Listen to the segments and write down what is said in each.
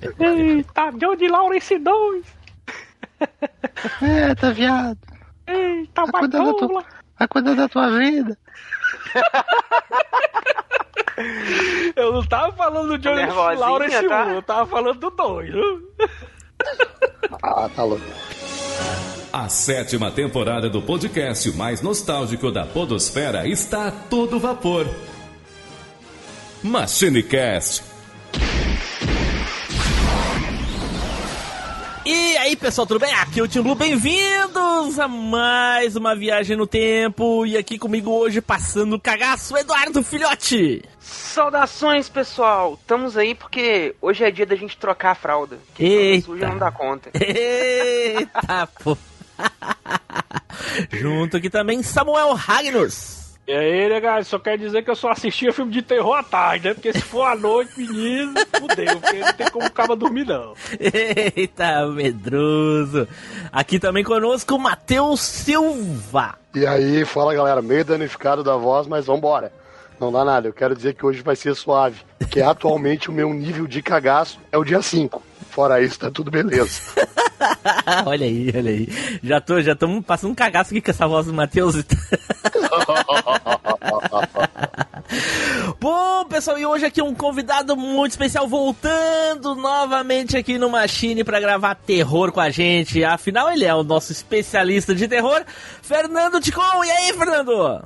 Eita, John de Lawrence 2. Eita, viado. Eita, Vai cuidar da tua, vai cuidar da tua vida. Eu não tava falando do John Nervosinha, Lawrence 1, tá? eu tava falando do 2. Ah, tá louco. A sétima temporada do podcast mais nostálgico da Podosfera está a todo vapor. MachineCast. E aí, pessoal, tudo bem? Aqui é o Tim Blue, bem-vindos a mais uma viagem no tempo. E aqui comigo hoje, passando o cagaço, Eduardo Filhote. Saudações, pessoal! Estamos aí porque hoje é dia da gente trocar a fralda. Que suja não dá conta. Eita, pô. Junto aqui também, Samuel Ragnos. E aí, galera? Só quer dizer que eu só assistia filme de terror à tarde, né? Porque se for à noite, menino, fudeu. Porque não tem como o cara dormir, não. Eita, medroso. Aqui também conosco, Matheus Silva. E aí, fala galera, meio danificado da voz, mas vambora. Não dá nada, eu quero dizer que hoje vai ser suave. Que atualmente o meu nível de cagaço é o dia 5. Fora isso, tá tudo beleza. olha aí, olha aí. Já tô, já estamos passando um cagaço aqui com essa voz do Matheus. Bom, pessoal, e hoje aqui um convidado muito especial voltando novamente aqui no Machine para gravar terror com a gente. Afinal, ele é o nosso especialista de terror, Fernando Ticon. E aí, Fernando?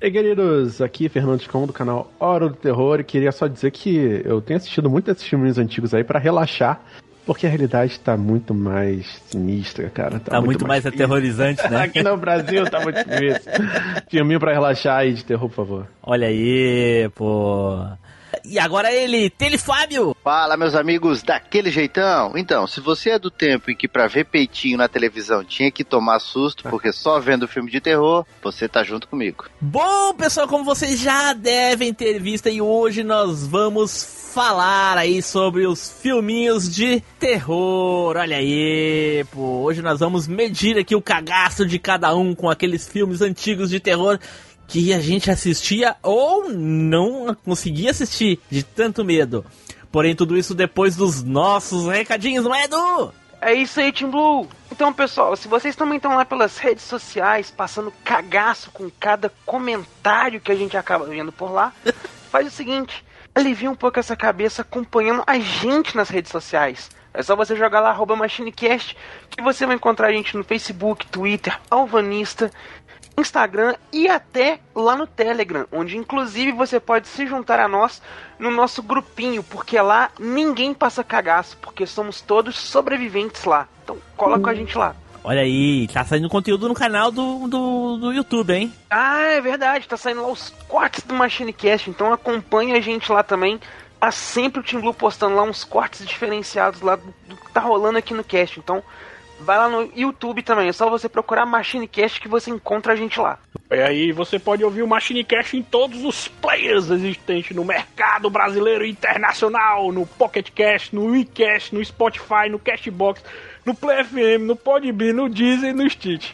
E queridos, aqui é Fernando Ticon do canal Hora do Terror e queria só dizer que eu tenho assistido muito esses filmes antigos aí pra relaxar, porque a realidade tá muito mais sinistra, cara. Tá, muito, mais, difícil. aterrorizante, né? Aqui no Brasil tá muito difícil. Filminho pra relaxar aí de terror, por favor. Olha aí, pô. E agora ele, Telefábio. Fala, meus amigos, daquele jeitão. Então, se você é do tempo em que pra ver peitinho na televisão tinha que tomar susto, porque só vendo filme de terror, você tá junto comigo. Bom, pessoal, como vocês já devem ter visto, e hoje nós vamos falar aí sobre os filminhos de terror. Olha aí, pô. Hoje nós vamos medir aqui o cagaço de cada um com aqueles filmes antigos de terror que a gente assistia ou não conseguia assistir de tanto medo. Porém, tudo isso depois dos nossos recadinhos, não é, Edu? É isso aí, Team Blue! Então, pessoal, se vocês também estão lá pelas redes sociais, passando cagaço com cada comentário que a gente acaba vendo por lá, faz o seguinte: alivia um pouco essa cabeça acompanhando a gente nas redes sociais. É só você jogar lá, arroba MachineCast, que você vai encontrar a gente no Facebook, Twitter, Alvanista, Instagram e até lá no Telegram, onde inclusive você pode se juntar a nós no nosso grupinho, porque lá ninguém passa cagaço, porque somos todos sobreviventes lá. Então cola com a gente lá. Olha aí, tá saindo conteúdo no canal do, do, do YouTube, hein? Ah, é verdade, tá saindo lá os cortes do MachineCast, então acompanha a gente lá também. Tá sempre o Tim Blue postando lá uns cortes diferenciados lá do, do que tá rolando aqui no cast. Então vai lá no YouTube também, é só você procurar MachineCast que você encontra a gente lá. E aí você pode ouvir o MachineCast em todos os players existentes no mercado brasileiro e internacional, no Pocket Cast, no WeCast, no Spotify, no Castbox, no Play FM, no Podbean, no Deezer e no Stitch.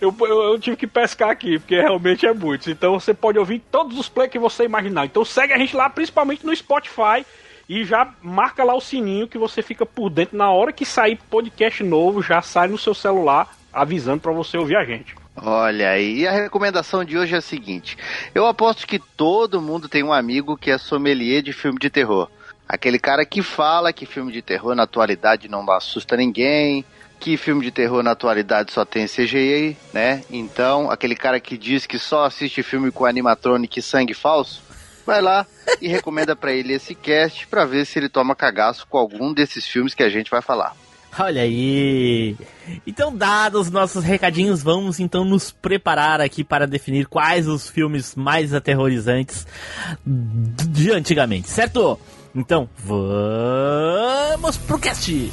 Eu, eu, eu tive que pescar aqui, porque realmente é muito. Então você pode ouvir todos os players que você imaginar. Então segue a gente lá, principalmente no Spotify. E já marca lá o sininho que você fica por dentro. Na hora que sair podcast novo, já sai no seu celular avisando para você ouvir a gente. Olha aí, a recomendação de hoje é a seguinte: eu aposto que todo mundo tem um amigo que é sommelier de filme de terror. Aquele cara que fala que filme de terror na atualidade não assusta ninguém, que filme de terror na atualidade só tem CGI, né? Então, aquele cara que diz que só assiste filme com animatronic e sangue falso, vai lá e recomenda pra ele esse cast pra ver se ele toma cagaço com algum desses filmes que a gente vai falar. Olha aí. Então, dados os nossos recadinhos, vamos então nos preparar aqui para definir quais os filmes mais aterrorizantes de antigamente, certo? Então, vamos pro cast!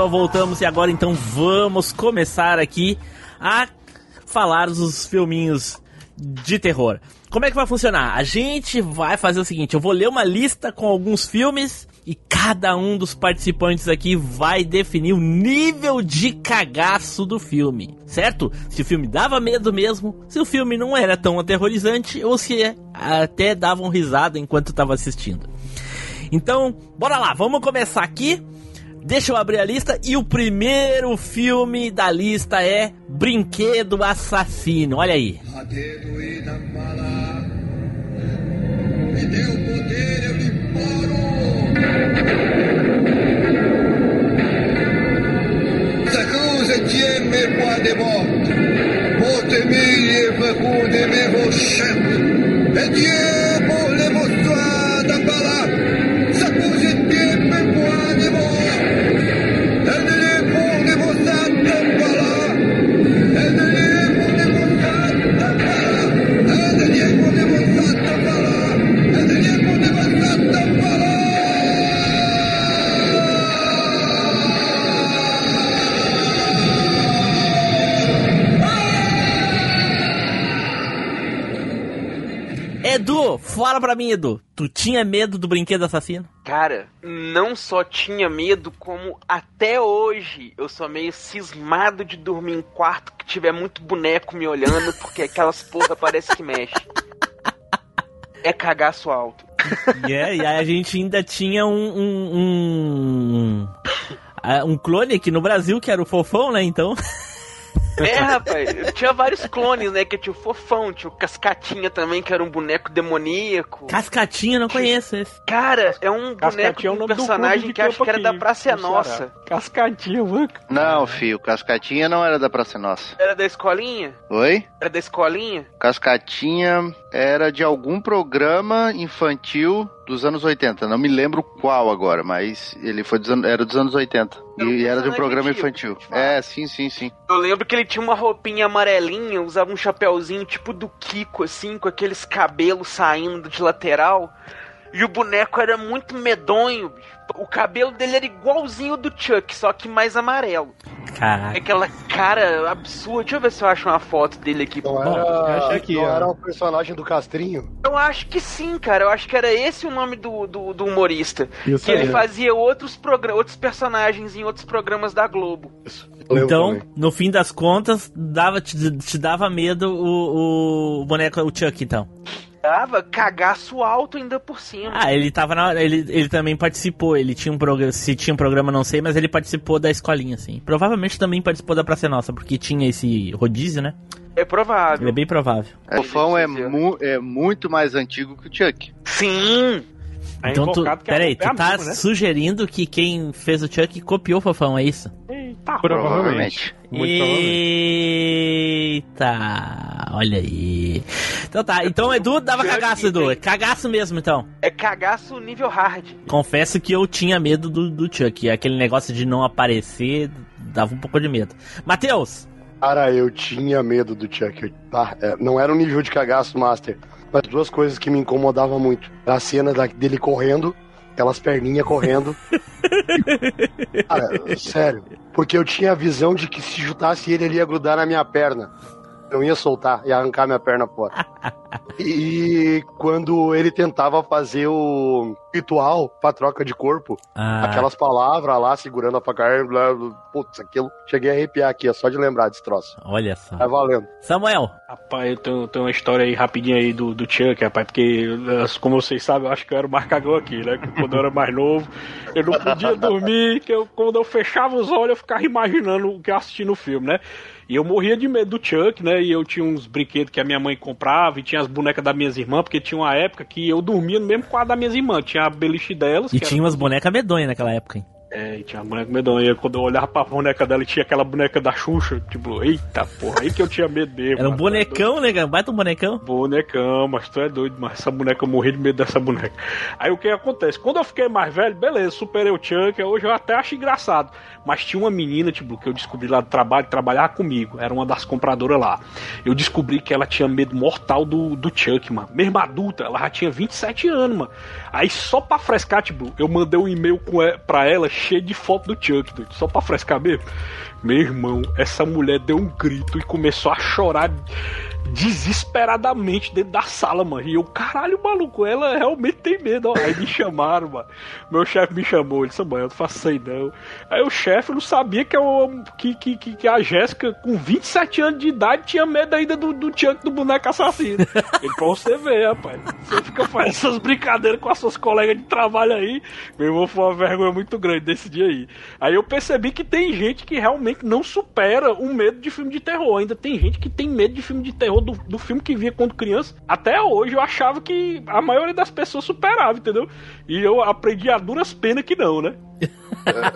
Pessoal, voltamos e agora então vamos começar aqui a falar dos filminhos de terror. Como é que vai funcionar? A gente vai fazer o seguinte, eu vou ler uma lista com alguns filmes e cada um dos participantes aqui vai definir o nível de cagaço do filme, certo? Se o filme dava medo mesmo, se o filme não era tão aterrorizante ou se até davam risada enquanto estava assistindo. Então, bora lá, vamos começar aqui. Deixa eu abrir a lista e o primeiro filme da lista é Brinquedo Assassino. Olha aí. Me deu poder, eu lhe imploro. Sa cruz tiemme poids de morte. Votre mille fecundez vos chefs. Tu tinha medo do brinquedo assassino? Cara, não só tinha medo, como até hoje eu sou meio cismado de dormir em quarto que tiver muito boneco me olhando, porque aquelas porra parece que mexe. É cagaço alto. É, e aí a gente ainda tinha um, um, um, um clone aqui no Brasil, que era o Fofão, né, então... É, rapaz, tinha vários clones, né? Que tinha o Fofão, tinha o Cascatinha também, que era um boneco demoníaco. Cascatinha, não conheço esse. Cara, é um boneco é um personagem que acho que era da Praça é. Nossa. Cascatinha, mano. Não, filho, Cascatinha não era da Praça Nossa. Era da escolinha? Oi? Era da escolinha? Cascatinha era de algum programa infantil dos anos 80. Não me lembro qual agora, mas ele foi dos era dos anos 80. Era um E era de um programa infantil. de fato. É, sim, sim, sim. Eu lembro que ele tinha uma roupinha amarelinha, usava um chapéuzinho tipo do Kiko, assim, com aqueles cabelos saindo de lateral. E o boneco era muito medonho, bicho. O cabelo dele era igualzinho do Chuck, só que mais amarelo. Caraca. Aquela cara absurda. Deixa eu ver se eu acho uma foto dele aqui. Não eu era, aqui, não ó. era o personagem do Castrinho? Eu acho que sim, cara. Eu acho que era esse o nome do, do, do humorista. Isso que aí. ele fazia outros, outros personagens em outros programas da Globo. Lembro Então, no fim das contas, dava, te, te dava medo o, o boneco, o Chuck, então. Dava cagaço alto ainda por cima. Ah, ele tava na ele, ele também participou, ele tinha um programa, se tinha um programa não sei, mas ele participou da escolinha, assim. Provavelmente também participou da Praça é Nossa, porque tinha esse rodízio, né? É provável. Ele é bem provável. O Fofão é, mu- é muito mais antigo que o Chuck. Sim! É então tu, é peraí, tu amigo, tá né? sugerindo que quem fez o Chuck copiou o Fofão, é isso? Eita, Provavelmente. Muito provavelmente. Eita, olha aí. Então tá, então Edu dava cagaço, Edu. tem- Cagaço mesmo, então. É cagaço nível hard. Confesso que eu tinha medo do, do Chuck. Aquele negócio de não aparecer dava um pouco de medo. Matheus, Cara, eu tinha medo do Chuck. Tá, é, não era o nível de cagaço Master, mas duas coisas que me incomodavam muito. A cena da- dele correndo, aquelas perninhas correndo. Cara, sério. Porque eu tinha a visão de que se juntasse ele, ele ia grudar na minha perna. Não ia soltar, ia arrancar minha perna fora. E quando ele tentava fazer o ritual pra troca de corpo, Ah, aquelas palavras lá segurando a faca, blá, blá, putz, aquilo, cheguei a arrepiar aqui, ó, só de lembrar desse troço. olha só. Tá valendo. Samuel, Rapaz, eu tenho, tenho uma história aí rapidinha aí do, do Chuck, rapaz, porque, como vocês sabem, eu acho que eu era o marcador aqui, né? Quando eu era mais novo, eu não podia dormir, que eu, quando eu fechava os olhos, eu ficava imaginando o que eu assisti no filme, né? E eu morria de medo do Chuck, né? E eu tinha uns brinquedos que a minha mãe comprava, e tinha as bonecas das minhas irmãs, porque tinha uma época que eu dormia no mesmo quarto das minhas irmãs. Tinha a beliche delas. e tinha umas bonecas medonhas naquela época, hein? É, e tinha a boneca medonha. Quando eu olhava pra boneca dela e tinha aquela boneca da Xuxa, tipo, eita porra, aí que eu tinha medo dele. Era um bonecão, né, cara? Baita um bonecão. Bonecão, mas tu é doido, mas essa boneca eu morri de medo dessa boneca. Aí o que acontece? Quando eu fiquei mais velho, beleza, superei o Chuck, hoje eu até acho engraçado. Mas tinha uma menina, tipo, que eu descobri lá do trabalho, trabalhava comigo, era uma das compradoras lá. Eu descobri que ela tinha medo mortal do, do Chuck, mano. Mesmo adulta, ela já tinha 27 anos, mano. Aí só pra frescar, tipo, eu mandei um e-mail com e- pra ela cheio de foto do Chuck, só pra frescar mesmo. Meu irmão, essa mulher deu um grito e começou a chorar desesperadamente dentro da sala, mano. E eu, caralho, maluco, ela realmente tem medo. Aí me chamaram, mano. Meu chefe me chamou, ele disse, mano, eu não faço isso aí não. Aí o chefe não sabia que, eu, que, que, que, a Jéssica, com 27 anos de idade, tinha medo ainda do, do Chuck do boneco assassino. Ele pra você ver, rapaz. Você fica fazendo essas brincadeiras com as suas colegas de trabalho aí. Meu irmão, foi uma vergonha muito grande desse dia aí. Aí eu percebi que tem gente que realmente não supera o medo de filme de terror. Ainda tem gente que tem medo de filme de terror do, do filme que via quando criança. Até hoje eu achava que a maioria das pessoas superava, entendeu? E eu aprendi a duras penas que não, né?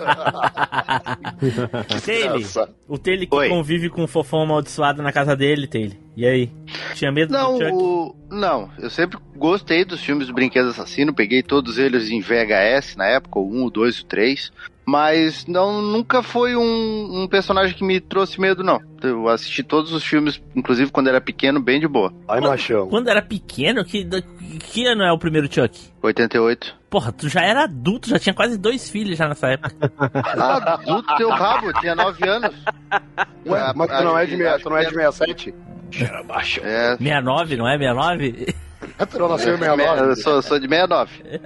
Taylor, o Taylor que Oi. convive com o fofão amaldiçoado na casa dele, Taylor. E aí? Tinha medo Não, do Chuck? o- não, eu sempre gostei dos filmes do Brinquedo Assassino, peguei todos eles em VHS na época, o 1, o 2 e o 3, mas não, nunca foi um, um personagem que me trouxe medo, não. Eu assisti todos os filmes, inclusive quando era pequeno, bem de boa. Aí nós achamos. Quando era pequeno, que, da- que ano é o primeiro Chuck? 88. Porra, tu já era adulto, já tinha quase dois filhos já nessa época. Ah, adulto teu rabo, eu tinha 9 anos. Ué, mas tu não é de, meia- tu não é de 67? Era baixo. É, 69, não é 69? Tu não nasceu em eu 69? sou, sou de 69.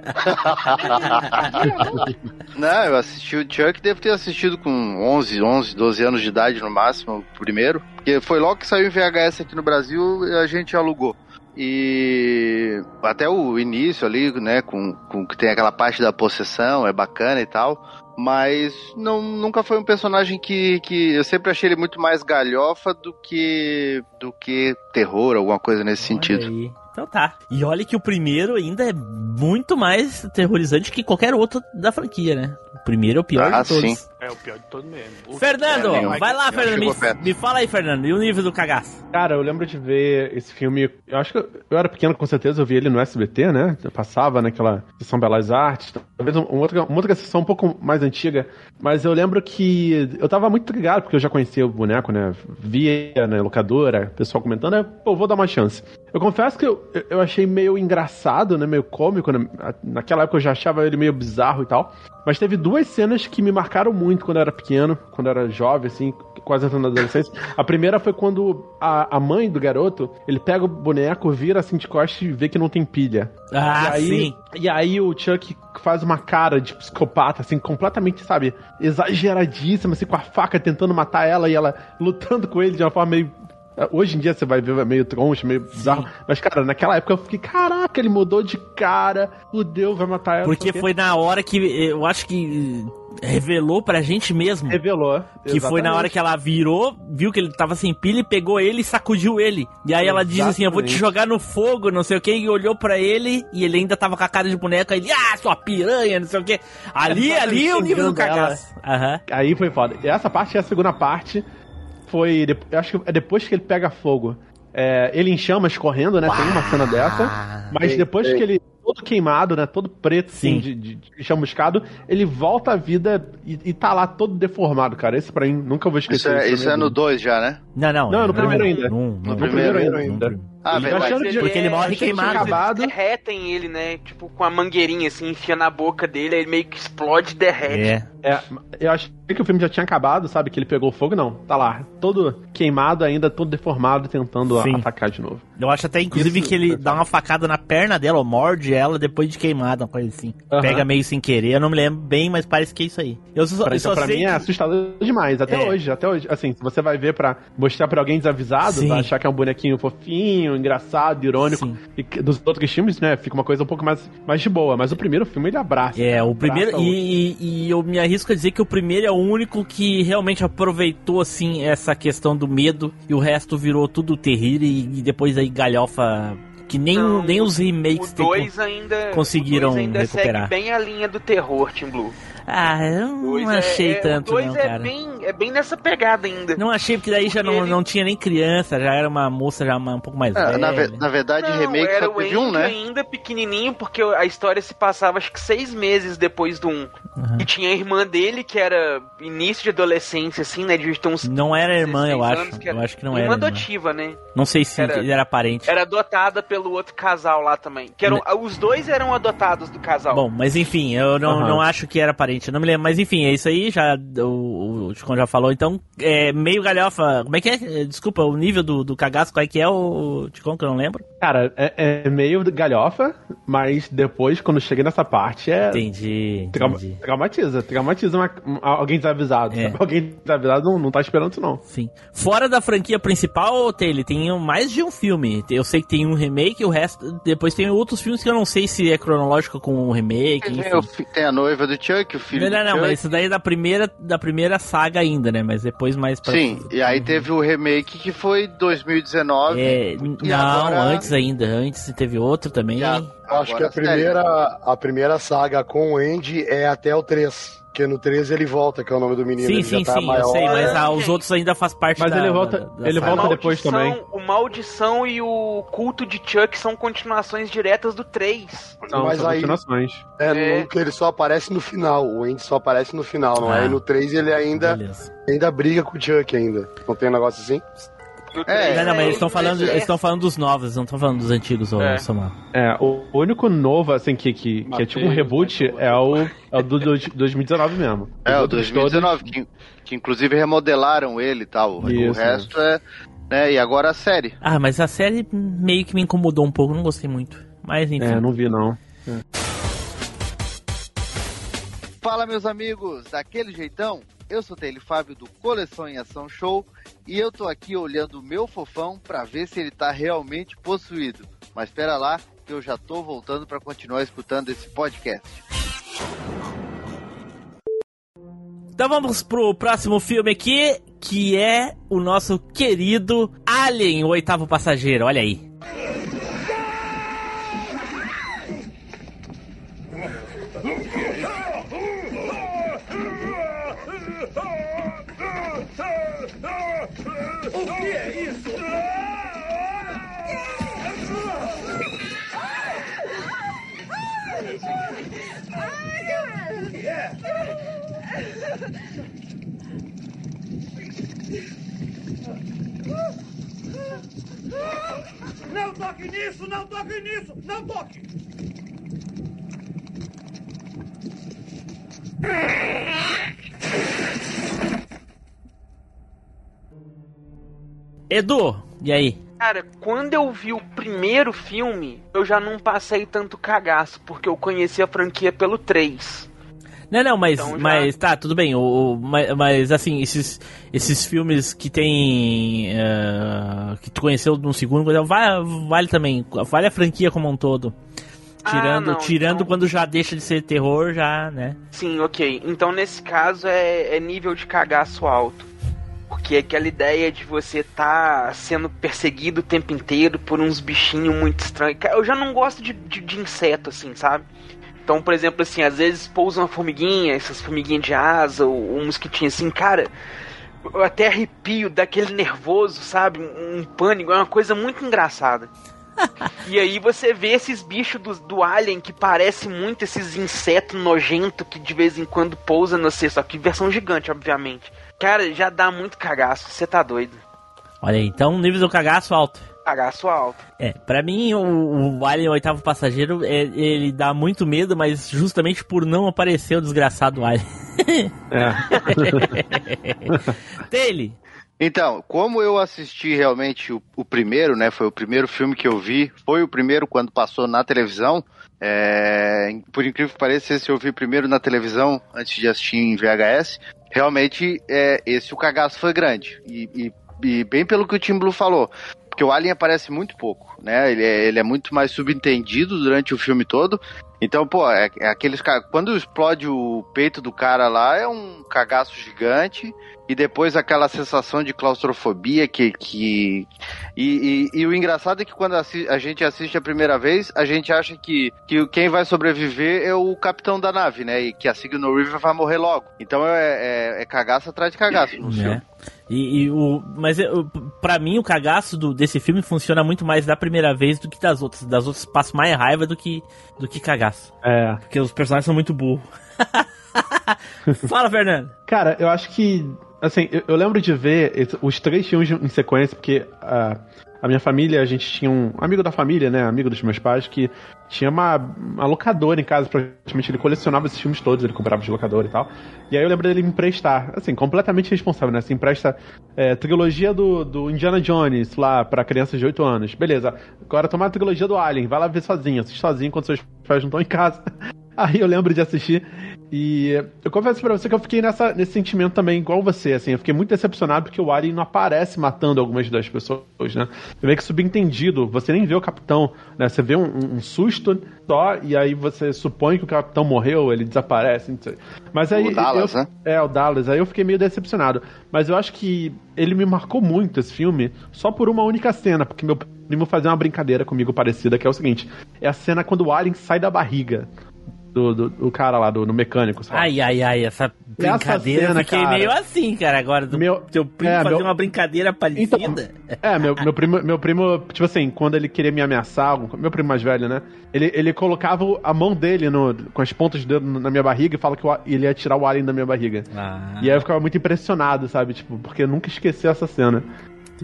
Não, eu assisti o Chuck, devo ter assistido com 11, 11, 12 anos de idade no máximo, primeiro. Porque foi logo que saiu em VHS aqui no Brasil e a gente alugou. E até o início ali, né, com, com que tem aquela parte da possessão, é bacana e tal. Mas não, nunca foi um personagem que, que eu sempre achei ele muito mais galhofa do que do que terror, alguma coisa nesse sentido. Aí. Então tá. E olha que o primeiro ainda é muito mais aterrorizante que qualquer outro da franquia, né? O primeiro é o pior Ah, de todos. sim. É o pior de todo mesmo. Fernando, É, vai lá, Fernando. Me, me fala aí, Fernando. E o nível do cagaço? Cara, eu lembro de ver esse filme. Eu acho que eu, eu era pequeno, com certeza, eu vi ele no SBT, né? Eu passava naquela sessão Belas Artes, talvez um- uma outra, uma outra sessão um pouco mais antiga. Mas eu lembro que eu tava muito ligado, porque eu já conhecia o boneco, né? Via na locadora, pessoal comentando, aí, pô, vou dar uma chance. Eu confesso que eu, eu achei meio engraçado, né? Meio cômico. né? Naquela época eu já achava ele meio bizarro e tal. Mas teve duas cenas que me marcaram muito quando eu era pequeno, quando eu era jovem, assim, quase entrando na adolescência. A primeira foi quando a, a mãe do garoto, ele pega o boneco, vira assim de costas e vê que não tem pilha. Ah, e aí, sim. E aí o Chuck faz uma cara de psicopata, assim, completamente, sabe, exageradíssima, assim, com a faca tentando matar ela e ela lutando com ele de uma forma meio. Hoje em dia você vai ver meio troncho, meio bizarro. Mas, cara, naquela época eu fiquei, caraca, ele mudou de cara, fudeu, vai matar ela. Porque foi na hora que eu acho que revelou pra gente mesmo. Revelou. Que foi na hora que ela virou, viu que ele tava sem pilha e pegou ele e sacudiu ele. E aí ela diz assim: Eu vou te Exatamente. jogar no fogo, não sei o que, e olhou pra ele e ele ainda tava com a cara de boneca. Ele, ah, sua piranha, não sei o que. Ali, ali é o nível do cagaço. Aham. Aí foi foda. E essa parte, a segunda parte, foi. Eu acho que é depois que ele pega fogo. É, ele em chamas correndo, né? Tem uma cena dessa. Mas Ei, depois que ele. Todo queimado, né? Todo preto, assim, Sim. de, de, de chamuscado, ele volta à vida e, e tá lá todo deformado, cara. Esse pra mim, nunca vou esquecer. Isso é, na isso é no vida. 2 já, né? Não, não. Não, no primeiro ainda. No, No primeiro ainda. Ah, verdade. achando que- Porque ele morre queimado. acabado. Eles derretem ele, né? Tipo, com a mangueirinha, assim, enfia na boca dele, aí ele meio que explode e derrete. É. É, eu achei que o filme já tinha acabado, sabe? Que ele pegou fogo, não. Tá lá, todo queimado ainda, todo deformado, tentando Sim. atacar de novo. Eu acho até, inclusive, Isso, que ele é dá uma facada na perna dela, ou morde ela depois de queimada, uma coisa assim. Aham. Pega meio sem querer, eu não me lembro bem, mas parece que é isso aí. Eu só, Pra, eu então, só pra mim é que- assustador demais, até É. hoje, até hoje. Assim, se você vai ver pra mostrar pra alguém desavisado, Sim. vai achar que é um bonequinho fofinho, engraçado, irônico. Sim. E dos outros filmes, né, fica uma coisa um pouco mais, mais de boa. Mas o primeiro filme ele abraça. É, o primeiro. E, e- e eu me arrisco a dizer que o primeiro é o único que realmente aproveitou, assim, essa questão do medo e o resto virou tudo terrível e, e depois aí galhofa. Que nem, Não, nem os remakes O 2 ainda. conseguiram o dois ainda recuperar. segue bem a linha do terror, Team Blue. Ah, eu não Dois achei é, tanto, não, é, cara. bem, é bem nessa pegada ainda. Não achei, porque daí já não, Ele- não tinha nem criança, já era uma moça já um pouco mais É, velha. na, ve- na verdade, Não, remake era só o teve um, né? ainda pequenininho, porque a história se passava acho que seis meses depois do um. Uhum. E tinha a irmã dele, que era início de adolescência, assim, né? De ter uns Não era irmã, eu 16 acho. anos, que Eu acho que não irmã era. irmã. adotiva, né? Não sei se Era- ele era parente. Era adotada pelo outro casal lá também. Que eram, Os dois eram adotados do casal. Bom, mas enfim, eu não, Aham. não acho que era parente, eu não me lembro. Mas enfim, é isso aí, já o, o já falou. Então, é meio galhofa. Como é que é? É, Desculpa, o nível do, do cagaço, qual é que é o Chicon, que eu não lembro? Cara, é, é meio galhofa, mas depois, quando chega nessa parte, é. Entendi, Trauma- entendi. traumatiza, traumatiza uma- um- alguém desavisado. É. Alguém desavisado não, não tá esperando isso, não. Sim. Fora da franquia principal, ele tem mais de um filme. Eu sei que tem um remake, o resto. Depois tem outros filmes que eu não sei se é cronológico com o remake. Tem, enfim. o fi- tem a noiva do Chuck, o filho Não, não, do não, Chuck. mas isso daí é da primeira, da primeira saga ainda, né? Mas depois mais pra. Sim, e aí teve o remake que foi 2019. É, e não, agora- antes ainda. Antes teve outro também. Eu acho que a primeira, a primeira saga com o Andy é até o 3. Porque no 13 ele volta, que é o nome do menino. Sim, ele sim, já tá sim, maior. eu sei, mas ah, os outros ainda faz parte Mas da, ele volta- da- da ele volta depois também. O Maldição e o Culto de Chuck são continuações diretas do 3. Não, Mas são aí- continuações. É, É. que ele só aparece no final. O Andy só aparece no final, não Ah. é? E no 3 ele ainda, Beleza. ainda briga com o Chuck ainda. Não tem um negócio assim? No É, Não, não, mas eles estão ele falando, é- eles estão falando dos novos, não estão falando dos antigos, ô É. Samuel. É, o único novo, assim, que, que, que é tipo um reboot é o, é o do, do 2019 mesmo. É, o outros 2019, que, que inclusive remodelaram ele e tal. o Isso, resto é. Né, e agora a série. Ah, mas a série meio que me incomodou um pouco, não gostei muito. Mas enfim. É, não vi não. Fala, meus amigos, daquele jeitão? Eu sou Taylor Fábio do Coleção em Ação Show e eu tô aqui olhando o meu fofão pra ver se ele tá realmente possuído. Mas espera lá, que eu já tô voltando pra continuar escutando esse podcast. Então vamos pro próximo filme aqui, que é o nosso querido Alien, o oitavo passageiro. Olha aí. Não toque nisso! Não toque nisso! Não toque! Edu, e aí? Cara, quando eu vi o primeiro filme, eu já não passei tanto cagaço, porque eu conheci a franquia pelo 3. Não, não, mas, Então já- mas tá, tudo bem. O, mas, mas, assim, esses, esses filmes que tem. eh, que tu conheceu no segundo, vale, vale também. Vale a franquia como um todo. Tirando, Ah, não, tirando então- quando já deixa de ser terror, já, né? Sim, ok. Então nesse caso é, é nível de cagaço alto. Porque aquela ideia de você tá sendo perseguido o tempo inteiro por uns bichinhos muito estranhos. Eu já não gosto de, de, de inseto, assim, sabe? Então, por exemplo, assim, às vezes pousa uma formiguinha, essas formiguinhas de asa, ou um mosquitinho assim, cara. Eu até arrepio daquele nervoso, sabe? Um, um pânico, é uma coisa muito engraçada. E aí você vê esses bichos do, do Alien que parece muito esses insetos nojentos que de vez em quando pousa no C, só que versão gigante, obviamente. Cara, já dá muito cagaço, você tá doido. Olha aí, então nível do cagaço alto. Cagaço alto. É, pra mim o, o Alien Oitavo Passageiro, é- ele dá muito medo, mas justamente por não aparecer o desgraçado Alien. É. Dele. Então, como eu assisti realmente o, o primeiro, né? Foi o primeiro filme que eu vi, foi o primeiro quando passou na televisão. é, por incrível que pareça, esse eu vi primeiro na televisão antes de assistir em VHS. Realmente, é, esse o cagaço foi grande. E, e- e bem pelo que o Tim Blue falou. porque o Alien aparece muito pouco, né? Ele é, ele é muito mais subentendido durante o filme todo. Então, pô, é, é aqueles quando explode o peito do cara lá é um cagaço gigante e depois aquela sensação de claustrofobia que que e, e- e o engraçado é que quando a gente assiste a primeira vez a gente acha que, que quem vai sobreviver é o capitão da nave, né? E que a Signal River vai morrer logo. Então é, é, é cagaço atrás de cagaço no filme. né? E, e o, mas eu, pra mim o cagaço do- desse filme funciona muito mais da primeira vez do que das outras. Das outras passo mais raiva do que, do que cagaço. É. Porque os personagens são muito burros. Fala, Fernando. Cara, eu acho que. Assim, eu, eu lembro de ver os três filmes em sequência, porque ah, a minha família, a gente tinha um amigo da família, né? Amigo dos meus pais, que tinha uma, uma locadora em casa, praticamente. Ele colecionava esses filmes todos, ele comprava de locadora e tal. E aí eu lembro dele me emprestar, assim, completamente responsável, né? Assim, empresta é, trilogia do, do Indiana Jones lá pra crianças de 8 anos. Beleza, agora toma a trilogia do Alien, vai lá ver sozinho, assiste sozinho quando seus pais não estão em casa. Aí eu lembro de assistir e eu confesso pra você que eu fiquei nessa, nesse sentimento também, igual você, assim, eu fiquei muito decepcionado porque o Alien não aparece matando algumas das pessoas, né? É meio que subentendido, você nem vê o capitão, né? Você vê um, um- um susto só e aí você supõe que o capitão morreu, ele desaparece, não sei. Mas aí O Dallas, eu, né? É, o Dallas, aí eu fiquei meio decepcionado. Mas eu acho que ele me marcou muito esse filme só por uma única cena, porque meu primo fazia uma brincadeira comigo parecida, que é o seguinte: é a cena quando o Alien sai da barriga do, do, do cara lá, do, do mecânico, sabe? Ai, ai, ai, essa brincadeira cena, eu fiquei cara. meio assim, cara. Agora, do Meu- teu primo é, fazer meu- uma brincadeira parecida. Então, É, meu, meu, primo, meu primo, tipo assim, quando ele queria me ameaçar, meu primo mais velho, né? Ele, ele colocava a mão dele no, com as pontas de dedo na minha barriga e fala que ele ia tirar o alien da minha barriga. Ah, E aí eu ficava muito impressionado, sabe? Tipo, porque eu nunca esqueci essa cena.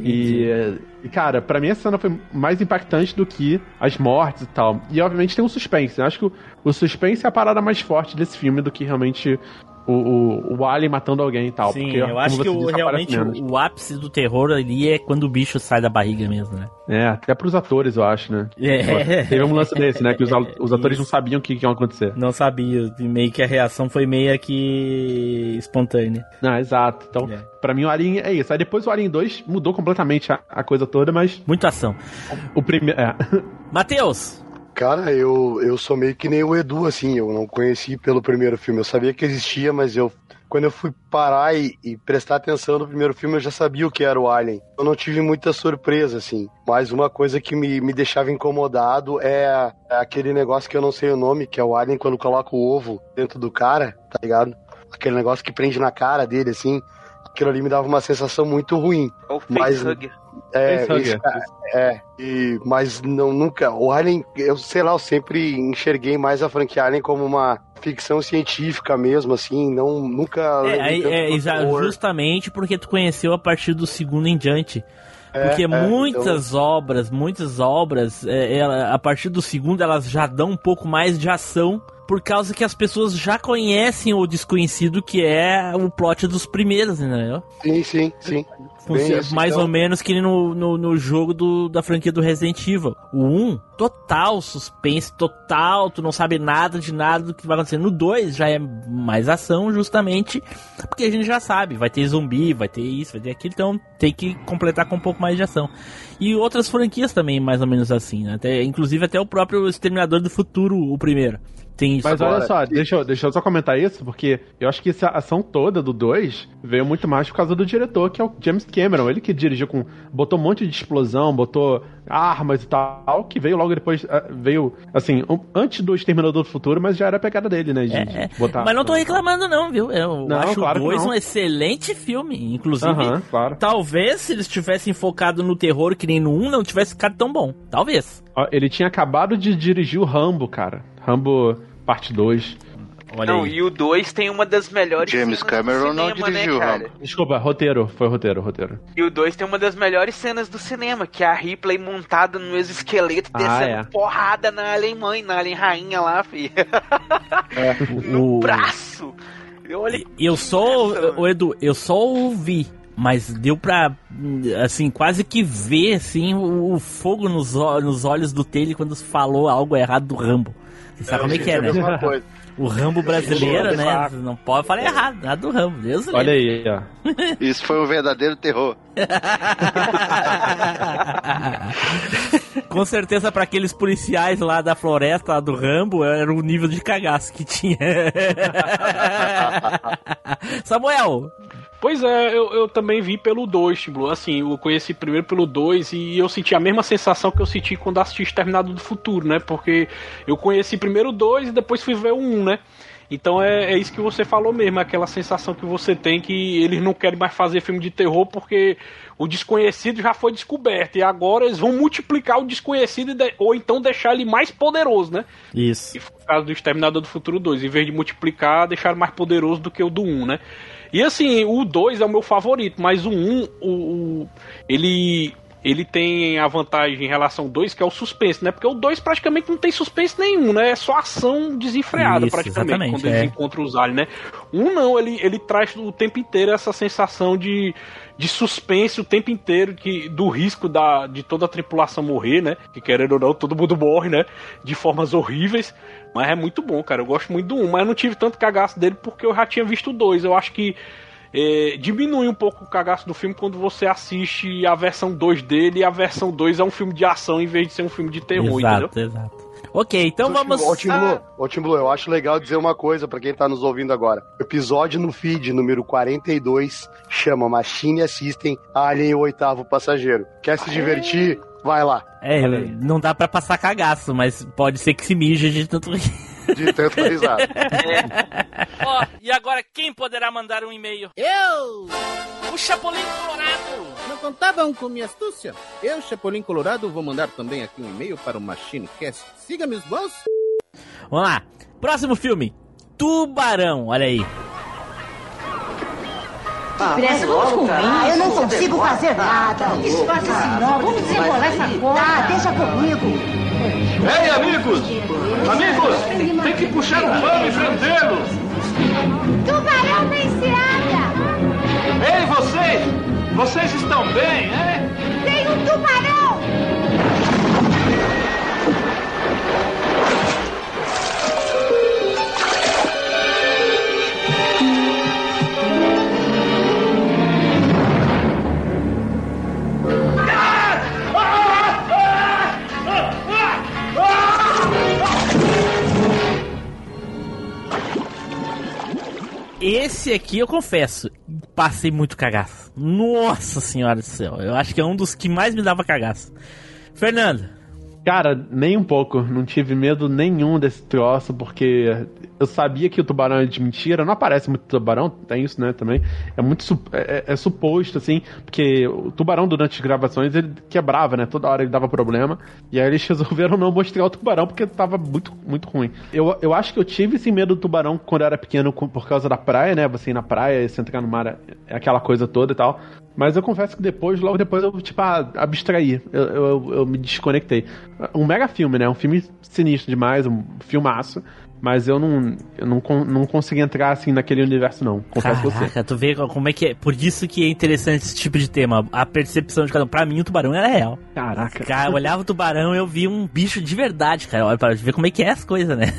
E, e, cara, pra mim essa cena foi mais impactante do que as mortes e tal. E obviamente tem um suspense. Eu acho que o, o suspense é a parada mais forte desse filme do que realmente o, o, o Alien matando alguém e tal. Sim, porque, eu como acho que o- realmente o, o ápice do terror ali é quando o bicho sai da barriga mesmo, né? É, até pros atores, eu acho, né? É. Teve um lance desse, né? Que os, os atores não sabiam o que, que ia acontecer. Não sabia, e meio que a reação foi meio que espontânea. Não, exato. Então, É. pra mim o Alien é isso. Aí depois o Alien 2 mudou completamente a, a coisa toda, mas Muita ação. o primeiro. É. Matheus! Cara, eu, eu sou meio que nem o Edu, assim, eu não conheci pelo primeiro filme. Eu sabia que existia, mas eu. Quando eu fui parar e, e prestar atenção no primeiro filme, eu já sabia o que era o Alien. Eu não tive muita surpresa, assim. Mas uma coisa que me, me deixava incomodado é, é aquele negócio que eu não sei o nome, que é o Alien quando coloca o ovo dentro do cara, tá ligado? Aquele negócio que prende na cara dele, assim. Aquilo ali me dava uma sensação muito ruim. É o Mas- facehugger. É, esse cara- é, e, mas não, nunca. O Alien, eu sei lá, eu sempre enxerguei mais a franquia Alien como uma ficção científica mesmo, assim, não, nunca. É, é, terror. justamente porque tu conheceu a partir do segundo em diante. Porque É, é, muitas obras, muitas obras, é, ela- a partir do segundo elas já dão um pouco mais de ação, por causa que as pessoas já conhecem o desconhecido que é o plot dos primeiros, entendeu? Sim, sim, sim. Bem isso, mais então. ou menos que no, no, no jogo do, da franquia do Resident Evil. O 1, total suspense, total, tu não sabe nada de nada do que vai acontecer. No 2 já é mais ação, justamente porque a gente já sabe, vai ter zumbi, vai ter isso, vai ter aquilo, então tem que completar com um pouco mais de ação. E outras franquias também, mais ou menos assim, né? Até, inclusive até o próprio Exterminador do Futuro, o primeiro. Tem isso. Mas Agora, olha só, deixa eu, deixa eu só comentar isso, porque eu acho que essa ação toda do 2 veio muito mais por causa do diretor, que é o James Cameron. Ele que dirigiu com. botou um monte de explosão, botou armas e tal, que veio logo depois. ah, Veio, assim, antes do Exterminador do Futuro, mas já era a pegada dele, né? De, É, é. botar. Mas não tô reclamando não, viu? Eu Não, acho claro o que 2 não. um excelente filme. Inclusive, Aham, claro. talvez se eles tivessem focado no terror que nem no 1, não tivesse ficado tão bom. Talvez. Ele tinha acabado de dirigir o Rambo, cara. Rambo parte 2. Olha Não, aí. e o 2 tem uma das melhores James cenas do Cameron não cinema, dirigiu né, o cara? Rambo. Desculpa, roteiro, foi roteiro, roteiro. E o 2 tem uma das melhores cenas do cinema, que é a Ripley montada no exoesqueleto, Ah, descendo é. porrada na Alien Mãe, na Alien Rainha lá, fi. O- no braço. Olha Eu só, o Edu, eu só ouvi, mas deu pra, assim, quase que ver, assim, o, o fogo nos, nos olhos do Taylor quando falou algo errado do Rambo. Você sabe como é que é, a né? O Rambo brasileiro, né? Não pode falar errado, nada do Rambo. Deus Olha livre. aí, ó. Isso foi um verdadeiro terror. Com certeza, pra aqueles policiais lá da floresta, lá do Rambo, era o nível de cagaço que tinha. Samuel, Pois é, eu, eu também vi pelo 2, Blue. Assim, eu conheci primeiro pelo 2 e eu senti a mesma sensação que eu senti quando assisti Exterminado do Futuro, né? Porque eu conheci primeiro o 2 e depois fui ver o 1, né? Então é, é isso que você falou mesmo, aquela sensação que você tem que eles não querem mais fazer filme de terror porque o desconhecido já foi descoberto e agora eles vão multiplicar o desconhecido de- ou então deixar ele mais poderoso, né? Isso. E foi o caso do Exterminador do Futuro 2. Em vez de multiplicar, deixaram mais poderoso do que o do 1, né? E assim, o 2 é o meu favorito, mas o 1, o, o- ele, ele tem a vantagem em relação ao 2, que é o suspense, né? Porque o 2 praticamente não tem suspense nenhum, né? É só ação desenfreada, Isso, praticamente, quando eles é. encontram os aliens, né? Um não, ele, ele traz o tempo inteiro essa sensação de, de suspense o tempo inteiro que, do risco da, de toda a tripulação morrer, né? Que querendo ou não, todo mundo morre, né? De formas horríveis. Mas é muito bom, cara. Eu gosto muito do 1, mas eu não tive tanto cagaço dele porque eu já tinha visto o 2. Eu acho que é, diminui um pouco o cagaço do filme quando você assiste a versão 2 dele e a versão 2 é um filme de ação em vez de ser um filme de terror, entendeu? exato, exato. Ok, então vamos. Ô, Tim Blue, eu acho legal dizer uma coisa pra quem tá nos ouvindo agora. Episódio no feed número 42 chama Machine Assistem Alien e o Oitavo Passageiro. Quer se divertir? Vai lá. É, não dá pra passar cagaço, mas pode ser que se mije de tanto rir. De tanto risada. Ó, e agora quem poderá mandar um e-mail? Eu! O Chapolin Colorado! Não contavam com minha astúcia? Eu, Chapolin Colorado, vou mandar também aqui um e-mail para o MachineCast. Siga meus bons. Vamos lá. Próximo filme. Tubarão, olha aí. Pressa, vamos com Ah, eu não consigo fazer nada. Disfarça assim, não. Vamos desenrolar essa coisa. Ah, deixa comigo. Ei, amigos! Amigos! Tem que puxar o pano e prendê-lo! Tubarão nem se anda. Ei, vocês! Vocês estão bem, hein? Tem um tubarão. Aqui eu confesso, passei muito cagaço. Nossa senhora do céu, eu acho que é um dos que mais me dava cagaço. Fernando, Cara, nem um pouco. Não tive medo nenhum desse troço, porque eu sabia que o tubarão é de mentira. Não aparece muito tubarão, tem isso, né, também. É muito é, é- é suposto, assim, porque o tubarão, durante as gravações, ele quebrava, né? Toda hora ele dava problema. E aí eles resolveram não mostrar o tubarão, porque tava muito, muito ruim. Eu, eu acho que eu tive esse medo do tubarão quando eu era pequeno por causa da praia, né? Você ir na praia, você entrar no mar, é- é aquela coisa toda e tal. Mas eu confesso que depois, logo depois, eu, tipo, ah, abstraí. Eu, eu, eu me desconectei. Um mega filme, né? Um filme sinistro demais, um filmaço. Mas eu não, eu não, não consegui entrar assim naquele universo, não. Confesso pra você. caraca, tu vê como é que é. Por isso que é interessante esse tipo de tema. A percepção de cada um. Pra mim, o tubarão era real. Caraca. Cara, eu olhava o tubarão e eu vi um bicho de verdade, cara. Olha, pra ver como é que é as coisas, né?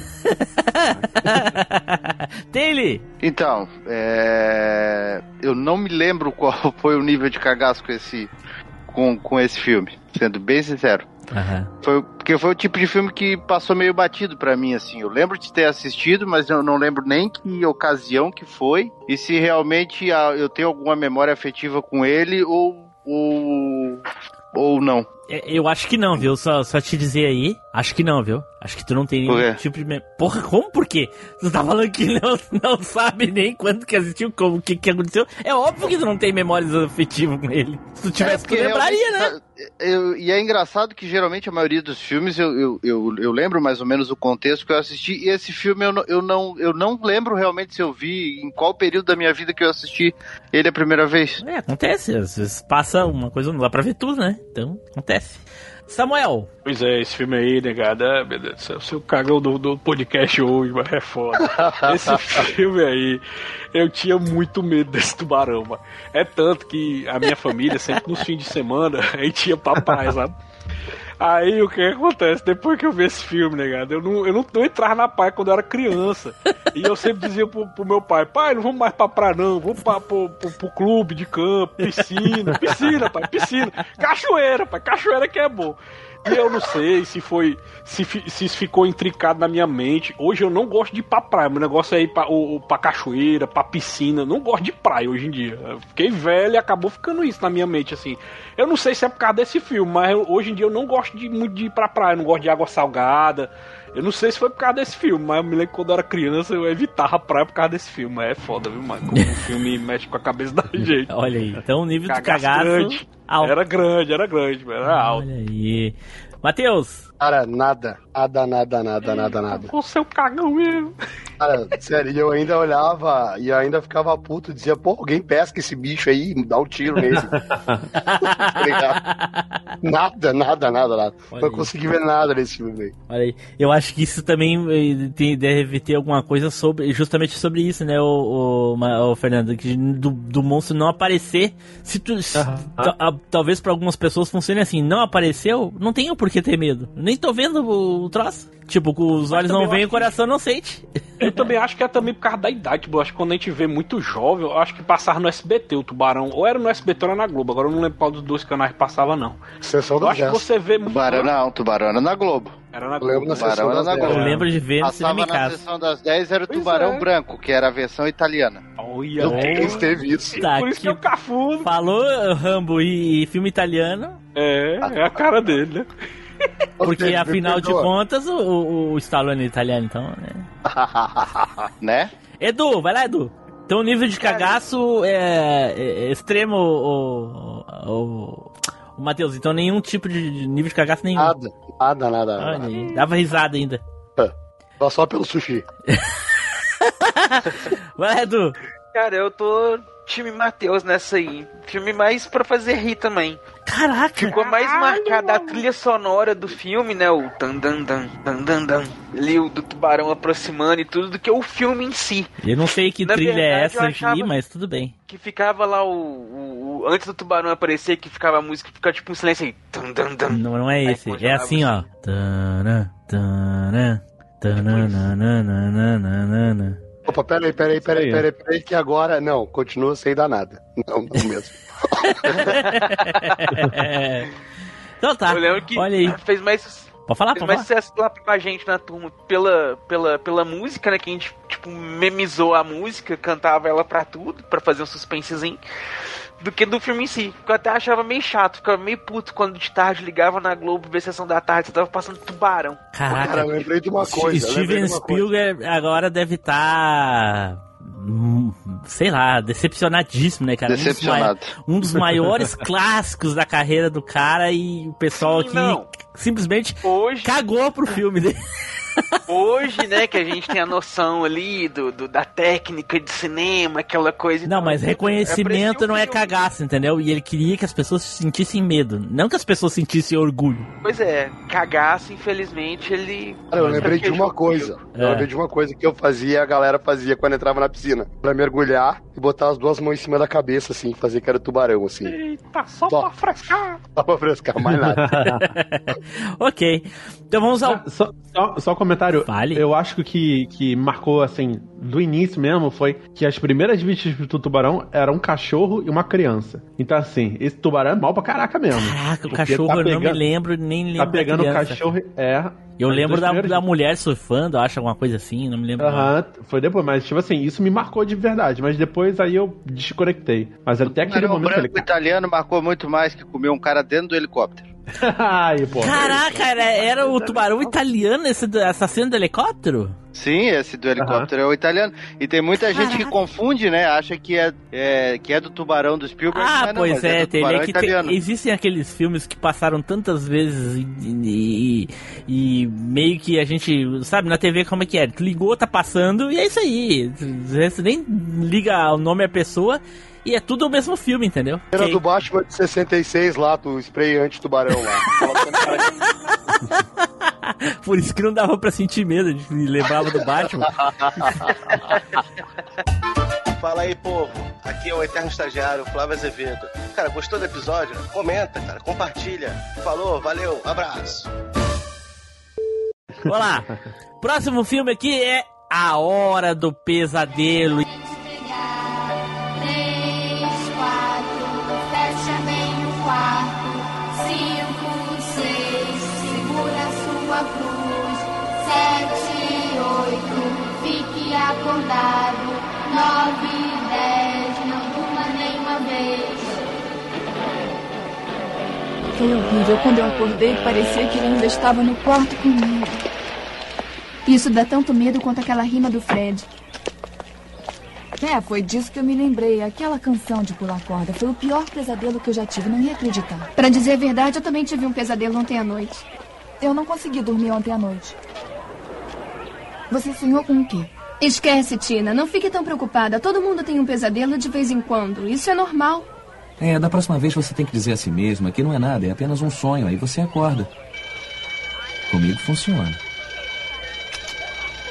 Taylor! Então, é... eu não me lembro qual foi o nível de cagaço com esse, com, com esse filme, sendo bem sincero. Aham. Foi, porque foi o tipo de filme que passou meio batido pra mim, assim. Eu lembro de ter assistido, mas eu não lembro nem que ocasião que foi. E se realmente eu tenho alguma memória afetiva com ele ou. ou, ou não. É, Eu acho que não, viu? Só, só te dizer aí. Acho que não, viu? Acho que tu não tem nenhum tipo de. mem- Porra, como por quê? Tu tá falando que não, não sabe nem quando que assistiu, como, o que, que aconteceu. É óbvio que tu não tem memórias afetivas com ele. Se tu tivesse, tu porque lembraria, né? realmente, eu- e é engraçado que geralmente a maioria dos filmes eu, eu, eu, eu lembro mais ou menos o contexto que eu assisti. E esse filme eu eu, não, eu não lembro realmente se eu vi em qual período da minha vida que eu assisti ele a primeira vez. É, acontece. Às vezes passa uma coisa, não dá pra ver tudo, né? Então, acontece. Samuel, Pois é, esse filme aí, negado, ah, meu Deus do céu, seu cagão do, do podcast hoje, mas é foda. Esse filme aí, eu tinha muito medo desse tubarão, mano. É tanto que a minha família, sempre nos fins de semana, a gente ia pra praia, sabe? Aí o que acontece? Depois que eu vi esse filme, negado, eu não, eu não, não entrava na praia quando eu era criança. E eu sempre dizia pro, pro meu pai, pai, não vamos mais pra praia não, vamos pra, pro, pro, pro clube de campo, piscina, piscina, pai, piscina. Cachoeira, pai, cachoeira que é bom. E eu não sei se foi. Se, se ficou intricado na minha mente. Hoje eu não gosto de ir pra praia. Meu negócio é ir pra, o, o- pra cachoeira, pra piscina. Não gosto de praia hoje em dia. Eu fiquei velho e acabou ficando isso na minha mente, assim. Eu não sei se é por causa desse filme, mas eu- hoje em dia eu não gosto de, muito de ir pra praia. Eu não gosto de água salgada. Eu não sei se foi por causa desse filme, mas eu me lembro que quando eu era criança eu evitava a praia por causa desse filme. Mas é foda, viu, mano? Como o filme mexe com a cabeça da gente. Olha aí, então o nível de Cagaço grande. alto. Era grande, era grande, era alto. Olha aí. Matheus, Cara, nada. Nada, nada, nada, nada, nada. Você é um cagão mesmo. Cara, sério, e eu ainda olhava e ainda ficava puto, dizia, pô, alguém pesca esse bicho aí, dá um tiro nele. Nada, nada, nada, nada. Olha Não aí. consegui ver nada nesse filme aí. olha aí. Eu acho que isso também eh, tem- deve ter alguma coisa sobre, justamente sobre isso, né, o, o, o Fernando, que do, do monstro não aparecer. Se tu, se- a- talvez pra algumas pessoas funcione assim, não apareceu, não tenho por que ter medo. Nem tô vendo o, troço. Tipo, os olhos não eu veem, acho o coração não sente. Eu também acho que é também por causa da idade. Tipo, eu acho que quando a gente vê muito jovem, eu acho que passava no SBT o Tubarão. Ou era no SBT ou era na Globo. Agora eu não lembro qual dos dois canais passava, não. Sessão Eu das acho que 10. você vê muito. Tubarão não, Tubarão era na Globo. Era na Eu lembro Globo. na Tubarão sessão era das na 10. Globo. Eu lembro de ver Passava na casa. sessão das 10 era o Pois Tubarão é. Branco, que era a versão italiana. Olha, Meu Deus, teve isso. Tá Por isso que é o Cafudo. Falou Rambo e filme italiano, É, é a cara dele, né? porque afinal de contas o, o, o Stallone é italiano, então, né? Né? Edu, vai lá, Edu. Então o nível de cagaço é, é extremo, o, o, o Matheus. Então nenhum tipo de nível de cagaço nenhum. Nada, nada, nada. Olha nada. dava risada ainda. Só- Só pelo sushi. Vai lá, Edu. Cara, eu tô time Matheus nessa aí. Filme mais pra fazer rir também. Caraca. Ficou mais marcada a trilha sonora do filme, né? O dan dan dan dan dan dan. Ali o do tubarão aproximando e tudo, do que o filme em si. Eu não sei que Na trilha é verdade, essa eu aqui, mas tudo bem. Que ficava lá o, o- o- Antes do tubarão aparecer, que ficava a música, fica tipo um silêncio aí. Dan, dan, dan. Não, não é Aí esse. É assim, ó. Tanã, tanã, tananana. Opa, peraí, peraí, peraí, aí. peraí, peraí, que agora. Não, continua sem dar nada. Não, não mesmo. então tá. Eu lembro que Olha aí. fez mais. Pode falar, pode mais falar. sucesso lá com a gente na turma pela, pela, pela música, né? Que a gente, tipo, memizou a música, cantava ela pra tudo, pra fazer um suspensezinho, do que do filme em si. Porque eu até achava meio chato, ficava meio puto quando de tarde ligava na Globo, ver sessão da tarde, você tava passando tubarão. Caraca. Cara, eu lembrei de uma coisa. Steven. Spielberg agora deve estar. sei lá, decepcionadíssimo, né, cara? Um dos Decepcionado. mai- Um dos, maiores clássicos da carreira do cara e o pessoal Sim, aqui não. simplesmente Hoje, cagou pro filme dele. hoje, né, que a gente tem a noção ali do, do- da técnica de cinema, aquela coisa. Não, tal. mas reconhecimento Aprecia o não é cagaço, entendeu? E ele queria que as pessoas sentissem medo, não que as pessoas sentissem orgulho. Pois é, cagaço, infelizmente, ele. Cara, eu lembrei de uma coisa. Eu É. lembrei de uma coisa que eu fazia e a galera fazia quando entrava na piscina. Pra mergulhar e botar as duas mãos em cima da cabeça, assim, fazer que era tubarão, assim. Eita, só Só. pra frescar. Só pra frescar, mais nada. ok. Então vamos ao. Só, só, só comentário. Fale. Eu acho que o que, marcou, assim, do início mesmo foi que as primeiras vítimas do tubarão eram um cachorro e uma criança. Então, assim, esse tubarão é mal pra caraca mesmo. Caraca, o cachorro tá eu não me pegando- lembro, nem lembro. Tá pegando o cachorro. É. Eu lembro da, da mulher surfando, eu acho alguma coisa assim, não me lembro. Aham, foi depois, mas tipo assim, isso me marcou de verdade, mas depois aí eu desconectei. Mas até aquele momento ele. branco italiano marcou muito mais que comer um cara dentro do helicóptero. Ai, pô. Caraca, era, era o tubarão italiano esse, do- essa cena do helicóptero? Sim, esse do helicóptero é o italiano. E tem muita gente que Caraca. confunde, né? Acha que é, é- que é do tubarão do Spielberg. Ah, mas não, pois mas é, do teria tubarão que italiano. existem aqueles filmes que passaram tantas vezes e, e- e meio que a gente, sabe, na TV como é que é? Tu ligou, tá passando e é isso aí. Você nem liga o nome à pessoa e é tudo o mesmo filme, entendeu? Era Ok. do Batman de 66 lá, do spray anti-tubarão lá. Por isso que não dava pra sentir medo, de lembrava do Batman. Fala aí, povo. Aqui é o eterno estagiário Flávio Azevedo. Cara, gostou do episódio? Comenta, cara, compartilha. Falou, valeu, abraço. Vamos lá. Próximo filme aqui é A Hora do Pesadelo. Acordado. Nove, dez, não durma nenhuma vez. Foi horrível. Quando eu acordei, parecia que ele ainda estava no quarto comigo. Isso dá tanto medo quanto aquela rima do Fred. É, foi disso que eu me lembrei. Aquela canção de pular corda foi o pior pesadelo que eu já tive, não ia acreditar. Pra dizer a verdade, eu também tive um pesadelo ontem à noite. Eu não consegui dormir ontem à noite. Você sonhou com o quê? Esquece, Tina. Não fique tão preocupada. Todo mundo tem um pesadelo de vez em quando. Isso é normal. É, da próxima vez você tem que dizer a si mesma que não é nada, é apenas um sonho, aí você acorda. Comigo funciona.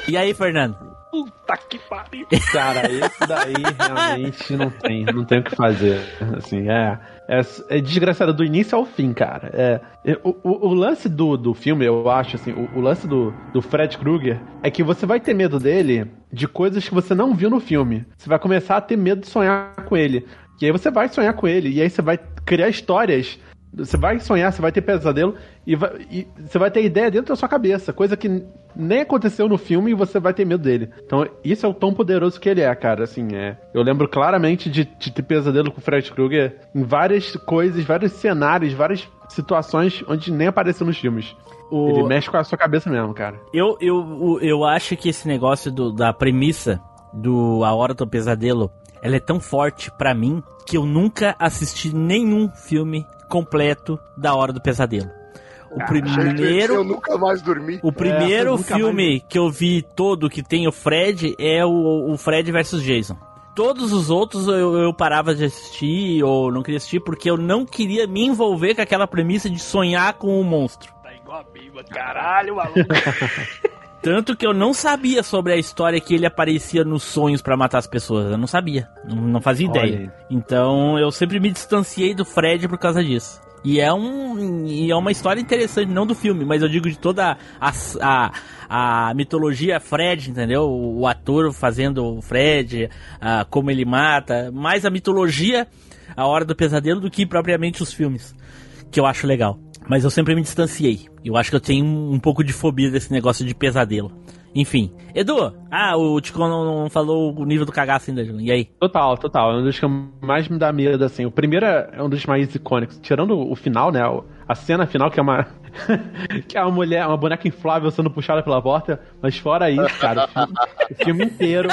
E aí, Fernando? Puta que pariu. Cara, esse daí realmente não tem, não tem o que fazer. Assim, é, é, é desgraçado do início ao fim, cara. É, é, o, o, o lance do, do filme, eu acho, assim, o, o lance do, do Fred Krueger é que você vai ter medo dele de coisas que você não viu no filme. Você vai começar a ter medo de sonhar com ele. E aí você vai sonhar com ele, e aí você vai criar histórias. Você vai sonhar, você vai ter pesadelo, e, vai, e você vai ter ideia dentro da sua cabeça, coisa que nem aconteceu no filme e você vai ter medo dele. Então, isso é o tão poderoso que ele é, cara. Assim, é. Eu lembro claramente de, de ter pesadelo com o Fred Krueger em várias coisas, vários cenários, várias situações onde nem apareceu nos filmes. O- Ele mexe com a sua cabeça mesmo, cara. Eu, eu, eu acho que esse negócio do- da premissa do A Hora do Pesadelo, ela é tão forte pra mim que eu nunca assisti nenhum filme completo da Hora do Pesadelo. O Ah, primeiro, Eu nunca mais dormi. o primeiro É, filme que eu vi todo que tem o Fred é o, o Fred versus Jason. Todos os outros eu, eu parava de assistir ou não queria assistir porque eu não queria me envolver com aquela premissa de sonhar com o monstro. Tá igual a Bíblia, caralho, maluco. Tanto que eu não sabia sobre a história que ele aparecia nos sonhos pra matar as pessoas. Eu não sabia. Não, não fazia ideia. Então eu sempre me distanciei do Fred por causa disso. E é, um, e é uma história interessante, não do filme, mas eu digo de toda a, a, a mitologia Fred, entendeu? O, o ator fazendo o Fred, ah, como ele mata. Mais a mitologia, a Hora do Pesadelo, do que propriamente os filmes. Que eu acho legal. Mas eu sempre me distanciei. Eu acho que eu tenho um, pouco de fobia desse negócio de pesadelo. Enfim. Edu, ah, o Tico não, não falou o nível do cagaço ainda, Júlio. E aí? Total, total. É um dos que mais me dá medo, assim. O primeiro é um dos mais icônicos. Tirando o final, né? A cena final, que é uma. que é uma mulher, uma boneca inflável sendo puxada pela porta. Mas fora isso, cara, o filme, o filme inteiro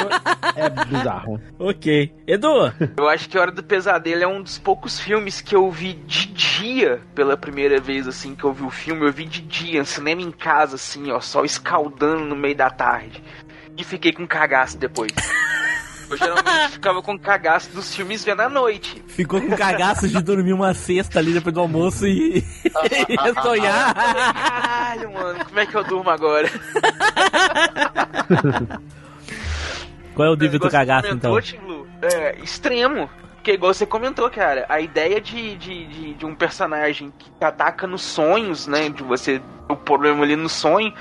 é bizarro. Ok. Edu! Eu acho que Hora do Pesadelo é um dos poucos filmes que eu vi de dia pela primeira vez, assim, que eu vi o filme. Eu vi de dia, no cinema em casa, assim, ó, sol escaldando no meio da tarde. E fiquei com cagaço depois. Eu geralmente ficava com cagaço dos filmes vendo à noite. Ficou com cagaço de dormir uma cesta ali depois do almoço e, e ia sonhar. Caralho, mano, como é que eu durmo agora? Qual é o nível do cagaço, então? É, extremo. Porque igual você comentou, cara, a ideia de, de, de, de um personagem que ataca nos sonhos, né? De você o problema ali no sonho,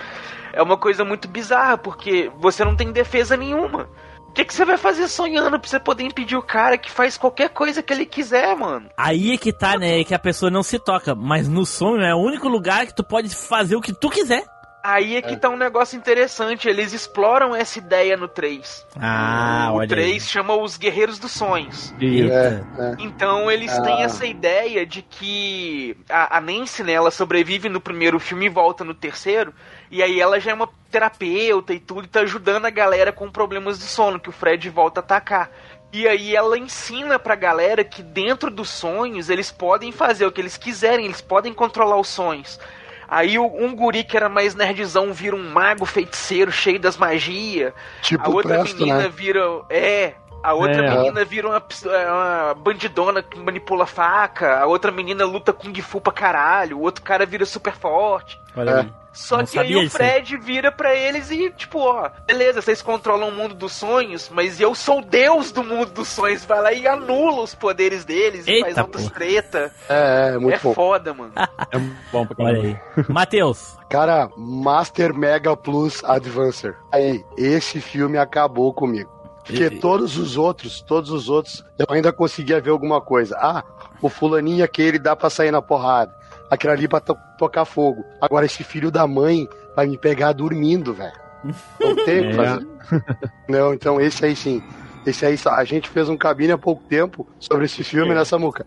é uma coisa muito bizarra, porque você não tem defesa nenhuma. O que, que você vai fazer sonhando pra você poder impedir o cara que faz qualquer coisa que ele quiser, mano? Aí é que tá, né? É que a pessoa não se toca. Mas no sonho é o único lugar que tu pode fazer o que tu quiser. Aí é que tá um negócio interessante, eles exploram essa ideia no 3. Ah, o olha 3 aí. chama os Guerreiros dos Sonhos. Eita. Então eles Ah. têm essa ideia de que a, a Nancy, né, ela sobrevive no primeiro filme e volta no terceiro. E aí ela já é uma terapeuta e tudo, e tá ajudando a galera com problemas de sono, que o Fred volta a atacar. E aí ela ensina pra galera que dentro dos sonhos eles podem fazer o que eles quiserem, eles podem controlar os sonhos. Aí o- um guri que era mais nerdzão vira um mago feiticeiro cheio das magias. Tipo a outra Presto, menina né? vira. É. A outra É. menina vira uma, é, uma bandidona que manipula faca. A outra menina luta Kung Fu pra caralho. O outro cara vira super forte. Olha aí. Só Não que aí o. Fred vira pra eles e, tipo, ó, beleza, vocês controlam o mundo dos sonhos, mas eu sou o deus do mundo dos sonhos. Vai lá e anula os poderes deles e Eita, faz outras treta. É, é, muito é bom. foda, mano. É bom pra Olha caramba. aí. Matheus. Cara, Master Mega Plus Advancer. Aí, esse filme acabou comigo. Porque E- todos os outros, todos os outros, eu ainda conseguia ver alguma coisa. Ah, o fulaninho aquele dá pra sair na porrada. Aquele ali pra to- tocar fogo. Agora esse filho da mãe vai me pegar dormindo, velho. Não tem o que É. fazer. Não, então esse aí sim. Esse aí, a gente fez um cabine há pouco tempo sobre esse filme, né, Samuca?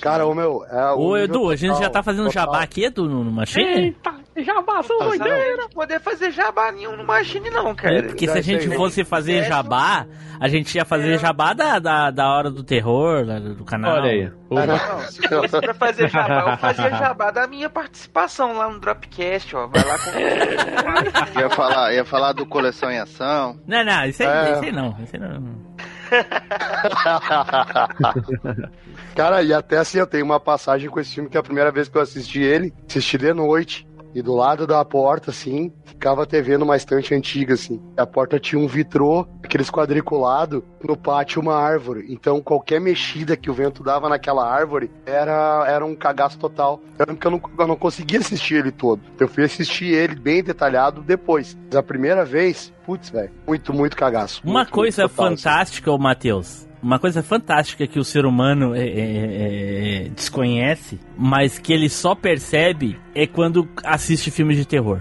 Cara, ô meu. É o Ô, Edu, a gente total, já tá fazendo total. jabá aqui, Edu, no, no Machine? Eita, jabá, são Não doideira. vai poder fazer jabá nenhum no Machine, não, cara. É, porque se a gente fosse fazer jabá, a gente ia fazer jabá da, da, da hora do terror, lá do canal. Olha aí. Ah, não. Não, se fosse pra fazer jabá, eu fazia jabá da minha participação lá no Dropcast, ó. Vai lá com. Ia falar, ia falar do Coleção em Ação. Não, não, isso aí, É. isso aí não. Isso aí não. Cara, e até assim, eu tenho uma passagem com esse filme que é a primeira vez que eu assisti ele, assisti de noite. E do lado da porta, assim, ficava a TV numa estante antiga, assim. A porta tinha um vitrô, aqueles quadriculado, no pátio uma árvore. Então qualquer mexida que o vento dava naquela árvore era, era um cagaço total. Eu lembro que eu não, eu não conseguia assistir ele todo. Eu fui assistir ele bem detalhado depois. Mas a primeira vez, putz, velho, muito, muito cagaço. Uma Muito, coisa muito total, assim. fantástica, ô Matheus. Uma coisa fantástica que o ser humano é, é, é, desconhece, mas que ele só percebe é quando assiste filmes de terror.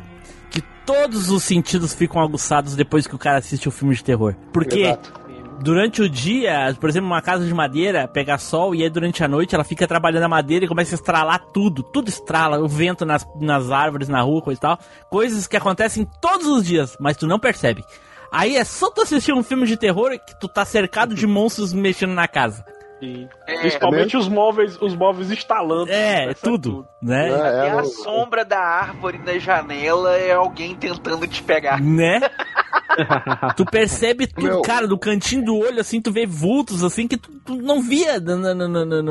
Que todos os sentidos ficam aguçados depois que o cara assiste o filme de terror. Porque Exato. durante o dia, por exemplo, uma casa de madeira pega sol e aí durante a noite ela fica trabalhando a madeira e começa a estralar tudo. Tudo estrala, o vento nas, nas árvores, na rua, coisa e tal. Coisas que acontecem todos os dias, mas tu não percebe. Aí é só tu assistir um filme de terror que tu tá cercado de monstros mexendo na casa. E, principalmente os móveis, os móveis instalando. É, Essa tudo, né? Até É, a é, sombra da árvore na janela é alguém tentando te pegar. Né? tu percebe tudo, Meu. cara, do cantinho do olho, assim, tu vê vultos, assim, que tu, tu não via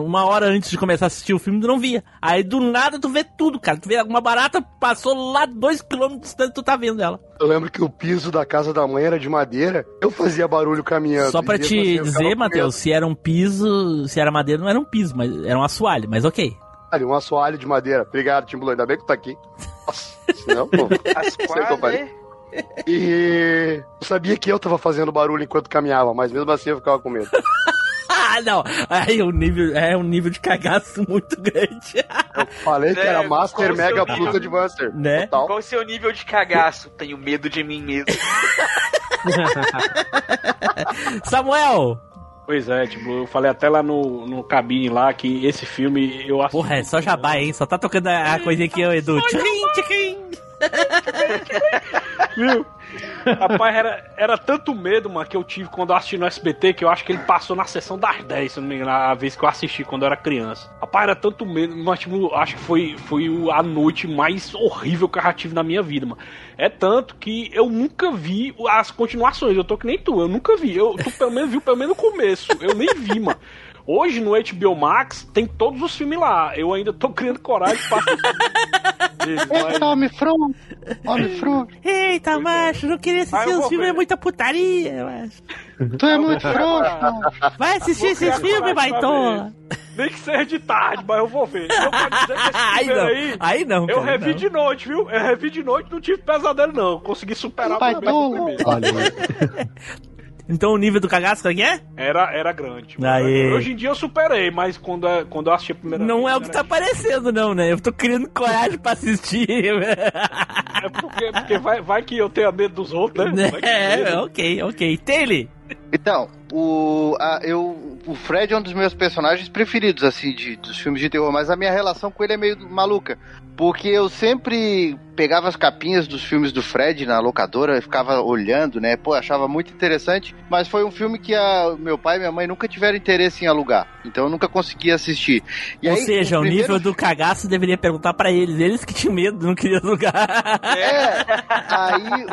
uma hora antes de começar a assistir o filme, tu não via. Aí do nada tu vê tudo, cara. Tu vê alguma barata, passou lá dois quilômetros distante, tu tá vendo ela. Eu lembro que o piso da casa da mãe era de madeira. Eu fazia barulho caminhando. Só pra te dizer, Matheus, se era um piso, se era madeira, não era um piso, mas era um assoalho, mas ok. Ali, um assoalho de madeira. Obrigado, Timbulo. Ainda bem que tu tá aqui. Nossa, senão, pô. As eu quadras. E eu sabia que eu tava fazendo barulho enquanto caminhava, mas mesmo assim eu ficava com medo. Ah, não. Aí o nível é um nível de cagaço muito grande. Falei que era Master qual o Mega seu Plus nível? Advancer. Né? Total. Qual o seu nível de cagaço? Tenho medo de mim mesmo. Samuel! Pois é, tipo, eu falei até lá no, no cabine lá que esse filme eu assisti. Porra, é só jabá, hein? Só tá tocando a, a coisinha aqui, Edu. Tchim, tchim. Viu? Rapaz, era, era tanto medo, mano, que eu tive quando eu assisti no SBT, que eu acho que ele passou na sessão das 10, se não me engano, a vez que eu assisti quando eu era criança. Rapaz, era tanto medo, mas tipo, acho que foi, foi o- a noite mais horrível que eu já tive na minha vida, mano. É tanto que eu nunca vi as continuações, eu tô que nem tu, eu nunca vi. Eu, tu pelo menos viu pelo menos no começo, eu nem vi, mano. Hoje no HBO Max tem todos os filmes lá. Eu ainda tô criando coragem pra. Eita, Homem-Front! Homem-Front! Eita, macho, não queria Ah, assistir eu os filmes, é muita putaria, macho. Tu é muito frouxo! Vai assistir esses filmes, baitola. Nem que seja de tarde, mas eu vou ver. Eu quero dizer que esse Aí filme não, aí, aí não, Eu revi não. de noite, viu? Eu revi de noite, não tive pesadelo, não. Consegui superar o primeiro. tolo. primeiro. Olha. Então o nível do cagaço, que é? Era, era grande. Aê. Hoje em dia eu superei, mas quando, é- quando eu assisti a primeira Não vez, é o que tá aparecendo, não, né? Eu tô criando coragem pra assistir. É porque, porque vai, vai que eu tenha medo dos outros, né? É, ok, ok. Taylor! Então, o, a- eu, o Fred é um dos meus personagens preferidos, assim, de, dos filmes de terror, mas a minha relação com ele é meio maluca. Porque eu sempre pegava as capinhas dos filmes do Fred na locadora e ficava olhando, né? Pô, achava muito interessante. Mas foi um filme que a, meu pai e minha mãe nunca tiveram interesse em alugar. Então eu nunca consegui assistir. E Ou aí, seja, o, primeiro nível do cagaço deveria perguntar pra eles. Eles que tinham medo, não queriam lugar. É, aí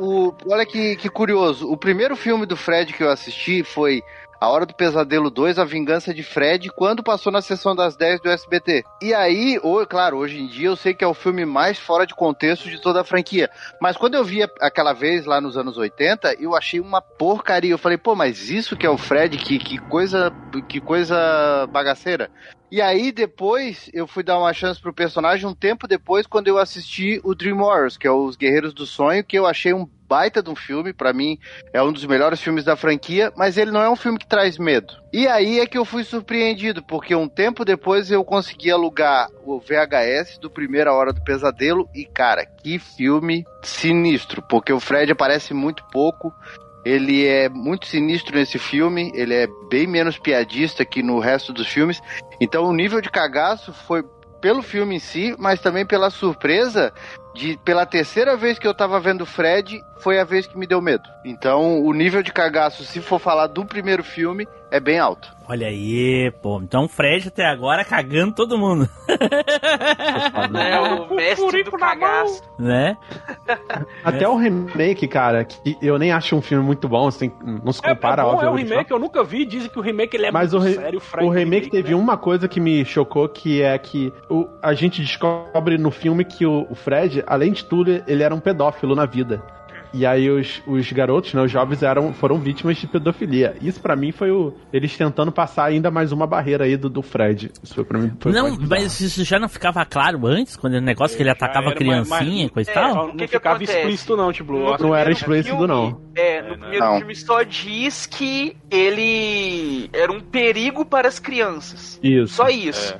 o, o- olha que, que curioso. O primeiro filme do Fred que eu assisti foi A Hora do Pesadelo 2, A Vingança de Fred, quando passou na sessão das 10 do SBT. E aí, ou, claro, hoje em dia eu sei que é o filme mais fora de contexto de toda a franquia. Mas quando eu vi aquela vez lá nos anos 80, eu achei uma porcaria. Eu falei, pô, mas isso que é o Fred, que, que coisa que coisa bagaceira. E aí depois eu fui dar uma chance pro personagem um tempo depois quando eu assisti o Dream Warriors, que é os Guerreiros do Sonho, que eu achei um baita de um filme, para mim é um dos melhores filmes da franquia, mas ele não é um filme que traz medo. E aí é que eu fui surpreendido, porque um tempo depois eu consegui alugar o VHS do Primeira Hora do Pesadelo e cara, que filme sinistro, porque o Fred aparece muito pouco, ele é muito sinistro nesse filme, ele é bem menos piadista que no resto dos filmes. Então o nível de cagaço foi pelo filme em si, mas também pela surpresa de pela terceira vez que eu tava vendo Fred, foi a vez que me deu medo. Então, o nível de cagaço, se for falar do primeiro filme, é bem alto. Olha aí, pô. Então Fred até agora cagando todo mundo. É o mestre do cagaço. Né? Até o remake, cara, que eu nem acho um filme muito bom, assim, não se É, compara, é bom, é um obviamente. remake, eu nunca vi, dizem que o remake ele é Mas muito o, re- sério, o Fred o remake teve né? uma coisa que me chocou, que é que o- a gente descobre no filme que o, o Fred, além de tudo, ele era um pedófilo na vida. E aí os, os garotos, né, os jovens eram, foram vítimas de pedofilia. Isso pra mim foi o eles tentando passar ainda mais uma barreira aí do, do Fred. Isso foi pra mim. Foi Não, mas isso já não ficava claro antes, quando o negócio que ele atacava era, criancinha, mas- coisa e é, tal? Não, que que ficava acontece? explícito não, tipo... No Não era explícito, filme, não. É, no primeiro Não. filme só diz que ele era um perigo para as crianças. Isso. Só isso.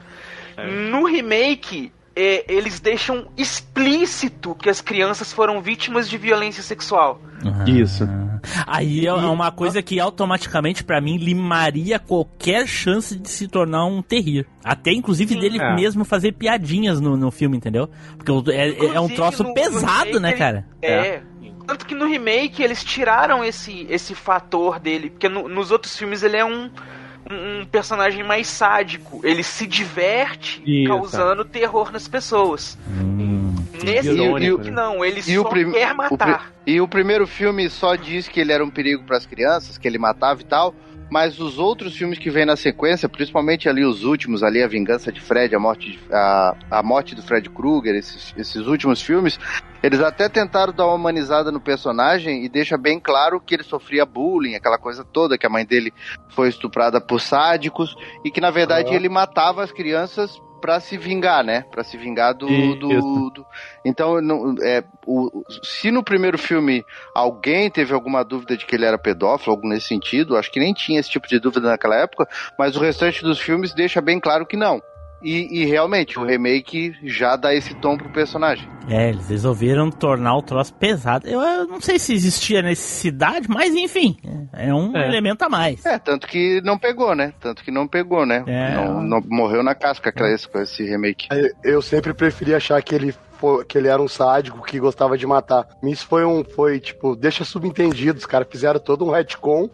No remake, é, eles deixam explícito que as crianças foram vítimas de violência sexual. Isso. Aí é uma coisa que automaticamente, pra mim, limaria qualquer chance de se tornar um terrir. Até, inclusive, dele É. mesmo fazer piadinhas no, no filme, entendeu? Porque é, é um troço no- no pesado, remake, né, cara? É. Tanto que no remake eles tiraram esse, esse fator dele. Porque no- nos outros filmes ele é um, um, um personagem mais sádico. Ele se diverte Isso. causando terror nas pessoas. Nesse Irônico, filme, não, ele E o só prim- quer o matar. pri- E o primeiro filme só diz que ele era um perigo para as crianças, que ele matava e tal. Mas os outros filmes que vêm na sequência, principalmente ali os últimos, ali a Vingança de Fred, a morte, de- a, a morte do Fred Krueger, esses, esses últimos filmes, eles até tentaram dar uma humanizada no personagem e deixa bem claro que ele sofria bullying, aquela coisa toda, que a mãe dele foi estuprada por sádicos e que na verdade ele matava as crianças pra se vingar, né? Pra se vingar do, do, do- então não, é, o- se no primeiro filme alguém teve alguma dúvida de que ele era pedófilo, algo nesse sentido, acho que nem tinha esse tipo de dúvida naquela época, mas o restante dos filmes deixa bem claro que não. E, e realmente, o remake já dá esse tom pro personagem. É, eles resolveram tornar o troço pesado. Eu, eu não sei se existia necessidade, mas enfim, é é um É. elemento a mais. É, tanto que não pegou, né? Tanto que não pegou, né? É. Não, não- morreu na casca com esse, com esse remake. Eu sempre preferi achar que ele que ele era um sádico que gostava de matar. Isso foi um foi tipo, deixa subentendido, os caras fizeram todo um retcon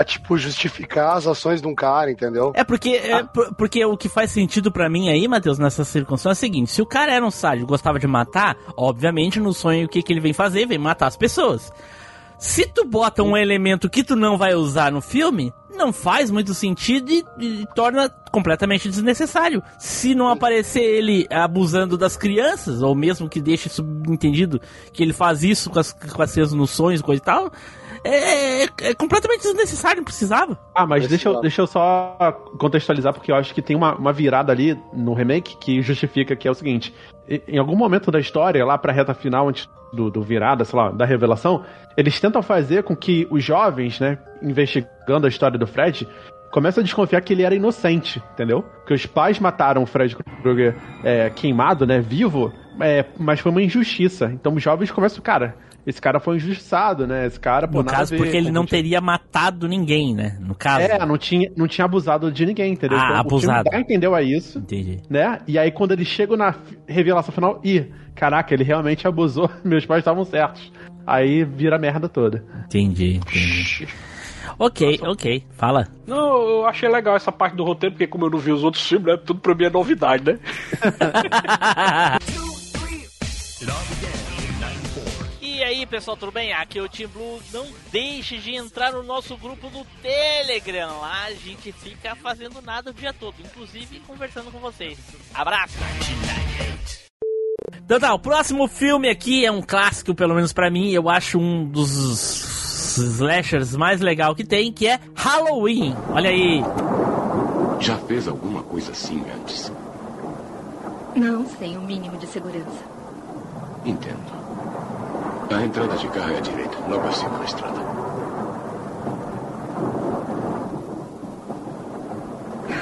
pra tipo justificar as ações de um cara, entendeu? É porque, é por- porque o que faz sentido pra mim aí, Matheus, nessa circunstância é o seguinte: se o cara era um sádico e gostava de matar, obviamente no sonho o que, que ele vem fazer? Vem matar as pessoas. Se tu bota um elemento que tu não vai usar no filme, não faz muito sentido e, e torna completamente desnecessário. Se não aparecer ele abusando das crianças, ou mesmo que deixe subentendido que ele faz isso com as, com as crianças nos sonhos, coisa e tal, é, é- é completamente desnecessário, não precisava. Ah, mas deixa eu, deixa eu só contextualizar, porque eu acho que tem uma, uma virada ali no remake que justifica que é o seguinte: em algum momento da história, lá pra reta final, antes do, do virada, sei lá, da revelação, eles tentam fazer com que os jovens, né, investigando a história do Fred, começam a desconfiar que ele era inocente, entendeu? Que os pais mataram o Fred Krueger é, queimado, né, vivo, é, mas foi uma injustiça. Então os jovens começam, cara. Esse cara foi injustiçado, né? Esse cara, pô, No nada caso, porque ele não o que- teria matado ninguém, né? No caso. é, não tinha, não tinha abusado de ninguém, entendeu? Ah, Então, o abusado. filme dá a entendeu a isso, Entendi. né? E aí quando eles chegam na revelação final, ih, caraca, ele realmente abusou, meus pais estavam certos. Aí vira a merda toda. Entendi, entendi. Ok, ok. Fala. Não, eu achei legal essa parte do roteiro, porque como eu não vi os outros filmes, né, tudo pra mim é novidade, né? E aí, aí, pessoal, tudo bem? Aqui é o Team Blue. Não deixe de entrar no nosso grupo do Telegram. Lá a gente fica fazendo nada o dia todo, inclusive conversando com vocês. Abraço! Então tá, o próximo filme aqui é um clássico, pelo menos pra mim. Eu acho um dos slashers mais legal que tem, que é Halloween. Olha aí. Já fez alguma coisa assim antes? Não, sem o mínimo de segurança. Entendo. A entrada de carro é à direita, logo acima da estrada.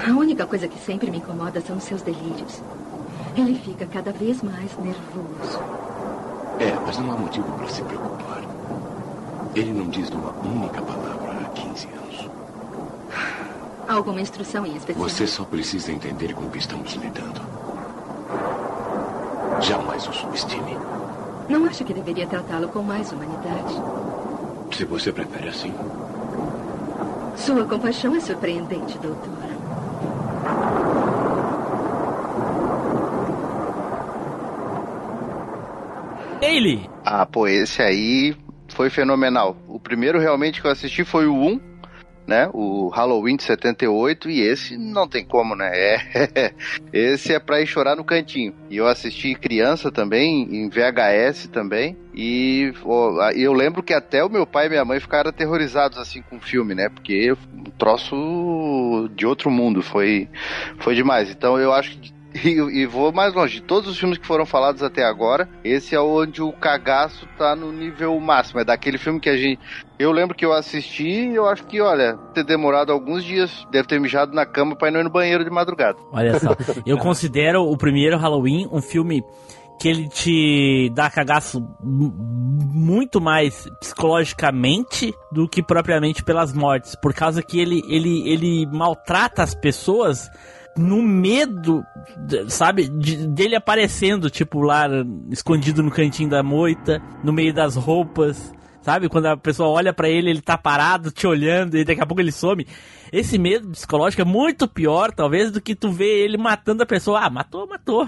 A única coisa que sempre me incomoda são os seus delírios. Ele fica cada vez mais nervoso. É, mas não há motivo para se preocupar. Ele não diz uma única palavra há 15 anos. Alguma instrução em especial? Você só precisa entender com o que estamos lidando. Jamais o subestime. Não acha que deveria tratá-lo com mais humanidade? Se você prefere assim. Sua compaixão é surpreendente, doutor. Ele! Ah, pô, esse aí foi fenomenal. O primeiro realmente que eu assisti foi o 1, né? O Halloween de 78 e esse não tem como, né? É, esse é pra ir chorar no cantinho. E eu assisti criança também, em VHS também. E eu lembro que até o meu pai e minha mãe ficaram aterrorizados assim com o filme, né? Porque um troço de outro mundo, foi, foi demais. Então eu acho que e, e vou mais longe. De todos os filmes que foram falados até agora, esse é onde o cagaço tá no nível máximo. É daquele filme que a gente. Eu lembro que eu assisti e eu acho que, olha, ter demorado alguns dias, deve ter mijado na cama pra ir no banheiro de madrugada. Olha só, eu considero o primeiro Halloween um filme que ele te dá cagaço muito mais psicologicamente do que propriamente pelas mortes, por causa que ele, ele, ele maltrata as pessoas no medo, sabe, de- dele aparecendo, tipo, lá escondido no cantinho da moita, no meio das roupas, sabe? Quando a pessoa olha pra ele, ele tá parado, te olhando, e daqui a pouco ele some. Esse medo psicológico é muito pior, talvez, do que tu ver ele matando a pessoa. Ah, matou, matou.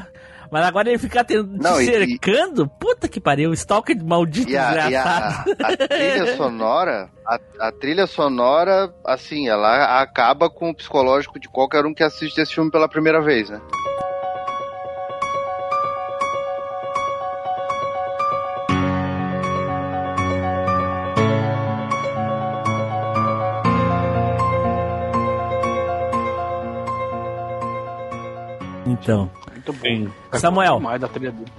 Mas agora ele ficar te, te Não, e- cercando, puta que pariu, stalker maldito E a, e a- desgraçado. a trilha sonora, a, a trilha sonora, assim, ela acaba com o psicológico de qualquer um que assiste esse filme pela primeira vez, né? Então, Muito bem. Samuel. Demais da trilha dele.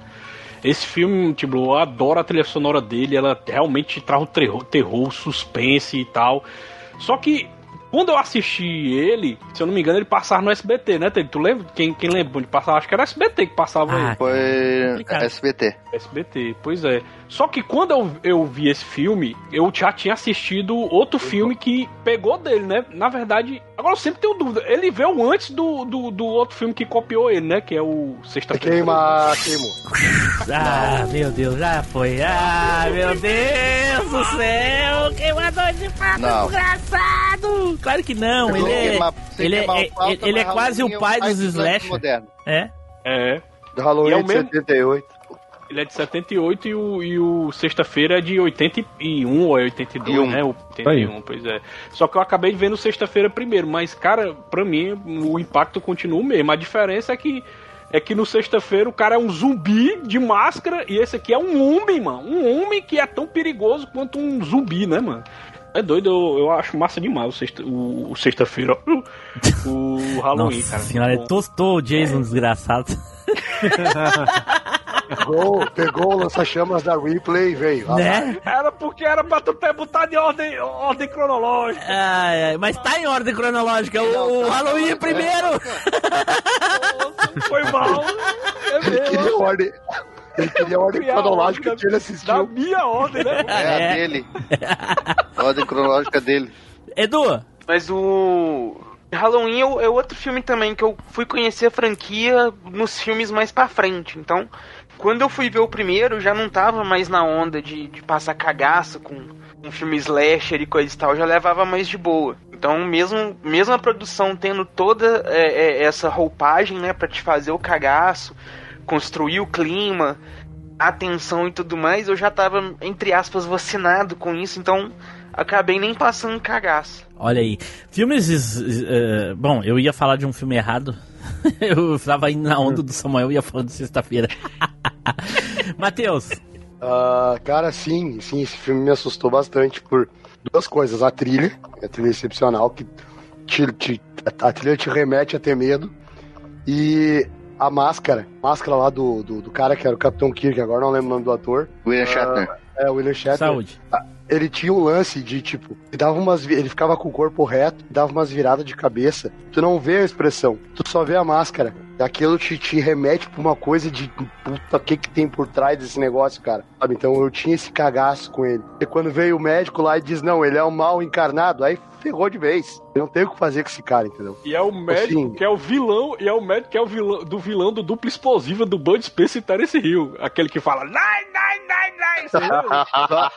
Esse filme, tipo, eu adoro a trilha sonora dele, ela realmente traz o terror, terror, suspense e tal. Só que quando eu assisti ele, se eu não me engano, ele passava no SBT, né, Tele? Tu lembra? Quem, quem lembra onde passava? Acho que era SBT que passava Ah, ele. Foi SBT. SBT, pois é. Só que quando eu, eu vi esse filme, eu já tinha assistido outro filme que pegou dele, né? Na verdade, agora eu sempre tenho dúvida. Ele veio antes do, do, do outro filme que copiou ele, né? Que é o Sexta-feira. Queima, queimou. Ah, meu Deus, já foi. Ah, meu Deus do céu! Queimador de pato Não. desgraçado! Claro que não, ele é, ele é, é- ele é quase o é pai dos modernos. É? É. Do Halloween E é o de mesmo- 78. Ele é de 78 e o, e o Sexta-feira é de 81 ou é 82, E um. né? O 81, pois é. Só que eu acabei de ver no Sexta-feira primeiro, mas, cara, pra mim o impacto continua o mesmo. A diferença é que é que no Sexta-feira o cara é um zumbi de máscara e esse aqui é um homem, mano. Um homem que é tão perigoso quanto um zumbi, né, mano? É doido, eu, eu acho massa demais o sexta- o- o Sexta-feira. ó. o Halloween, Nossa cara. senhora, tostou o Jason desgraçado. Pegou, pegou o lança-chamas da Ripley e veio. Né? Era porque era pra tu ter botado em ordem, ordem cronológica. Ai, ai, mas tá em ordem cronológica. O, o Halloween é primeiro. Foi mal. É Ele queria mesmo. ordem. Ele queria a ordem cronológica que ele Da assistiu. minha ordem, né? É, É. a dele. A ordem cronológica dele. Edu, Mas o Halloween é é outro filme também que eu fui conhecer a franquia nos filmes mais pra frente. Então, quando eu fui ver o primeiro, já não tava mais na onda de, de passar cagaço com um filme slasher e coisa e tal, já levava mais de boa. Então, mesmo, mesmo a produção tendo toda é, é, essa roupagem, né, pra te fazer o cagaço, construir o clima, atenção e tudo mais, eu já tava, entre aspas, vacinado com isso, então acabei nem passando cagaço. Olha aí. Filmes. eh, bom, eu ia falar de um filme errado. eu tava indo na onda do Samuel e ia falando sexta-feira. Matheus. Ah, cara, sim, sim, esse filme me assustou bastante por duas coisas. A trilha, a trilha excepcional, que te, te- a trilha te remete a ter medo. E a máscara, máscara lá do, do, do cara que era o Capitão Kirk, agora não lembro o nome do ator. William Ah, Shatner. É, o William Shatner. Saúde. Ah, Ele tinha um lance de tipo, ele dava umas, ele ficava com o corpo reto, dava umas viradas de cabeça. Tu não vê a expressão, tu só vê a máscara. Aquilo te, te remete pra uma coisa de puta, o que que tem por trás desse negócio, cara. Sabe? Então eu tinha esse cagaço com ele. E quando veio o médico lá e diz, não, ele é um mal encarnado, aí ferrou de vez. Eu não tenho o que fazer com esse cara, entendeu? E é o médico Assim. que é o vilão, e é o médico que é o vilão do vilão do duplo explosiva do Bud Spencer e Terence Hill. Aquele que fala nine, nine, nine, nine. Você lembra?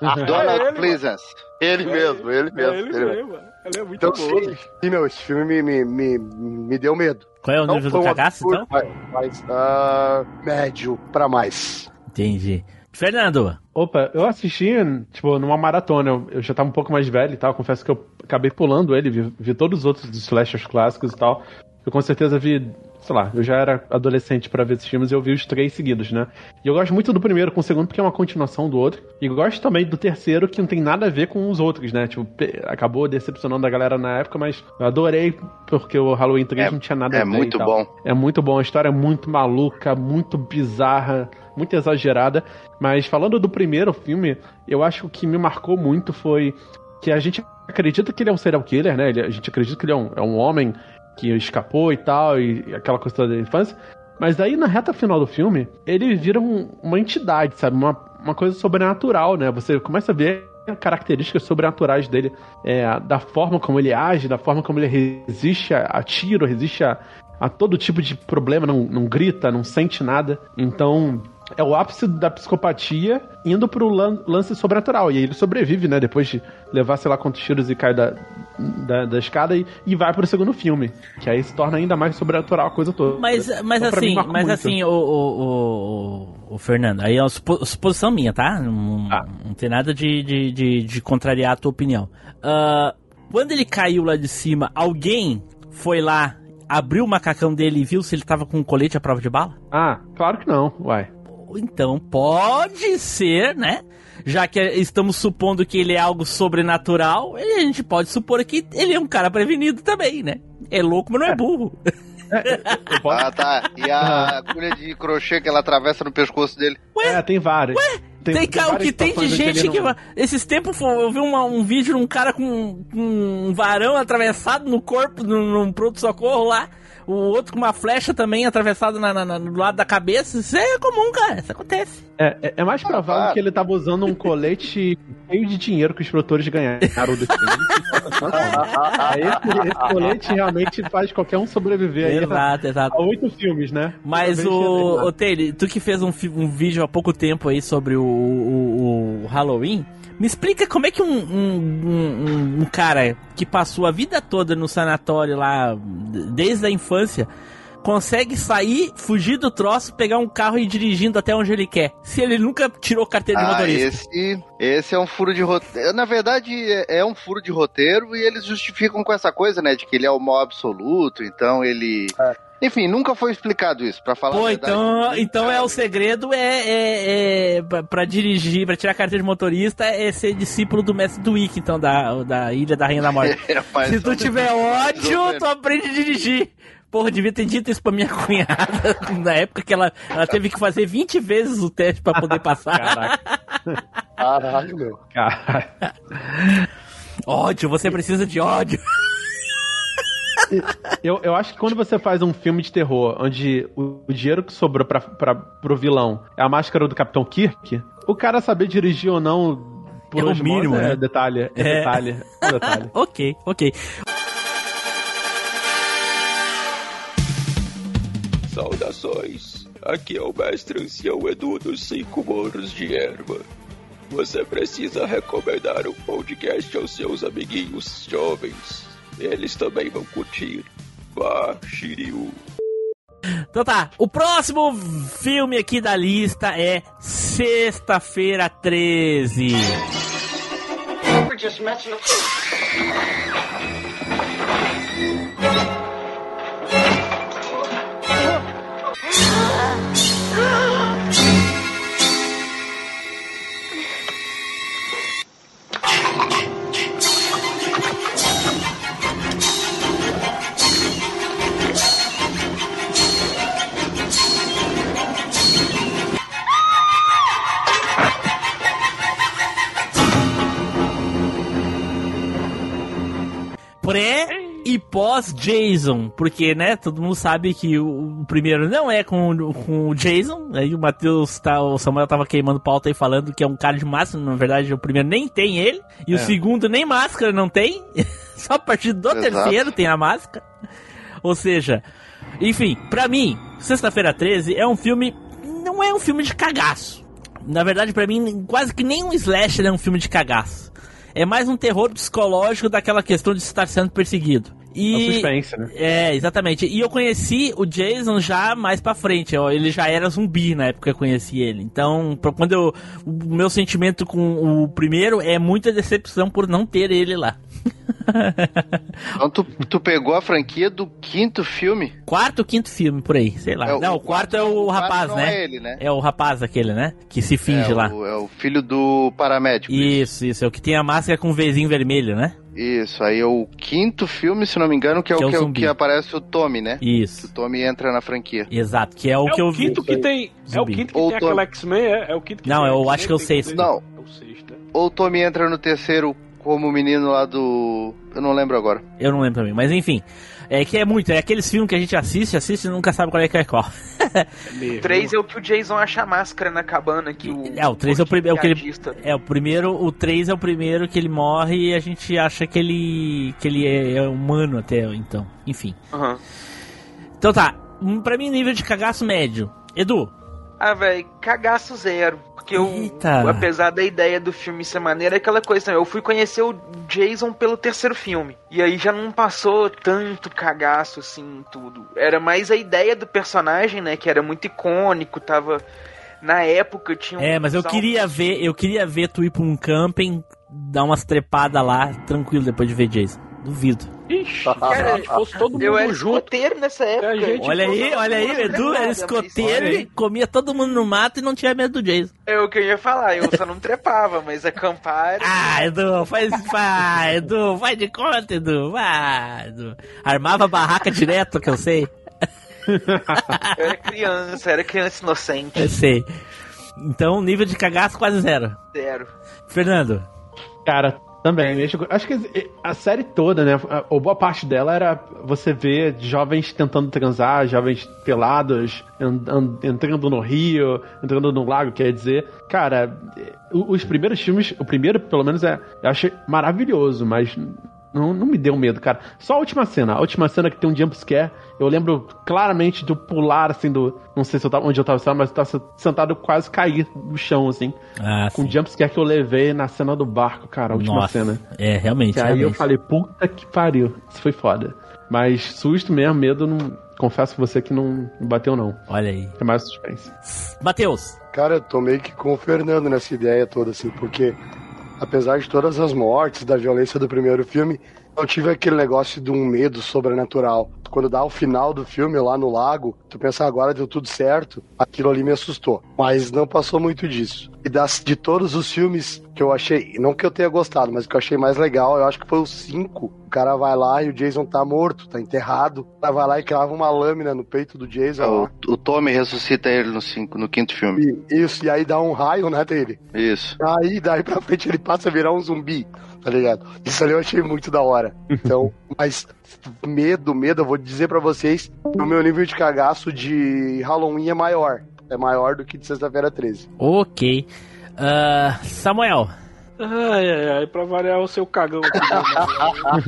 Donald É ele, Pleasance. Ele mesmo, ele mesmo. É ele ele mesmo, mano. Ele é muito Então, bom. sim, sim, meu, esse filme me, me, me, me deu medo. Qual é o Não nível do cagaço, absurdo, então? Mas, mas, ah, médio pra mais. Entendi. Fernando. Opa, eu assisti, tipo, numa maratona. Eu, eu já tava um pouco mais velho e tal. Confesso que eu acabei pulando ele, vi, vi todos os outros dos slashers clássicos e tal. Eu com certeza vi, sei lá, eu já era adolescente pra ver esses filmes e eu vi os três seguidos, né? E eu gosto muito do primeiro com o segundo porque é uma continuação do outro. E gosto também do terceiro que não tem nada a ver com os outros, né? Tipo, acabou decepcionando a galera na época, mas eu adorei porque o Halloween 3 É- não tinha nada é a ver. e muito bom. É muito bom, a história é muito maluca, muito bizarra, muito exagerada. Mas falando do primeiro filme, eu acho que o que me marcou muito foi que a gente acredita que ele é um serial killer, né? A gente acredita que ele é um, é um homem que escapou e tal, e, aquela coisa da infância. Mas daí, na reta final do filme, ele vira um- uma entidade, sabe? Uma, uma coisa sobrenatural, né? Você começa a ver características sobrenaturais dele, é, da forma como ele age, da forma como ele resiste a, a tiro, resiste a, a todo tipo de problema, não, não grita, não sente nada. Então, é o ápice da psicopatia indo pro lan- lance sobrenatural. E aí ele sobrevive, né? Depois de levar sei lá quantos tiros e cai da, da, da escada e, e vai pro segundo filme. Que aí se torna ainda mais sobrenatural a coisa toda. Mas, mas Então, pra mim, assim, marcou mas muito. assim, o, o, o, o Fernando, aí é uma supo- suposição minha, tá? Não, não tem nada de, de, de, de contrariar a tua opinião. Ah, quando ele caiu lá de cima, alguém foi lá, abriu o macacão dele e viu se ele tava com um colete à prova de bala? Ah, claro que não, uai. Então pode ser, né? Já que estamos supondo que ele é algo sobrenatural, a gente pode supor que ele é um cara prevenido também, né? É louco, mas não é burro. Ah, tá. E a agulha de crochê que ela atravessa no pescoço dele. É, tem várias. Tem, cara, o várias que tem de gente ele que. não- Esses tempos eu vi uma- um vídeo de um cara com, com um varão atravessado no corpo, num, num pronto-socorro lá. O outro com uma flecha também atravessada na, na- na- no lado da cabeça. Isso é comum, cara. Isso acontece. É, é- é mais provável Ah, que ele tava usando um colete cheio de dinheiro que os produtores ganharam do filme. Aí esse, esse colete realmente faz qualquer um sobreviver aí Exato, exato. a oito filmes, né? Mas o, o Taylor, tu que fez um, um vídeo há pouco tempo aí sobre o, o- o Halloween, me explica como é que um, um- um- um cara que passou a vida toda no sanatório lá, desde a infância, consegue sair, fugir do troço, pegar um carro e ir dirigindo até onde ele quer. Se ele nunca tirou carteira de Ah, motorista. esse, esse é um furo de roteiro. Na verdade, é é um furo de roteiro e eles justificam com essa coisa, né? De que ele é o mal absoluto, então ele. Enfim, nunca foi explicado isso, pra falar Pô, então, então é o segredo é, é, é pra, pra dirigir, pra tirar carteira de motorista, é ser discípulo do mestre do Wiki, então, da, da Ilha da Rainha da Morte. É, Se tu tiver ódio, tu aprende a dirigir. Porra, devia ter dito isso pra minha cunhada na época que ela, ela teve que fazer 20 vezes o teste pra poder passar. Caralho, meu. Caralho. ódio, você precisa de ódio. Eu, eu acho que quando você faz um filme de terror onde o, o dinheiro que sobrou pra, pra, pro vilão é a máscara do Capitão Kirk, o cara saber dirigir ou não por É o mínimo, é né? detalhe. É, É. detalhe. É detalhe. ok, ok. Saudações! Aqui é o mestre ancião Edu dos Cinco Morros de Erva. Você precisa recomendar um podcast aos seus amiguinhos jovens. Eles também vão curtir. Vá, Shiryu. Então tá, o próximo filme aqui da lista é Sexta-feira 13. We're just messing Pré e pós Jason, porque, né, todo mundo sabe que o, o primeiro não é com, o- com o Jason, aí o Matheus, tá, o Samuel tava queimando pauta aí falando que é um cara de máscara, na verdade o primeiro nem tem ele, e o É. segundo nem máscara não tem, só a partir do Exato. terceiro tem a máscara. Ou seja, enfim, pra mim, Sexta-feira 13 é um filme, não é um filme de cagaço. Na verdade, pra mim, quase que nem um slasher é um filme de cagaço. É mais um terror psicológico daquela questão de estar sendo perseguido. E... É um suspense, né? É, exatamente. E eu conheci o Jason já mais pra frente. ó, Ele já era zumbi na época que eu conheci ele. Então, quando eu. O meu sentimento com o primeiro é muita decepção por não ter ele lá. Então tu, tu pegou a franquia do quinto filme? Quarto, quinto filme, por aí, sei lá. É, não, o quarto é o, o quarto rapaz, né? é ele, né? É o rapaz aquele, né? Que se finge é, lá. O, é o filho do paramédico. Isso, isso. É o que tem a máscara com o Vzinho vermelho, né? Isso, aí é o quinto filme, se não me engano, que é, Que é o que, é o zumbi. que aparece o Tommy, né? Isso. O Tommy entra na franquia. Exato, que é o É que o eu vi. quinto que tem. É o quinto que Ou tem Tom- aquele X-Men, é? É o quinto que Não, tem eu acho que é o sexto. Não, É o sexto, é. ou o Tommy entra no terceiro como o menino lá do... Eu não lembro agora. Eu não lembro também, mas enfim. É que é muito, é aqueles filmes que a gente assiste, assiste e nunca sabe qual é que é qual. O 3 é o que o Jason acha a máscara na cabana que o. É, o 3 é o, prim- é o que ele. piadista- É, o primeiro. O 3 é o primeiro que ele morre e a gente acha que ele. que ele é, é humano até então. Enfim. Aham. Então tá. hum, Pra mim, nível de cagaço médio. Edu, Ah, velho, cagaço zero. Porque eu, Eita. apesar da ideia do filme ser maneira, é aquela coisa também. Eu fui conhecer o Jason pelo terceiro filme. E aí já não passou tanto cagaço assim, tudo. Era mais a ideia do personagem, né? Que era muito icônico, tava. Na época tinha um É, mas eu queria ver, eu queria ver tu ir pra um camping, dar umas trepadas lá, tranquilo, depois de ver Jason. Duvido. Ixi, Cara, se fosse todo Eu mundo era junto. escoteiro nessa época. gente Olha aí, olha aí, Edu era escoteiro e comia todo mundo no mato e não tinha medo do Jason. É o que eu ia falar, eu só não trepava, mas acampar. era- Ah, Edu, faz, vai, Edu, vai de conta, Edu, vai, Edu. Armava barraca direto, que eu sei. Eu era criança, era criança inocente. Eu sei. Então, nível de cagaço quase zero. Zero. Fernando, Cara, também. Acho, que a série toda, né? A boa parte dela era você ver jovens tentando transar, jovens pelados, en- en- entrando no rio, entrando no lago, quer dizer. Cara, os primeiros filmes, o primeiro, pelo menos, é, eu achei maravilhoso, mas não, não me deu medo, cara. Só a última cena. A última cena que tem um jump scare, eu lembro claramente do pular, assim, do. Não sei se eu tava, onde eu tava sentado, mas eu tava sentado quase cair no chão, assim. Ah, com o jump scare que eu levei na cena do barco, cara, a última Nossa, cena. é, realmente, Que aí eu realmente. falei, puta que pariu. Isso foi foda. Mas susto mesmo, medo, não. Confesso com você que não bateu, não. Olha aí. É mais suspense. Matheus. Cara, eu tô meio que com o Fernando nessa ideia toda, assim, porque apesar de todas as mortes, da violência do primeiro filme, eu tive aquele negócio de um medo sobrenatural. Quando dá o final do filme lá no lago, tu pensa agora deu tudo certo, aquilo ali me assustou. Mas não passou muito disso. E das, de todos os filmes que eu achei, não que eu tenha gostado, mas que eu achei mais legal, eu acho que foi o 5. O cara vai lá e o Jason tá morto, tá enterrado. O cara vai lá e crava uma lâmina no peito do Jason. É, o, o Tommy ressuscita ele no, cinco, no quinto filme. E- Isso, e aí dá um raio, né, dele. Isso. Aí, daí pra frente, ele passa a virar um zumbi, tá ligado? Isso ali eu achei muito da hora. Então, mas medo, medo, eu vou dizer pra vocês, o meu nível de cagaço de Halloween é maior. É maior do que de sexta-feira 13. Ok. Ah, Samuel. Ai, ai, ai, pra variar o seu cagão aqui.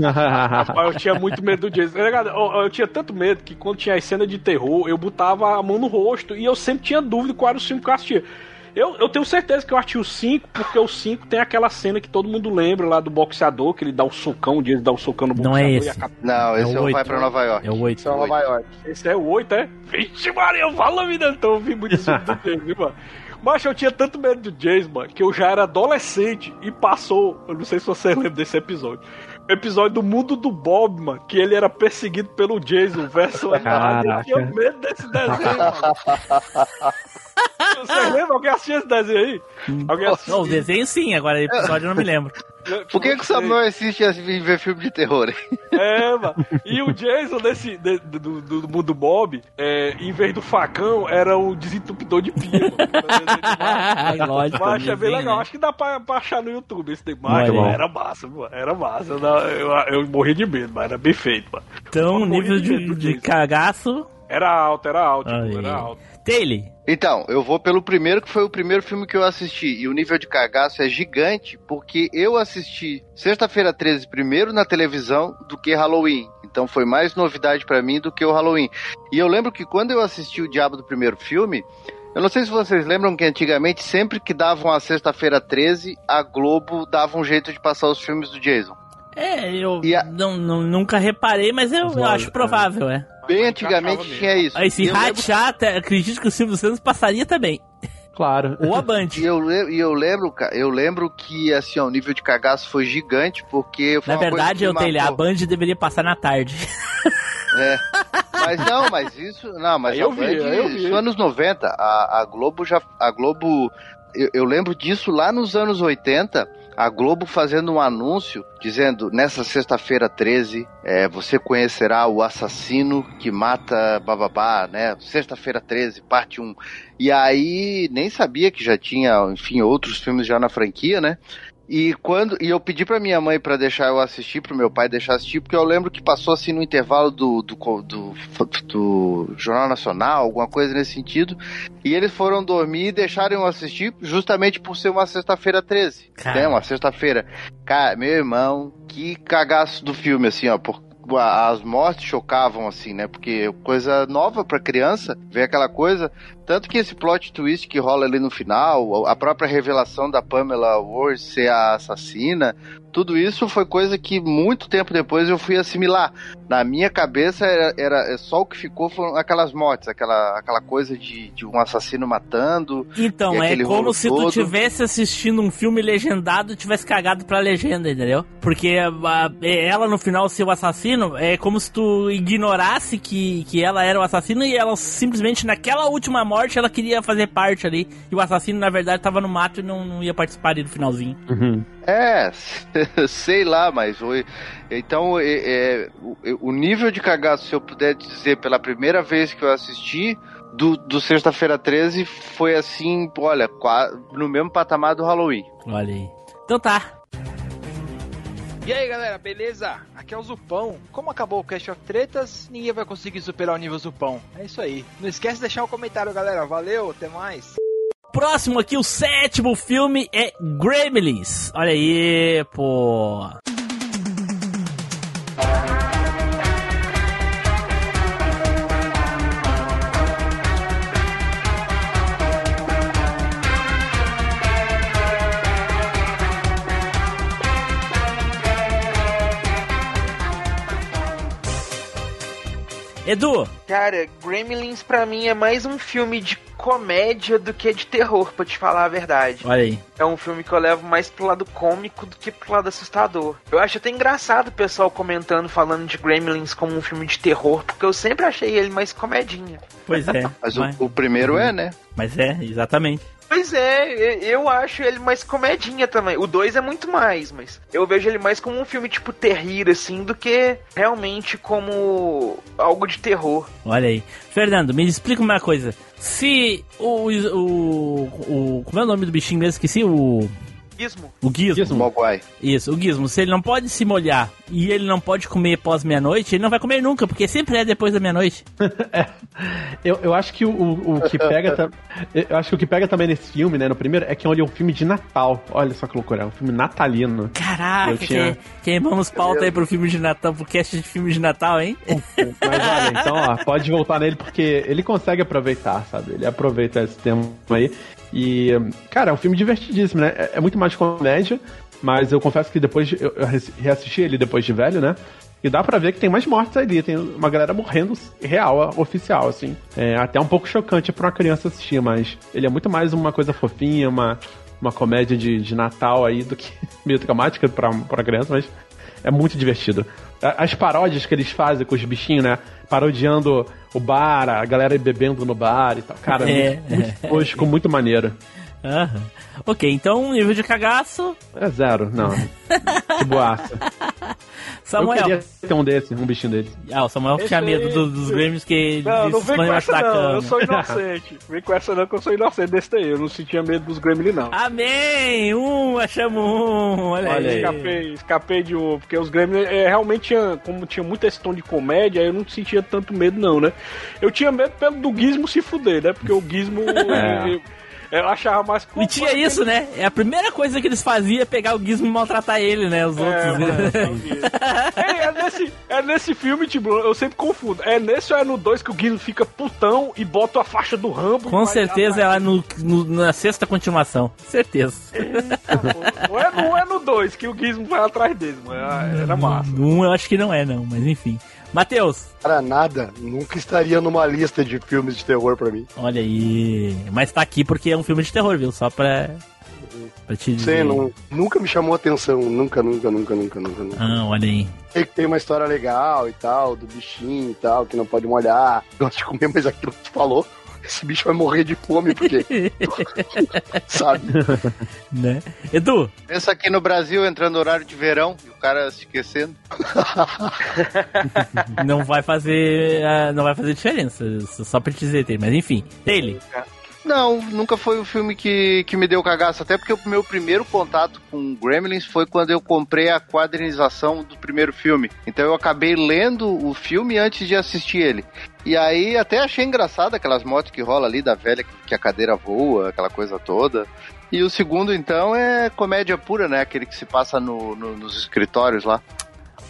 né? Rapaz, eu tinha muito medo do Jason. Tá ligado? Eu, eu tinha tanto medo que quando tinha as cenas de terror, eu botava a mão no rosto e eu sempre tinha dúvida qual era o filme que eu assistia. Eu, eu tenho certeza que eu assisti o 5, porque o 5 tem aquela cena que todo mundo lembra lá do boxeador, que ele dá o socão, o Jason dá o socão no Não boxeador. é e esse. acaba- Não, esse É é o o Vai oito. pra Nova York. É o 8. Isso é Nova York. Esse é o 8, é? Vixe, Maria, fala, vida. Então eu vi muito isso do Jason, viu, mano? Mas eu tinha tanto medo do Jason, mano, que eu já era adolescente e passou. Eu não sei se você lembra desse episódio. O episódio do mundo do Bob, mano, que ele era perseguido pelo Jason versus a. Eu tinha medo desse desenho, mano. Vocês lembram? Alguém assistiu esse desenho aí? Alguém assistiu? Não, o desenho sim, agora o episódio eu não me lembro. Por que, que o Samuel assiste a ver filme de terror? hein? É, mano. E o Jason desse, de- do, do, do mundo Bob, é, em vez do facão, era o desentupidor de pia, mano. Lógico, Mas achei bem desenho, legal. né? Acho que dá pra, pra achar no YouTube esse demais. Era massa, mano. Era massa. Eu, eu, eu morri de medo, mas era bem feito, mano. Então, nível de de, de cagaço. Era alto, era alto, tipo, era alto. Taylor. Então, eu vou pelo primeiro, que foi o primeiro filme que eu assisti. E o nível de cagaço é gigante, porque eu assisti Sexta-feira 13 primeiro na televisão do que Halloween. Então foi mais novidade pra mim do que o Halloween. E eu lembro que quando eu assisti o Diabo do primeiro filme, eu não sei se vocês lembram que antigamente, sempre que davam a Sexta-feira 13, a Globo dava um jeito de passar os filmes do Jason. É, eu não, não- nunca reparei, mas eu, eu acho provável, é. Bem antigamente tinha isso. Aí se lembro- rachar, até- acredito que o Silvio Santos passaria também. Claro. Ou a Band. E eu, e eu lembro, eu lembro que assim, ó, o nível de cagaço foi gigante, porque foi Na uma coisa verdade, eu tenho a. Band deveria passar na tarde. É. Mas não, mas isso. Não, mas eu a vi, Band, aí eu vi. anos 90. A, a Globo já. A Globo. Eu, eu lembro disso lá nos anos 80. A Globo fazendo um anúncio dizendo: nessa sexta-feira 13, é, você conhecerá o assassino que mata bababá, né? Sexta-feira 13, parte 1. E aí nem sabia que já tinha, enfim, outros filmes já na franquia, né? E quando e eu pedi pra minha mãe pra deixar eu assistir, pro meu pai deixar assistir, porque eu lembro que passou assim no intervalo do, do, do, do Jornal Nacional, alguma coisa nesse sentido. E eles foram dormir e deixaram eu assistir justamente por ser uma sexta-feira 13. Cara. Né? Uma sexta-feira. Cara, meu irmão, que cagaço do filme, assim, ó. Por, as mortes chocavam, assim, né? Porque coisa nova pra criança, ver aquela coisa. Tanto que esse plot twist que rola ali no final, a própria revelação da Pamela Ward ser a assassina, tudo isso foi coisa que muito tempo depois eu fui assimilar. Na minha cabeça era, era só o que ficou foram aquelas mortes, aquela, aquela coisa de, de um assassino matando. Então, é como se tu todo. tivesse assistindo um filme legendado e tivesse cagado pra legenda, entendeu? Porque a- ela no final ser o assassino é como se tu ignorasse que, que ela era o assassino e ela simplesmente naquela última morte ela queria fazer parte ali. E o assassino, na verdade, tava no mato e não, não ia participar ali do finalzinho. É, sei lá, mas foi. Então, é, é, o, o nível de cagaço, se eu puder dizer, pela primeira vez que eu assisti, do, do Sexta-feira 13, foi assim, olha, qua- no mesmo patamar do Halloween. Olha aí. Então tá. E aí galera, beleza? Aqui é o Zupão. Como acabou o Cast of Tretas, ninguém vai conseguir superar o nível Zupão. É isso aí. Não esquece de deixar um comentário, galera. Valeu, até mais. Próximo aqui, o sétimo filme é Gremlins. Olha aí, pô. Edu, Cara, Gremlins pra mim é mais um filme de comédia do que de terror, pra te falar a verdade. olha aí. É um filme que eu levo mais pro lado cômico do que pro lado assustador. Eu acho até engraçado o pessoal comentando, falando de Gremlins como um filme de terror, porque eu sempre achei ele mais comedinha. Pois é. Mas o, o primeiro é, né? Mas é, exatamente. Pois é, eu acho ele mais comedinha também. O 2 é muito mais, mas eu vejo ele mais como um filme tipo terrir, assim, do que realmente como algo de terror. Olha aí. Fernando, me explica uma coisa. Se o. O. o como é o nome do bichinho mesmo? Esqueci o. Gizmo. O Gizmo. Mogwai. Isso, o Gizmo. Se ele não pode se molhar e ele não pode comer pós meia-noite, ele não vai comer nunca, porque sempre é depois da meia-noite. Eu, eu acho que o, o, o que pega eu acho que o que pega também nesse filme, né, no primeiro, é que ele é um filme de Natal. Olha só que loucura, é um filme natalino. Caraca, Eu tinha- que, queimamos pauta aí pro filme de Natal, pro cast de filme de Natal, hein? Mas olha, então, ó, pode voltar nele porque ele consegue aproveitar, sabe? Ele aproveita esse tempo aí. E, cara, é um filme divertidíssimo, né? É, é muito mais comédia, mas eu confesso que depois de- eu, eu reassisti ele depois de velho, né? E dá pra ver que tem mais mortes ali, tem uma galera morrendo real, oficial, assim. É até um pouco chocante pra uma criança assistir, mas ele é muito mais uma coisa fofinha, uma, uma comédia de, de Natal aí do que meio traumática pra, pra criança, mas é muito divertido. As paródias que eles fazem com os bichinhos, né? Parodiando o bar, a galera bebendo no bar e tal. Cara, É, muito, muito tosco, muito maneiro. Aham. Ok, então nível de cagaço. É zero, não. Que boaça. Samuel. Eu queria ter um desse, um bichinho dele. Ah, o Samuel Esse tinha medo aí- dos Grêmios que Não, eles não vem com essa não, cama. eu sou inocente. Vem com essa não que eu sou inocente desse daí. Eu não sentia medo dos Gremlin não. Amém! Um, achamos um. Olha, Olha, aí. escapei, escapei de um, porque os Gremlin é, realmente tinha, como tinha muito esse tom de comédia, eu não sentia tanto medo não, né? Eu tinha medo pelo do Gizmo se fuder, né? Porque o Gizmo É. eu, eu achava mais E tinha isso, né? É a primeira coisa que eles faziam é pegar o Gizmo e maltratar ele, né? Os outros. né? É, é, nesse, é nesse filme, tipo, eu sempre confundo. É nesse ou é no 2 que o Gizmo fica putão e bota a faixa do Rambo? Com certeza é lá no, no- na sexta continuação. Certeza. Ou é no, ou é no 2 que o Gizmo vai atrás dele, mano. Ah, Era massa. Um eu acho que não é, não, mas enfim. Matheus, Cara, nada. Nunca estaria numa lista de filmes de terror pra mim. olha aí. Mas tá aqui porque é um filme de terror, viu? Só pra, pra te dizer. Sei, não, nunca me chamou atenção. Nunca, nunca, nunca, nunca, nunca. nunca. Ah, olha aí. Sei que tem uma história legal e tal, do bichinho e tal, que não pode molhar. Gosto de comer, mas aquilo que tu falou, esse bicho vai morrer de fome, porque. sabe? Né? Edu, Pensa aqui no Brasil entrando no horário de verão e o cara se esquecendo. não vai fazer. ah, Não vai fazer diferença. Só pra te dizer, tem. Mas enfim, ele. Não, nunca foi o filme que, que me deu cagaço. Até porque o meu primeiro contato com Gremlins foi quando eu comprei a quadrinização do primeiro filme. Então eu acabei lendo o filme antes de assistir ele. E aí até achei engraçado aquelas motos que rola ali da velha que, a cadeira voa, aquela coisa toda. E o segundo, então, é comédia pura, né? Aquele que se passa no- no- nos escritórios lá.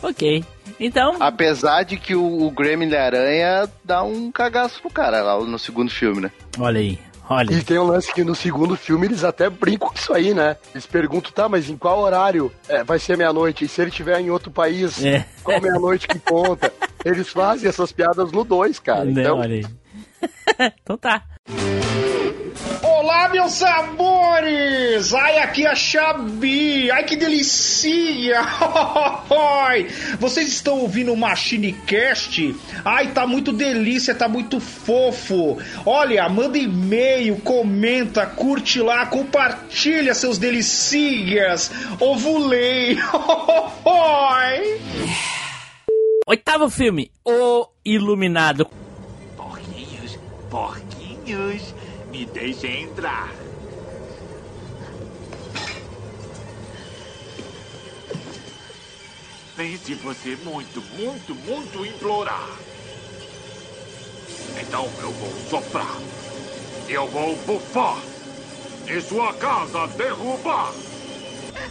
Ok. Então. Apesar de que o, o Gremlin da Aranha dá um cagaço pro cara lá no segundo filme, né? Olha aí. Olha. E tem um lance que no segundo filme eles até brincam com isso aí, né? Eles perguntam, tá, mas em qual horário é, vai ser meia-noite? E se ele estiver em outro país, É. qual meia-noite que conta? Eles fazem essas piadas no 2, cara. Né, Então, Olha aí. então tá. Olá, meus amores! Ai, aqui é a Xabi! Ai, que delícia! Oi! Vocês estão ouvindo o Machine Cast? Ai, tá muito delícia, tá muito fofo! Olha, manda e-mail, comenta, curte lá, compartilha seus delicias! Ovulei! Oi! Oitavo filme, O Iluminado. Porquinhos, porquinhos, me deixem entrar. Nem se você muito, muito, muito implorar. Então eu vou soprar. Eu vou bufar. E sua casa derrubar.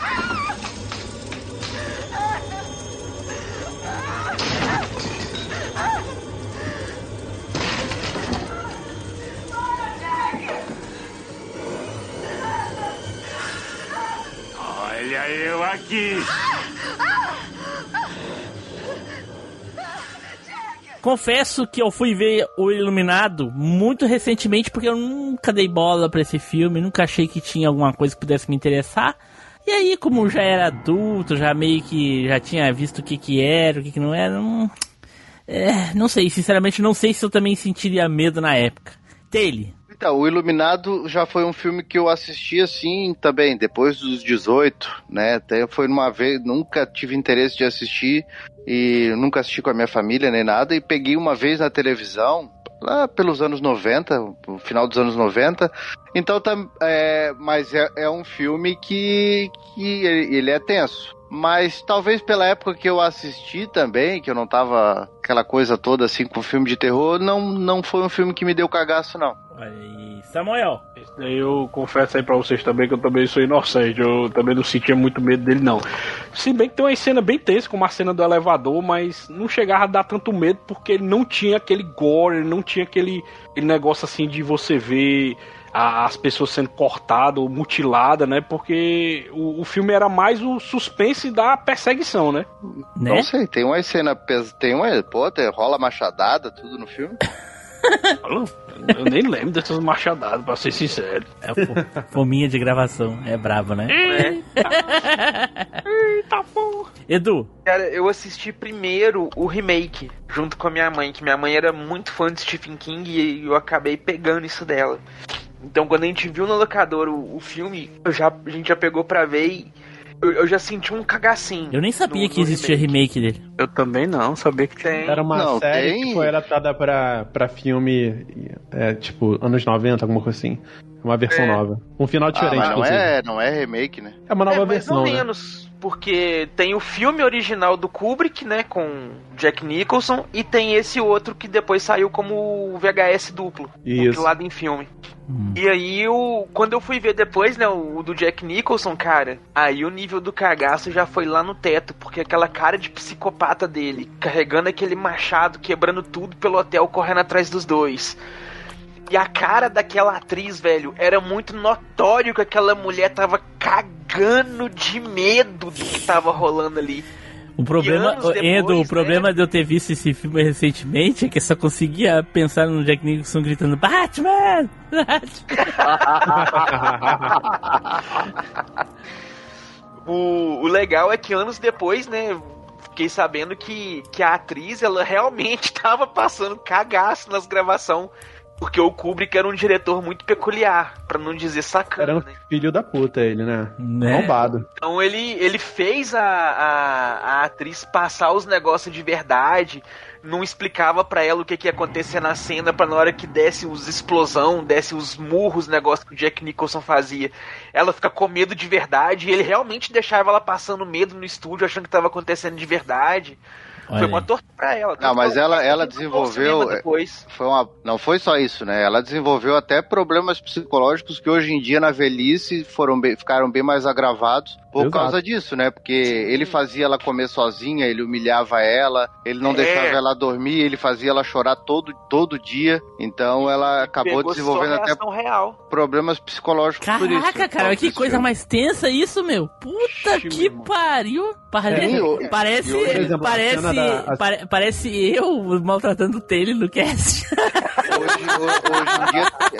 Olha eu aqui. Confesso que eu fui ver O Iluminado muito recentemente porque eu nunca dei bola pra esse filme, nunca achei que tinha alguma coisa que pudesse me interessar. E aí, como já era adulto, já meio que já tinha visto o que que era, o que que não era, não, é, não sei, sinceramente não sei se eu também sentiria medo na época. Taylor, Então, o Iluminado já foi um filme que eu assisti assim também, depois dos 18, né? Até foi numa vez, nunca tive interesse de assistir e nunca assisti com a minha família nem nada, e peguei uma vez na televisão, lá pelos anos 90, o final dos anos 90. Então, tam, é, mas é, é um filme que, que ele é tenso. Mas talvez pela época que eu assisti também, que eu não tava aquela coisa toda assim com filme de terror, não, não foi um filme que me deu cagaço, não. Aí, Samuel. Esse daí eu confesso aí pra vocês também que eu também sou inocente. Eu também não sentia muito medo dele, não. Se bem que tem uma cena bem tensa, como a cena do elevador, mas não chegava a dar tanto medo porque ele não tinha aquele gore, ele não tinha aquele, aquele negócio assim de você ver as pessoas sendo cortadas ou mutiladas, né? Porque o, o filme era mais o suspense da perseguição, né? Não sei, tem uma cena, pes- tem uma, pô, tem- rola machadada, tudo no filme. Eu nem lembro dessas machadadas, pra ser sincero. É fo- fominha de gravação, é brabo, né? Eita porra. Edu. Cara, eu assisti primeiro o remake, junto com a minha mãe, que minha mãe era muito fã de Stephen King e eu acabei pegando isso dela. Então quando a gente viu no locador o, o filme, eu já, a gente já pegou pra ver e eu, eu já senti um cagacinho. Eu nem sabia no- que no existia remake dele. Eu também não, sabia que tem. Era uma Não, série tem- que foi adaptada pra, pra filme, é, tipo, anos 90, alguma coisa assim. Uma versão É. nova. Um final Ah, diferente, mas não inclusive. é, não é remake, né? É uma nova é, mais versão, ou né? Porque tem o filme original do Kubrick, né, com Jack Nicholson, e tem esse outro que depois saiu como VHS duplo, compilado em filme. E aí, o, quando eu fui ver depois, né, o, o do Jack Nicholson, cara, aí o nível do cagaço já foi lá no teto, porque aquela cara de psicopata dele, carregando aquele machado, quebrando tudo pelo hotel, correndo atrás dos dois. E a cara daquela atriz, velho, era muito notório que aquela mulher tava cagando de medo do que tava rolando ali. O problema, depois, Edu, o né? problema de eu ter visto esse filme recentemente é que eu só conseguia pensar no Jack Nicholson gritando Batman! O, o legal é que anos depois, né, fiquei sabendo que, que a atriz, ela realmente tava passando cagaço nas gravações. Porque o Kubrick era um diretor muito peculiar, pra não dizer sacana, Era um né? filho da puta ele, né? Né? Roubado. Então ele, ele fez a, a, a atriz passar os negócios de verdade, não explicava pra ela o que, que ia acontecer na cena pra na hora que desse os explosão, desse os murros, negócio que o Jack Nicholson fazia. Ela fica com medo de verdade e ele realmente deixava ela passando medo no estúdio, achando que tava acontecendo de verdade. Olha Foi uma aí. tortura pra ela. Não, mas ela, ela desenvolveu. cinema Depois. Foi uma, não foi só isso, né? Ela desenvolveu até problemas psicológicos que hoje em dia na velhice foram bem- ficaram bem mais agravados por Exato. causa disso, né? Porque ele fazia ela comer sozinha, ele humilhava ela, ele não É. deixava ela dormir, ele fazia ela chorar todo, todo dia. Então ela acabou desenvolvendo até real. problemas psicológicos por isso. Caraca, cara, que isso, coisa filme. mais tensa isso, meu. Puta que pariu. Pare- É, o- parece, exemplo, parece, da- pare- parece eu maltratando o Taylor no cast. Hoje, ho- hoje em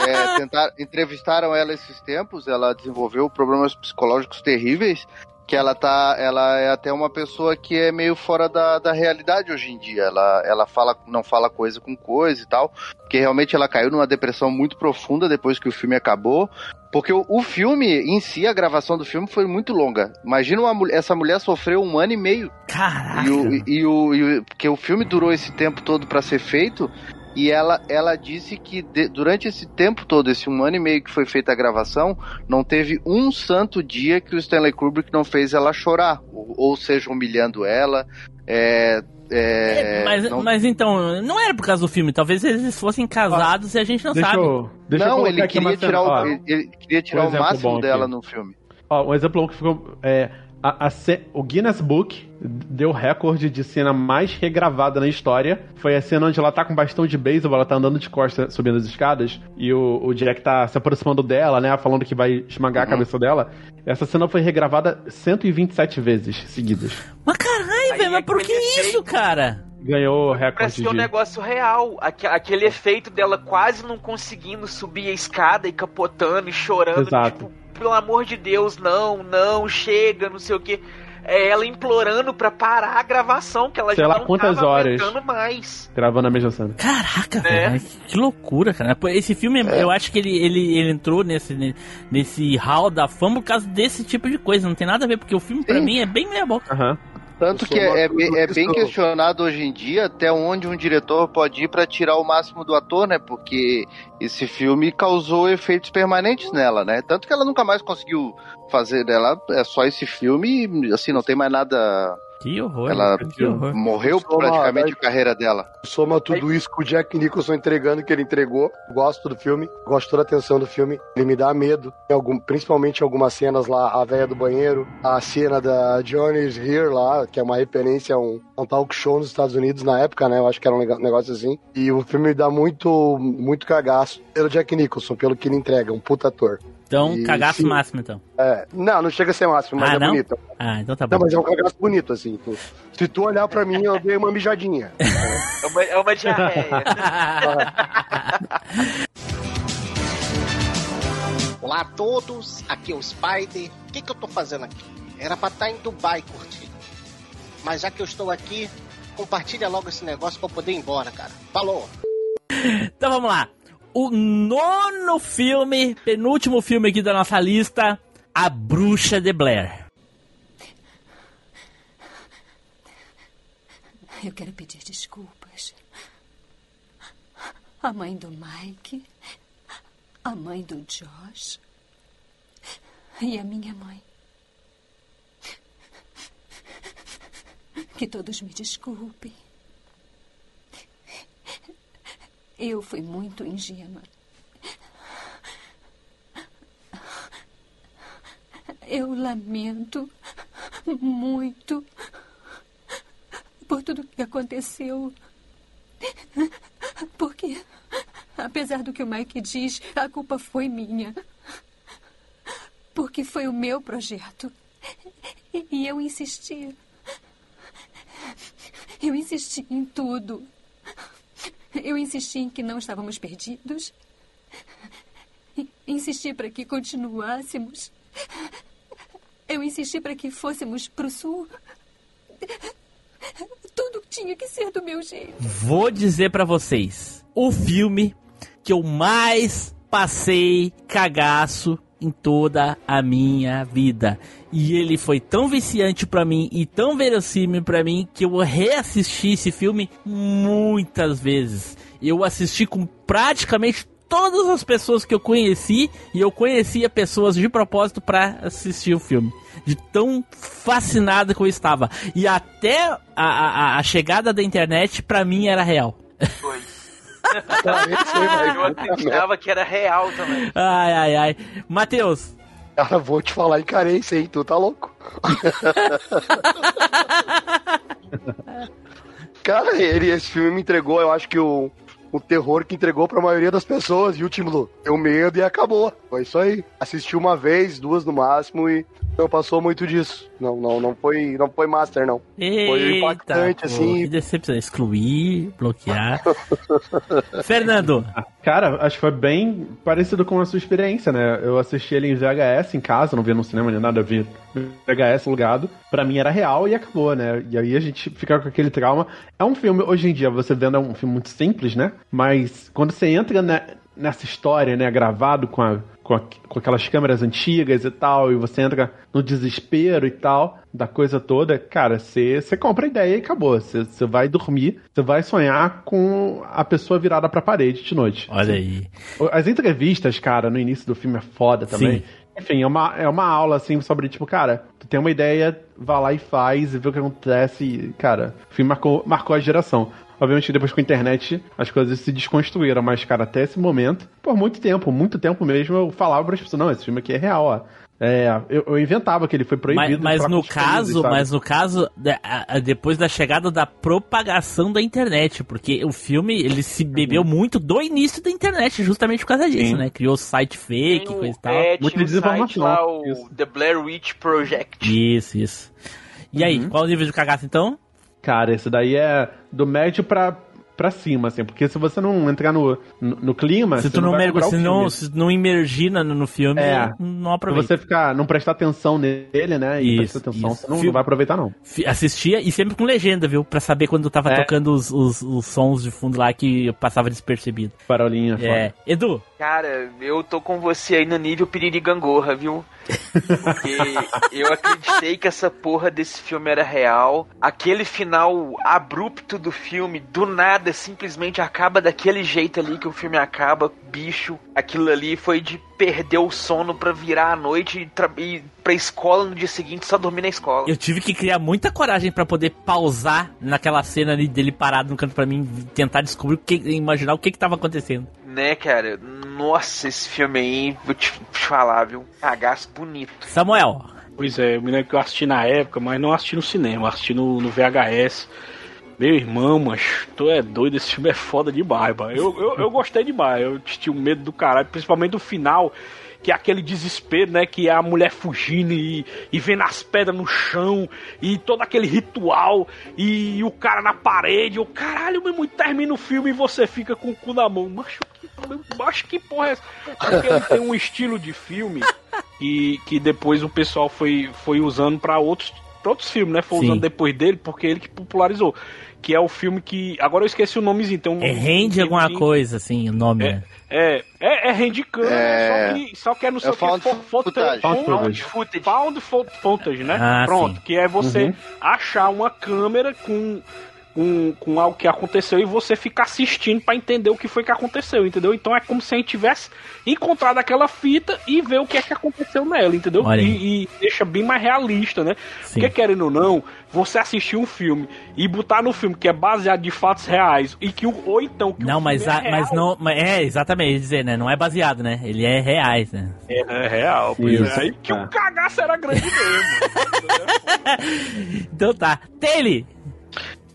dia, é, tentar, entrevistaram ela esses tempos, ela desenvolveu problemas psicológicos terríveis, que ela tá, ela é até uma pessoa que é meio fora da, da realidade hoje em dia. Ela, ela fala, não fala coisa com coisa e tal, porque realmente ela caiu numa depressão muito profunda depois que o filme acabou. Porque o, o filme em si, a gravação do filme foi muito longa. Imagina uma, essa mulher sofreu um ano e meio Caraca. e o, e o, e o- porque o filme durou esse tempo todo pra ser feito. E ela, ela disse que de- durante esse tempo todo, esse um ano e meio que foi feita a gravação, não teve um santo dia que o Stanley Kubrick não fez ela chorar. Ou, ou seja, humilhando ela. É, é, mas, não- mas então, não era por causa do filme. Talvez eles fossem casados e a gente não Deixa sabe. eu, deixa eu não, ele queria tirar, o, ele, ele queria tirar Um o máximo bom aqui. dela no filme. Ó, um exemplo que ficou. É, a, a o Guinness Book deu recorde de cena mais regravada na história. Foi a cena onde ela tá com bastão de beisebol, ela tá andando de costas subindo as escadas. E o, o Jack tá se aproximando dela, né? Falando que vai esmagar a Uhum. cabeça dela. Essa cena foi regravada 127 vezes seguidas. Mas caralho, velho, mas por que isso, cara? Ganhou o Parece recorde que é um de. negócio real. Aque- Aquele efeito dela quase não conseguindo subir a escada e capotando e chorando. Exato. Tipo, pelo amor de Deus, não, não, chega, não sei o que. É ela implorando pra parar a gravação, que ela Sei já lá não quantas tava horas. mais. Gravando a mesma cena. Caraca, É. velho, que- loucura, cara. Esse filme, eu acho que ele, ele, ele entrou nesse, nesse hall da fama por causa desse tipo de coisa. Não tem nada a ver, porque o filme, pra Sim. mim, é bem meia boca. Aham. Tanto que é, é bem- é bem questionado hoje em dia até onde um diretor pode ir pra tirar o máximo do ator, né? Porque esse filme causou efeitos permanentes nela, né? Tanto que ela nunca mais conseguiu fazer dela, é só esse filme e assim, não tem mais nada. Que horror. Ela que horror. morreu Soma, praticamente a carreira dela. Soma tudo isso com o Jack Nicholson entregando que ele entregou. Gosto do filme, gosto toda a atenção do filme. Ele me dá medo, em algum, principalmente em algumas cenas lá, a véia do banheiro, a cena da Johnny's Here lá, que é uma referência a um, a um talk show nos Estados Unidos na época, né? Eu acho que era um negócio assim. E o filme me dá muito, muito cagaço pelo Jack Nicholson, pelo que ele entrega, um puta ator. Então, E, cagaço sim, máximo, então. É, não, não chega a ser máximo, mas ah, é não? bonito. Ah, então tá bom. Não, mas é um cagaço bonito, assim. Tu- se tu olhar pra mim, eu dei uma mijadinha. É uma, é uma diarreia. Olá a todos, aqui é o Spider. O que, que eu tô fazendo aqui? Era pra estar em Dubai curtindo. Mas já que eu estou aqui, compartilha logo esse negócio pra eu poder ir embora, cara. Falou! Então vamos lá. O nono filme, penúltimo filme aqui da nossa lista, A Bruxa de Blair. Eu quero pedir desculpas. A mãe do Mike, a mãe do Josh e a minha mãe. Que todos me desculpem. Eu fui muito ingênua. Eu lamento muito por tudo que aconteceu. Porque, apesar do que o Mike diz, a culpa foi minha. Porque foi o meu projeto. E e eu insisti. Eu insisti em tudo. Eu insisti em que não estávamos perdidos. Insisti para que continuássemos. Eu insisti para que fôssemos para o sul. Tudo tinha que ser do meu jeito. Vou dizer pra vocês, o filme que eu mais passei cagaço em toda a minha vida. E ele foi tão viciante pra mim e tão verossímil pra mim que eu reassisti esse filme muitas vezes. Eu assisti com praticamente todas as pessoas que eu conheci e eu conhecia pessoas de propósito pra assistir o filme. De tão fascinado que eu estava. E até a, a, a chegada da internet, pra mim, era real. Eu acreditava que era real também. Ai, ai, ai. Matheus. Cara, vou te falar em carência, hein? Tu tá louco. Cara, ele, esse filme me entregou, eu acho que o, o terror que entregou pra maioria das pessoas. E o Timlu deu medo e acabou. Foi isso aí. Assisti uma vez, duas no máximo e não passou muito disso. Não, não, não foi, não foi master, não. foi Eita, impactante, pô, assim. Que decepção. Excluir, bloquear. Fernando. Cara, acho que foi bem parecido com a sua experiência, né? Eu assisti ele em VHS em casa, não vi no cinema nem nada, vi VHS alugado. Pra mim era real e acabou, né? E aí a gente fica com aquele trauma. É um filme, hoje em dia, você vendo, é um filme muito simples, né? Mas quando você entra ne- nessa história, né, gravado com, a, com, a- com aquelas câmeras antigas e tal, e você entra no desespero e tal, da coisa toda, cara, você compra a ideia e acabou. Você você vai dormir, você vai sonhar com a pessoa virada pra parede de noite. Olha aí. As entrevistas, cara, no início do filme é foda também. Sim. Enfim, é uma, é uma aula, assim, sobre, tipo, cara, tu tem uma ideia, vá lá e faz e vê o que acontece. E, cara, o filme marcou, marcou a geração. Obviamente, depois com a internet, as coisas se desconstruíram, mas, cara, até esse momento, por muito tempo, muito tempo mesmo, eu falava para as pessoas, não, esse filme aqui é real, ó. É, eu, eu inventava que ele foi Mas, proibido. mas pra no caso, sabe? mas no caso, depois da chegada da propagação da internet, porque o filme ele se bebeu muito do início da internet, justamente por causa disso, Sim. né? Criou site fake, Tem o- coisa e tal. É, tinha um site lá, o The Blair Witch Project. Isso, isso. E aí, Uhum. qual o nível de cagaço então? Cara, esse daí é do médio pra, pra cima, assim, porque se você não entrar no, no, no clima. Se você tu não, vai mergulha, procurar o se não, se não imergir no, no filme, É. não Se aproveita. você ficar, não prestar atenção nele, né? E Isso, prestar atenção, isso. não, não vai aproveitar, não. Assistia e sempre com legenda, viu? Pra saber quando tava É. tocando os, os, os sons de fundo lá que passava despercebido. Parolinha, É. foda. Edu, Cara, eu tô com você aí no nível Piriri Gangorra, viu? Porque eu acreditei que essa porra desse filme era real. Aquele final abrupto do filme, do nada, simplesmente acaba daquele jeito ali que o filme acaba, bicho. Aquilo ali foi de perder o sono pra virar a noite e, tra- e pra escola no dia seguinte só dormir na escola. Eu tive que criar muita coragem pra poder pausar naquela cena ali dele parado no canto pra mim tentar descobrir o que, imaginar o que que tava acontecendo. Né, cara? Nossa, esse filme aí, vou te falar, viu? Cagaço bonito. Samuel. Pois é, eu me lembro que eu assisti na época, mas não assisti no cinema, assisti no, no VHS. Meu irmão, mas tu é doido, esse filme é foda demais, mano. Eu, eu, eu gostei demais, eu tinha um medo do caralho, principalmente do final, que é aquele desespero, né? Que é a mulher fugindo e, e vendo as pedras no chão, e todo aquele ritual, e, o cara na parede, o caralho, meu irmão, e termina o filme e você fica com o cu na mão. Macho, que, macho, que porra é essa? Porque ele tem um estilo de filme que, que depois o pessoal foi, foi usando pra outros, pra outros filmes, né? Foi Sim. usando depois dele, porque ele que popularizou. Que é o filme que. Agora eu esqueci o nomezinho. Tem um, É rende alguma coisa, assim, o nome, né? É, é, é handicam, É. só, que, só que é no É seu found footage. Found footage. Found fo- footage, né? Ah, Pronto, sim. que é você Uhum. achar uma câmera com, com, com algo que aconteceu e você ficar assistindo pra entender o que foi que aconteceu, entendeu? Então é como se a gente tivesse encontrado aquela fita e ver o que é que aconteceu nela, entendeu? E, e deixa bem mais realista, né? Porque querendo ou não, você assistir um filme e botar no filme que é baseado de fatos reais e que o, ou então que Não, o mas, filme a- é mas não. mas é, exatamente, dizer, né? Não é baseado, né? Ele é reais, né? É, é real, pois Isso. é. Aí que o cagaço era grande mesmo. Então tá. Taylor!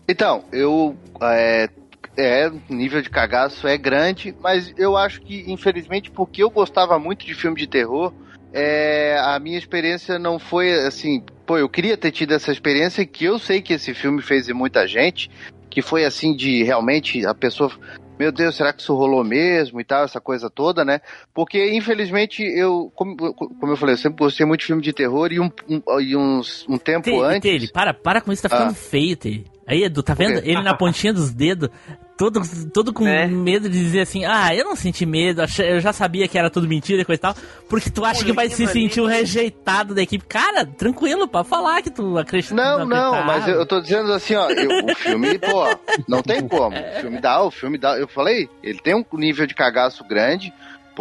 Então, eu. É, é, nível de cagaço é grande, mas eu acho que, infelizmente, porque eu gostava muito de filme de terror, é, a minha experiência não foi assim. Pô, eu queria ter tido essa experiência que eu sei que esse filme fez em muita gente, que foi assim de realmente a pessoa. Meu Deus, será que isso rolou mesmo e tal, essa coisa toda, né? Porque, infelizmente, eu, como, como eu falei, eu sempre gostei muito de filme de terror e um, um, e uns, um tempo Taylor, antes. Taylor, para, para com isso, tá ficando Ah. feio. Aí, Edu, tá vendo? Ele na pontinha dos dedos, todo, todo com medo de dizer assim, ah, eu não senti medo, eu já sabia que era tudo mentira e coisa e tal, porque tu acha que vai se sentir o rejeitado da equipe. Cara, tranquilo, pra falar que tu acredita. Não, não, mas eu, eu tô dizendo assim, ó, eu- o filme, pô, não tem como. O filme dá, o filme dá, eu falei, ele tem um nível de cagaço grande,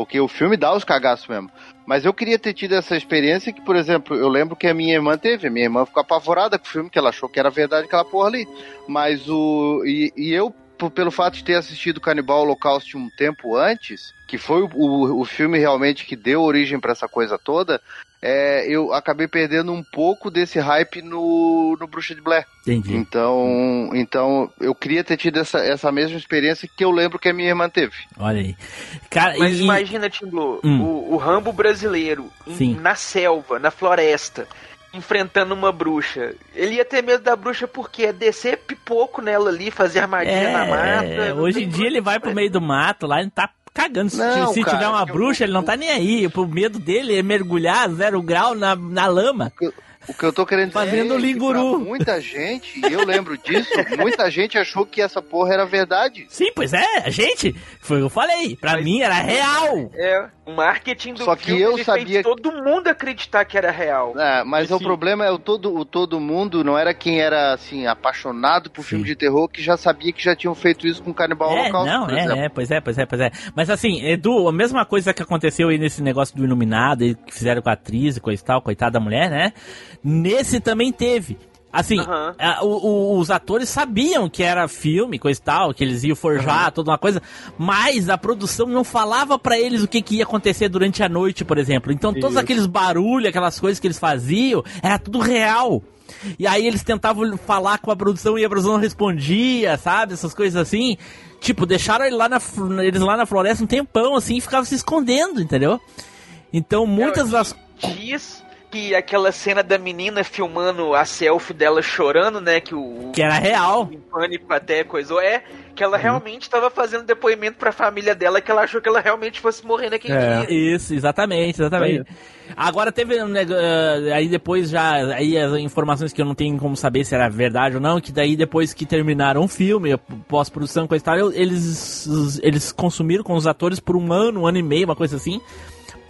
porque o filme dá os cagaços mesmo. Mas eu queria ter tido essa experiência que, por exemplo, eu lembro que a minha irmã teve. A minha irmã ficou apavorada com o filme, que ela achou que era verdade aquela porra ali. Mas o. E, e eu, pelo fato de ter assistido Canibal Holocaust um tempo antes, que foi o, o, o filme realmente que deu origem pra essa coisa toda, é, eu acabei perdendo um pouco desse hype no, no Bruxa de Blair. Entendi. Então, então eu queria ter tido essa, essa mesma experiência que eu lembro que a minha irmã teve. Olha aí. Cara, Mas e- imagina, Tim Blue, Hum. o, o Rambo brasileiro em- na selva, na floresta, enfrentando uma bruxa. Ele ia ter medo da bruxa porque é descer pipoco nela ali, fazer armadilha na mata. É, hoje em dia ele vai pro meio do mato lá, ele tá cagando. Se, Não, se cara, tiver uma que eu- bruxa, ele não tá nem aí. O medo dele é mergulhar zero grau na, na lama. O que eu tô querendo dizer Fazendo é que linguru. muita gente, e eu lembro disso, muita gente achou que essa porra era verdade. Sim, pois é, a gente, foi o que eu falei, pra mim era real. É, o marketing do Só que filme eu sabia fez todo mundo acreditar que era real. É, mas o problema é o todo, o todo mundo, não era quem era assim, apaixonado por filme de terror que já sabia que já tinham feito isso com Canibal É, Holocaust, não, por exemplo. é, é, pois é, pois é, pois é. Mas assim, Edu, a mesma coisa que aconteceu aí nesse negócio do Iluminado, que fizeram com a atriz e coisa e tal, coitada da mulher, né? Nesse também teve. Assim, a- o- o- os atores sabiam que era filme, coisa e tal, que eles iam forjar toda uma coisa, mas a produção não falava pra eles o que, que ia acontecer durante a noite, por exemplo. Então, todos Isso. aqueles barulhos, aquelas coisas que eles faziam, era tudo real. E aí eles tentavam falar com a produção e a produção não respondia, sabe? Essas coisas assim. Tipo, deixaram ele lá na, eles lá na floresta um tempão, assim, e ficavam se escondendo, entendeu? Então, muitas das... Diz que aquela cena da menina filmando a selfie dela chorando, né? Que o. Que era real. Pânico até coisou. É. Que ela realmente estava fazendo depoimento pra família dela, que ela achou que ela realmente fosse morrer naquele É. dia. Isso, exatamente, exatamente. Agora teve um nego- eh, aí depois já aí as informações que eu não tenho como saber se era verdade ou não, que daí depois que terminaram o filme, a pós-produção com a história, eles eles consumiram com os atores por um ano, um ano e meio, uma coisa assim,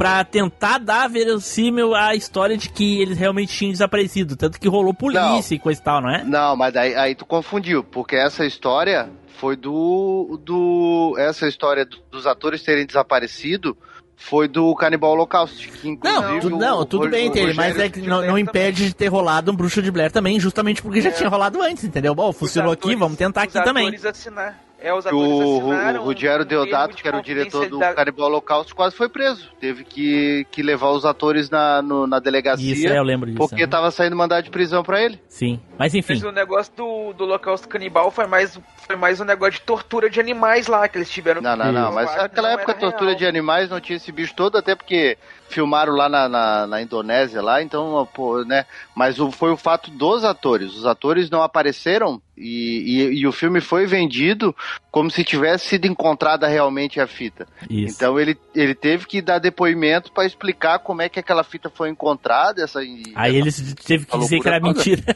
pra tentar dar verossímil à história de que eles realmente tinham desaparecido, tanto que rolou polícia e coisa e tal, não é? Não, mas aí, aí tu confundiu, porque essa história foi do. do essa história do- dos atores terem desaparecido foi do Canibal Holocaust. Que inclusive Não, tu- não, o- tudo o bem, mas é que não, não impede de ter rolado um Bruxo de Blair também, justamente porque já tinha rolado antes, entendeu? Bom, funcionou aqui, vamos tentar aqui também. assinar. É, os o, assinaram o Rogério um Deodato, de que era o diretor do confidencialidade. Canibal Holocaust, quase foi preso. Teve que, que levar os atores na, no- na delegacia. Isso, é, eu lembro disso, Porque né? tava saindo mandado de prisão pra ele. Sim, mas enfim. Mas o negócio do, do Holocausto Canibal foi mais, foi mais um negócio de tortura de animais lá, que eles tiveram Não, não, não. Mas naquela não época, tortura real. de animais não tinha esse bicho todo, até porque filmaram lá na, na, na Indonésia, lá, então, pô, né? Mas o, foi o fato dos atores. Os atores não apareceram e, e, e o filme foi vendido como se tivesse sido encontrada realmente a fita. Isso. Então ele, ele teve que dar depoimento pra explicar como é que aquela fita foi encontrada. Essa, Aí eles teve que dizer que era toda. mentira.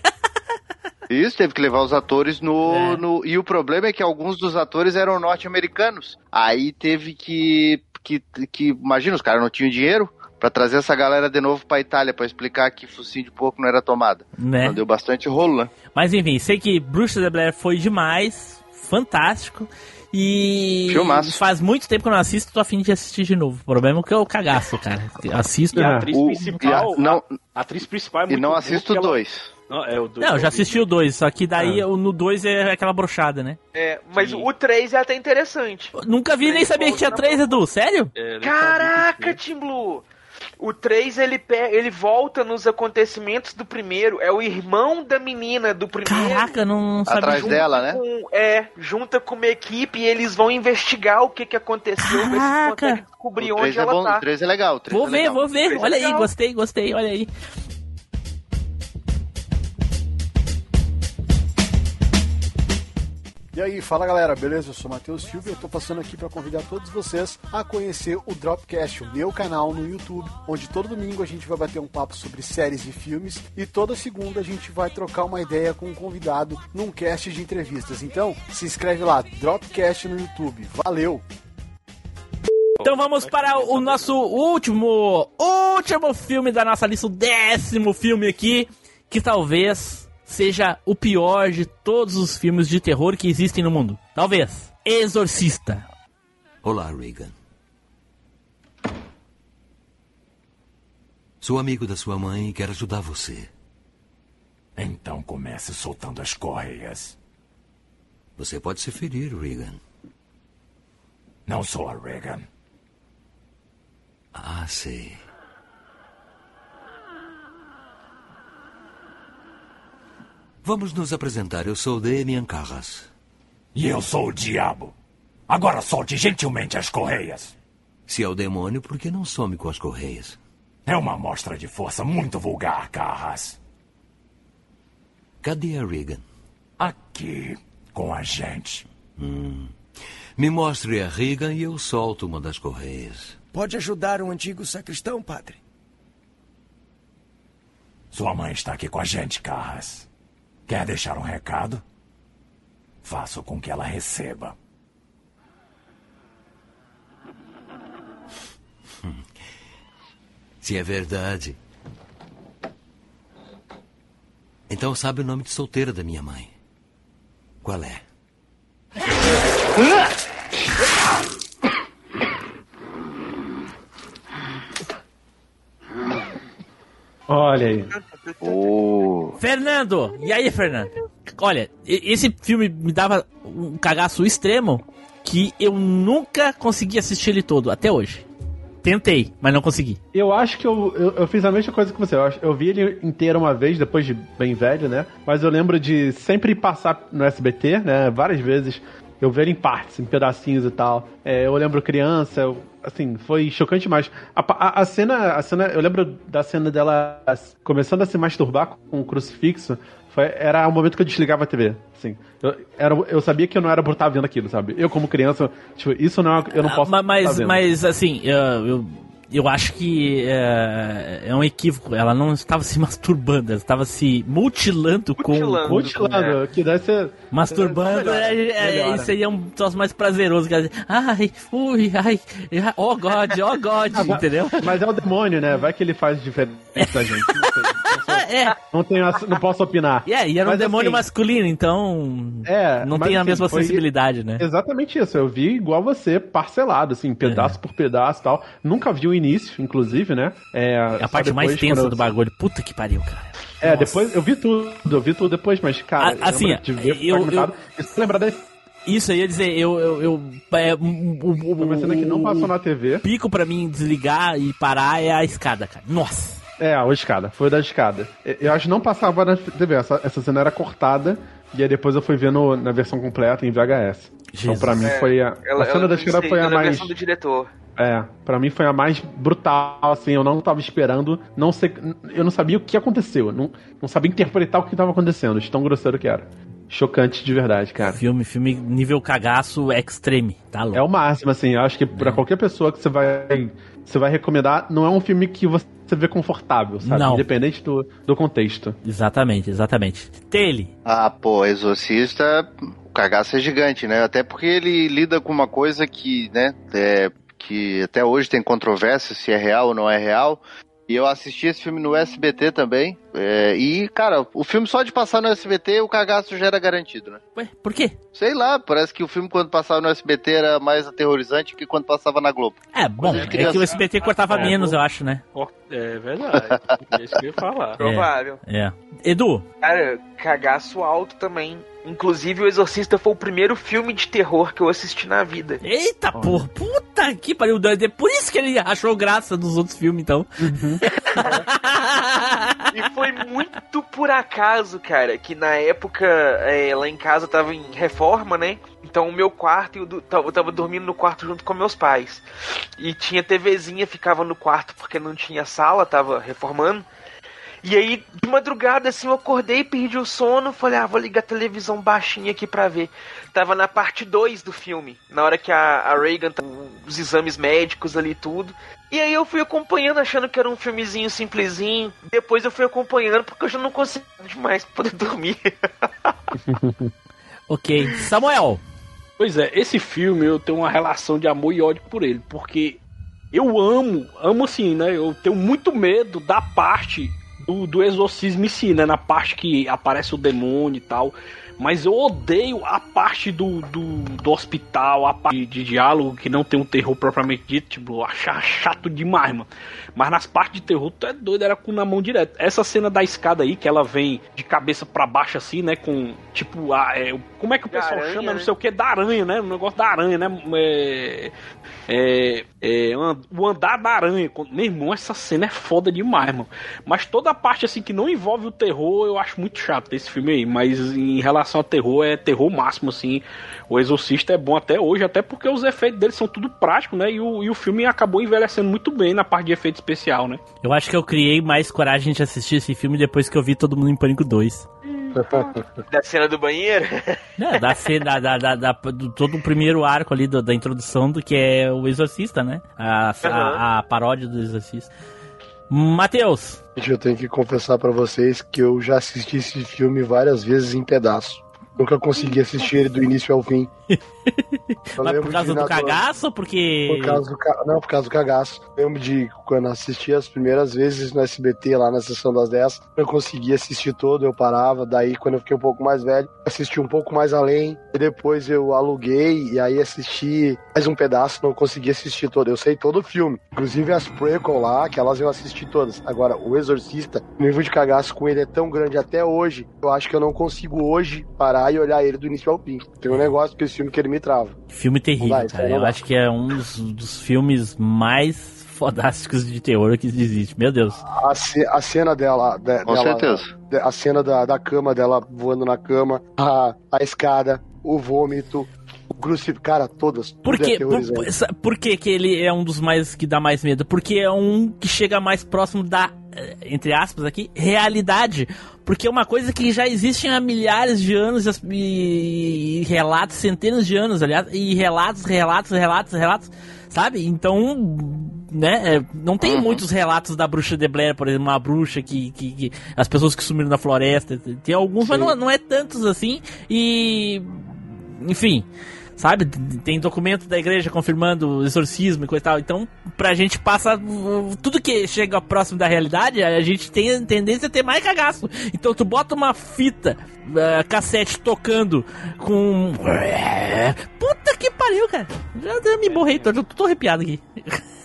Isso, teve que levar os atores no, É. no- E o problema é que alguns dos atores eram norte-americanos. Aí teve que, que, que. Imagina, os caras não tinham dinheiro pra trazer essa galera de novo pra Itália pra explicar que focinho de porco não era tomada. Né? Então deu bastante rolo, né? Mas enfim, sei que Bruxa de Blair foi demais, fantástico. E Filmaço. faz muito tempo que eu não assisto, tô afim de assistir de novo. O problema é que eu cagaço, cara. Assisto. E a atriz O- principal. e a- não- a atriz principal é E muito não boa, assisto ela- dois. Não, é o dois. Não, eu já assisti o 2, só que daí Ah. no 2 é aquela brochada, né? É, mas o 3 é até interessante. Nunca vi nem sabia que tinha 3, Edu, sério? É, Caraca, Tim Blue! O 3 ele, ele volta nos acontecimentos do primeiro. É o irmão da menina do primeiro. Caraca, não, não sabia. Atrás dela, né? com- é, junta com uma equipe e eles vão investigar o que, que aconteceu, ver se Caraca. consegue descobrir O onde 3 é ela bom, tá. o 3 é legal. o três Vou é ver, legal. vou ver. É Olha aí, legal. gostei, gostei, olha aí. E aí, fala galera, beleza? Eu sou Matheus Silva e eu tô passando aqui para convidar todos vocês a conhecer o Dropcast, o meu canal no YouTube, onde todo domingo a gente vai bater um papo sobre séries e filmes e toda segunda a gente vai trocar uma ideia com um convidado num cast de entrevistas. Então, se inscreve lá, Dropcast no YouTube. Valeu! Então vamos para o nosso último, último filme da nossa lista, o décimo filme aqui, que talvez seja o pior de todos os filmes de terror que existem no mundo. Talvez. Exorcista. Olá, Regan. Sou amigo da sua mãe e quero ajudar você. Então comece soltando as correias. Você pode se ferir, Regan. Não sou a Regan. Ah, sei. Vamos nos apresentar. Eu sou Damian Carras. E eu sou o diabo. Agora solte gentilmente as correias. Se é o demônio, por que não some com as correias? É uma amostra de força muito vulgar, Carras. Cadê a Regan? Aqui, com a gente. Hum. Me mostre a Regan e eu solto uma das correias. Pode ajudar um antigo sacristão, padre? Sua mãe está aqui com a gente, Carras. Quer deixar um recado? Faço com que ela receba. Se é verdade. Então sabe o nome de solteira da minha mãe. Qual é? Olha aí. Fernando! E aí, Fernando? Olha, esse filme me dava um cagaço extremo que eu nunca consegui assistir ele todo, até hoje. Tentei, mas não consegui. Eu acho que eu, eu, eu fiz a mesma coisa que você. Eu, acho- eu vi ele inteiro uma vez, depois de bem velho, né? Mas eu lembro de sempre passar no SBT, né? Várias vezes eu ver em partes, em pedacinhos e tal. É, eu lembro criança, eu, assim, foi chocante demais. A, a, a, cena, a cena, eu lembro da cena dela começando a se masturbar com o crucifixo. Foi, era o momento que eu desligava a TV. Assim, eu, era, eu sabia que eu não era por estar vendo aquilo, sabe? Eu, como criança, tipo, isso não é, eu não posso. Ah, mas, mas, assim, eu, eu eu acho que é, é, um equívoco. Ela não estava se masturbando, ela estava se mutilando, mutilando com. Mutilando, é. que deve ser. Masturbando, é, é, é isso aí é um troço mais prazeroso. Que ai, ui, ai, oh God, oh God, entendeu? Mas é o demônio, né? Vai que ele faz diferente da gente. Não, sei, é. não, tenho, não posso opinar. É, e era mas, um demônio assim, masculino, então. É, não tem a assim, mesma sensibilidade, né? Exatamente isso. Eu vi igual você, parcelado, assim, pedaço por pedaço e tal. Nunca vi o início, inclusive, né? É, a parte depois, mais tensa eu... do bagulho. Puta que pariu, cara. É, Nossa. depois eu vi tudo, eu vi tudo depois, mas, cara, a, assim, eu, eu, eu, lembrar desse isso aí ia dizer, eu. eu, eu é, o, o, uma cena que não passou na TV. pico pra mim desligar e parar é a escada, cara. Nossa! É, a escada, foi da escada. Eu acho que não passava na TV, essa, essa cena era cortada e aí depois eu fui vendo na versão completa em VHS. Jesus. Então pra mim é, foi a. Ela, a cena da escada foi a mais. versão do diretor. É, pra mim foi a mais brutal, assim, eu não tava esperando, não sei, eu não sabia o que aconteceu, não, não sabia interpretar o que tava acontecendo, de tão grosseiro que era. Chocante de verdade, cara. Filme, filme nível cagaço extreme, tá louco. É o máximo, assim, eu acho que pra é. qualquer pessoa que você vai, você vai recomendar, não é um filme que você vê confortável, sabe? Não. Independente do, do contexto. Exatamente, exatamente. Tele. Ah, pô, Exorcista, o cagaço é gigante, né? Até porque ele lida com uma coisa que, né, é, que até hoje tem controvérsia se é real ou não é real. E eu assisti esse filme no SBT também. É, e, cara, o filme só de passar no SBT, o cagaço já era garantido, né? Ué, por quê? Sei lá, parece que o filme quando passava no SBT era mais aterrorizante que quando passava na Globo. É, bom, é que o SBT cortava é, menos, eu acho, né? É verdade. é isso que eu ia falar. Provável. É. é. Edu? Cara, cagaço alto também. Inclusive, O Exorcista foi o primeiro filme de terror que eu assisti na vida. Eita, oh. porra, puta que pariu. É por isso que ele achou graça dos outros filmes, então. Uhum. e foi muito por acaso, cara, que na época é, lá em casa tava em reforma, né? Então o meu quarto, eu, eu tava dormindo no quarto junto com meus pais. E tinha TVzinha, ficava no quarto porque não tinha sala, tava reformando. E aí, de madrugada, assim, eu acordei, perdi o sono, falei, ah, vou ligar a televisão baixinha aqui pra ver. Tava na parte 2 do filme, na hora que a, a Reagan tá os exames médicos ali tudo. E aí eu fui acompanhando, achando que era um filmezinho simplesinho. Depois eu fui acompanhando, porque eu já não consigo demais poder dormir. ok. Samuel! Pois é, esse filme eu tenho uma relação de amor e ódio por ele, porque eu amo, amo assim, né? Eu tenho muito medo da parte do, do exorcismo em si, né? Na parte que aparece o demônio e tal. Mas eu odeio a parte do, do, do hospital, a parte de, diálogo que não tem um terror propriamente dito, tipo, achar chato demais, mano. Mas nas partes de terror, tu é doido, era com na mão direto. Essa cena da escada aí, que ela vem de cabeça para baixo assim, né? Com, tipo, a, é, como é que o pessoal aranha, chama? Né? Não sei o que, da aranha, né? O negócio da aranha, né? É, é, é, o andar da aranha. Meu irmão, essa cena é foda demais, mano. Mas toda a parte assim que não envolve o terror, eu acho muito chato desse filme aí. Mas em relação ao terror, é terror máximo, assim. O Exorcista é bom até hoje, até porque os efeitos dele são tudo práticos, né? E o, e o filme acabou envelhecendo muito bem na parte de efeito especial, né? Eu acho que eu criei mais coragem de assistir esse filme depois que eu vi Todo Mundo em Pânico 2. da cena do banheiro? É, da cena, da, da, da, do, todo o primeiro arco ali do, da introdução do que é o Exorcista, né? A, uhum. a, a paródia do Exorcista. Matheus! Eu tenho que confessar para vocês que eu já assisti esse filme várias vezes em pedaço. Nunca consegui assistir ele do início ao fim. Mas por causa do cagaço ou porque. Por causa do ca... Não, por causa do cagaço. Eu lembro de quando assisti as primeiras vezes no SBT, lá na sessão das 10, eu conseguia assistir todo, eu parava. Daí, quando eu fiquei um pouco mais velho, assisti um pouco mais além. E depois eu aluguei e aí assisti mais um pedaço, não consegui assistir todo. Eu sei todo o filme. Inclusive as prequel lá, que elas eu assisti todas. Agora, o Exorcista, o nível de cagaço com ele é tão grande até hoje, eu acho que eu não consigo hoje parar e olhar ele do início ao fim. Tem um negócio que esse filme que ele me trava. Filme terrível, vai, cara. Eu acho que é um dos, dos filmes mais fodásticos de terror que existe. Meu Deus. A, a cena dela. De, Com dela, certeza. A cena da, da cama dela voando na cama, a, a escada, o vômito, crucificado. Cara, todas. Por quê? Por, por que que ele é um dos mais que dá mais medo? Porque é um que chega mais próximo da, eh, entre aspas aqui, realidade. Porque é uma coisa que já existe há milhares de anos e e, relatos, centenas de anos, aliás, e relatos, relatos, relatos, relatos, sabe? Então, né, é, não tem muitos relatos da bruxa de Blair, por exemplo, uma bruxa que, que, que- as pessoas que sumiram na floresta, tem alguns, mas não, não é tantos assim, e enfim, sabe? Tem documento da igreja confirmando o exorcismo e coisa e tal. Então, pra gente passa. Tudo que chega próximo da realidade, a gente tem tendência a ter mais cagaço. Então, tu bota uma fita uh, cassete tocando com. Puta que pariu, cara. Já, me borrei eu tô arrepiado aqui.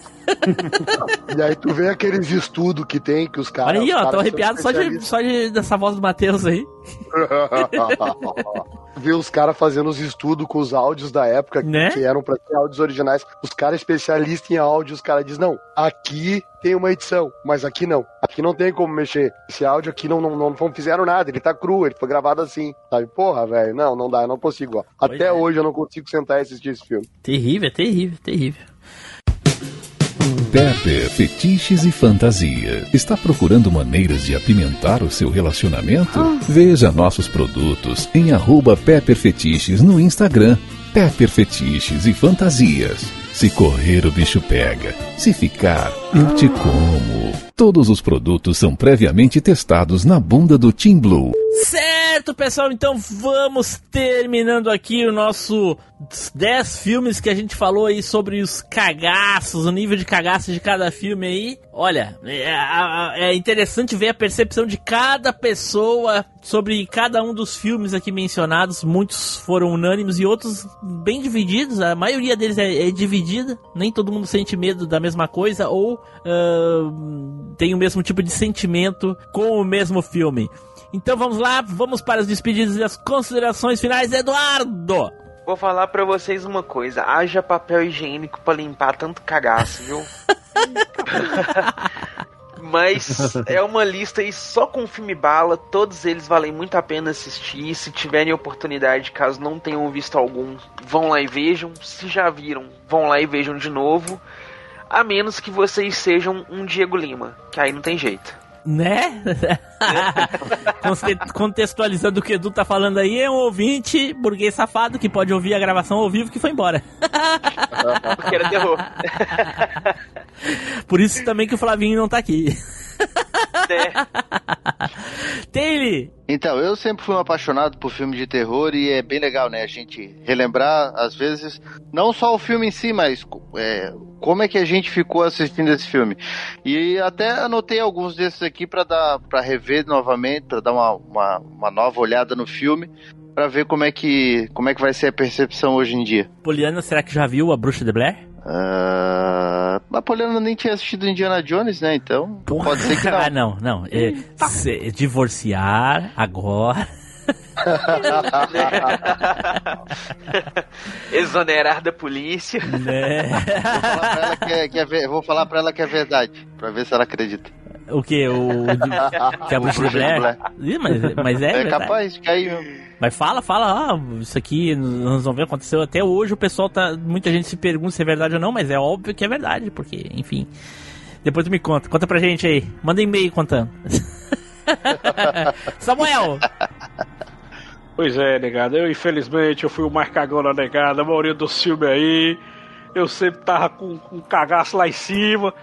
E aí tu vê aqueles estudos que tem, que os caras. Olha aí, ó, tô arrepiado só de, só de dessa voz do Matheus aí. Ver os caras fazendo os estudos com os áudios da época, Né? que eram pra ser áudios originais. Os caras especialistas em áudio, os caras dizem, não, aqui tem uma edição, mas aqui não. Aqui não tem como mexer. Esse áudio aqui não, não, não, não fizeram nada, ele tá cru, ele foi gravado assim. Sabe, porra, velho, não, não dá, eu não consigo. Ó. Até é. hoje eu não consigo sentar e assistir esse filme. Terrível, terrível, terrível. Pepper Fetiches e Fantasia. Está procurando maneiras de apimentar o seu relacionamento? Veja nossos produtos em arroba Pepper Fetiches no Instagram. Pepper Fetiches e Fantasias. Se correr, o bicho pega. Se ficar, eu te como. Todos os produtos são previamente testados na bunda do Team Blue. Certo, pessoal, então vamos terminando aqui o nosso 10 filmes que a gente falou aí sobre os cagaços, o nível de cagaço de cada filme aí. Olha, é, é interessante ver a percepção de cada pessoa sobre cada um dos filmes aqui mencionados. Muitos foram unânimes e outros bem divididos. A maioria deles é, é dividida. Nem todo mundo sente medo da mesma coisa ou ah, tem o mesmo tipo de sentimento com o mesmo filme. Então vamos lá, vamos para as despedidas e as considerações finais, Eduardo! Vou falar pra vocês uma coisa: haja papel higiênico pra limpar tanto cagaço, viu? Mas é uma lista aí só com filme bala, todos eles valem muito a pena assistir. Se tiverem oportunidade, caso não tenham visto algum, vão lá e vejam. Se já viram, vão lá e vejam de novo. A menos que vocês sejam um Diego Lima, que aí não tem jeito. Né? Conte- Contextualizando o que o Edu tá falando aí, é um ouvinte burguês safado que pode ouvir a gravação ao vivo que foi embora. Porque era terror. Por isso também que o Flavinho não tá aqui. Taylor! Então, eu sempre fui um apaixonado por filme de terror e é bem legal, né? A gente relembrar, às vezes, não só o filme em si, mas é, como é que a gente ficou assistindo esse filme. E até anotei alguns desses aqui para dar, para rever novamente, para dar uma, uma, uma nova olhada no filme, para ver como é que como é que vai ser a percepção hoje em dia. Poliana, será que já viu a Bruxa de Blair? A Poliana nem tinha assistido Indiana Jones, né? Então pode ser que não. ah, não, não. É, se- divorciar agora. Exonerar da polícia. Né? Vou falar pra ela que é, que é vou falar pra ela que é verdade, pra ver se ela acredita. O que? O. de- que é a O Bruxa de Blair? Blair. Ih, mas, mas é. É verdade. capaz de cair mesmo. Mas fala, fala, ah, isso aqui nós vamos ver, aconteceu até hoje, o pessoal tá. Muita gente se pergunta se é verdade ou não, mas é óbvio que é verdade, porque, enfim. Depois tu me conta, conta pra gente aí. Manda e-mail contando. Samuel! Pois é, negado. Eu, infelizmente, eu fui o mais cagão da negada. A maioria dos filmes aí. Eu sempre tava com, com cagaço lá em cima.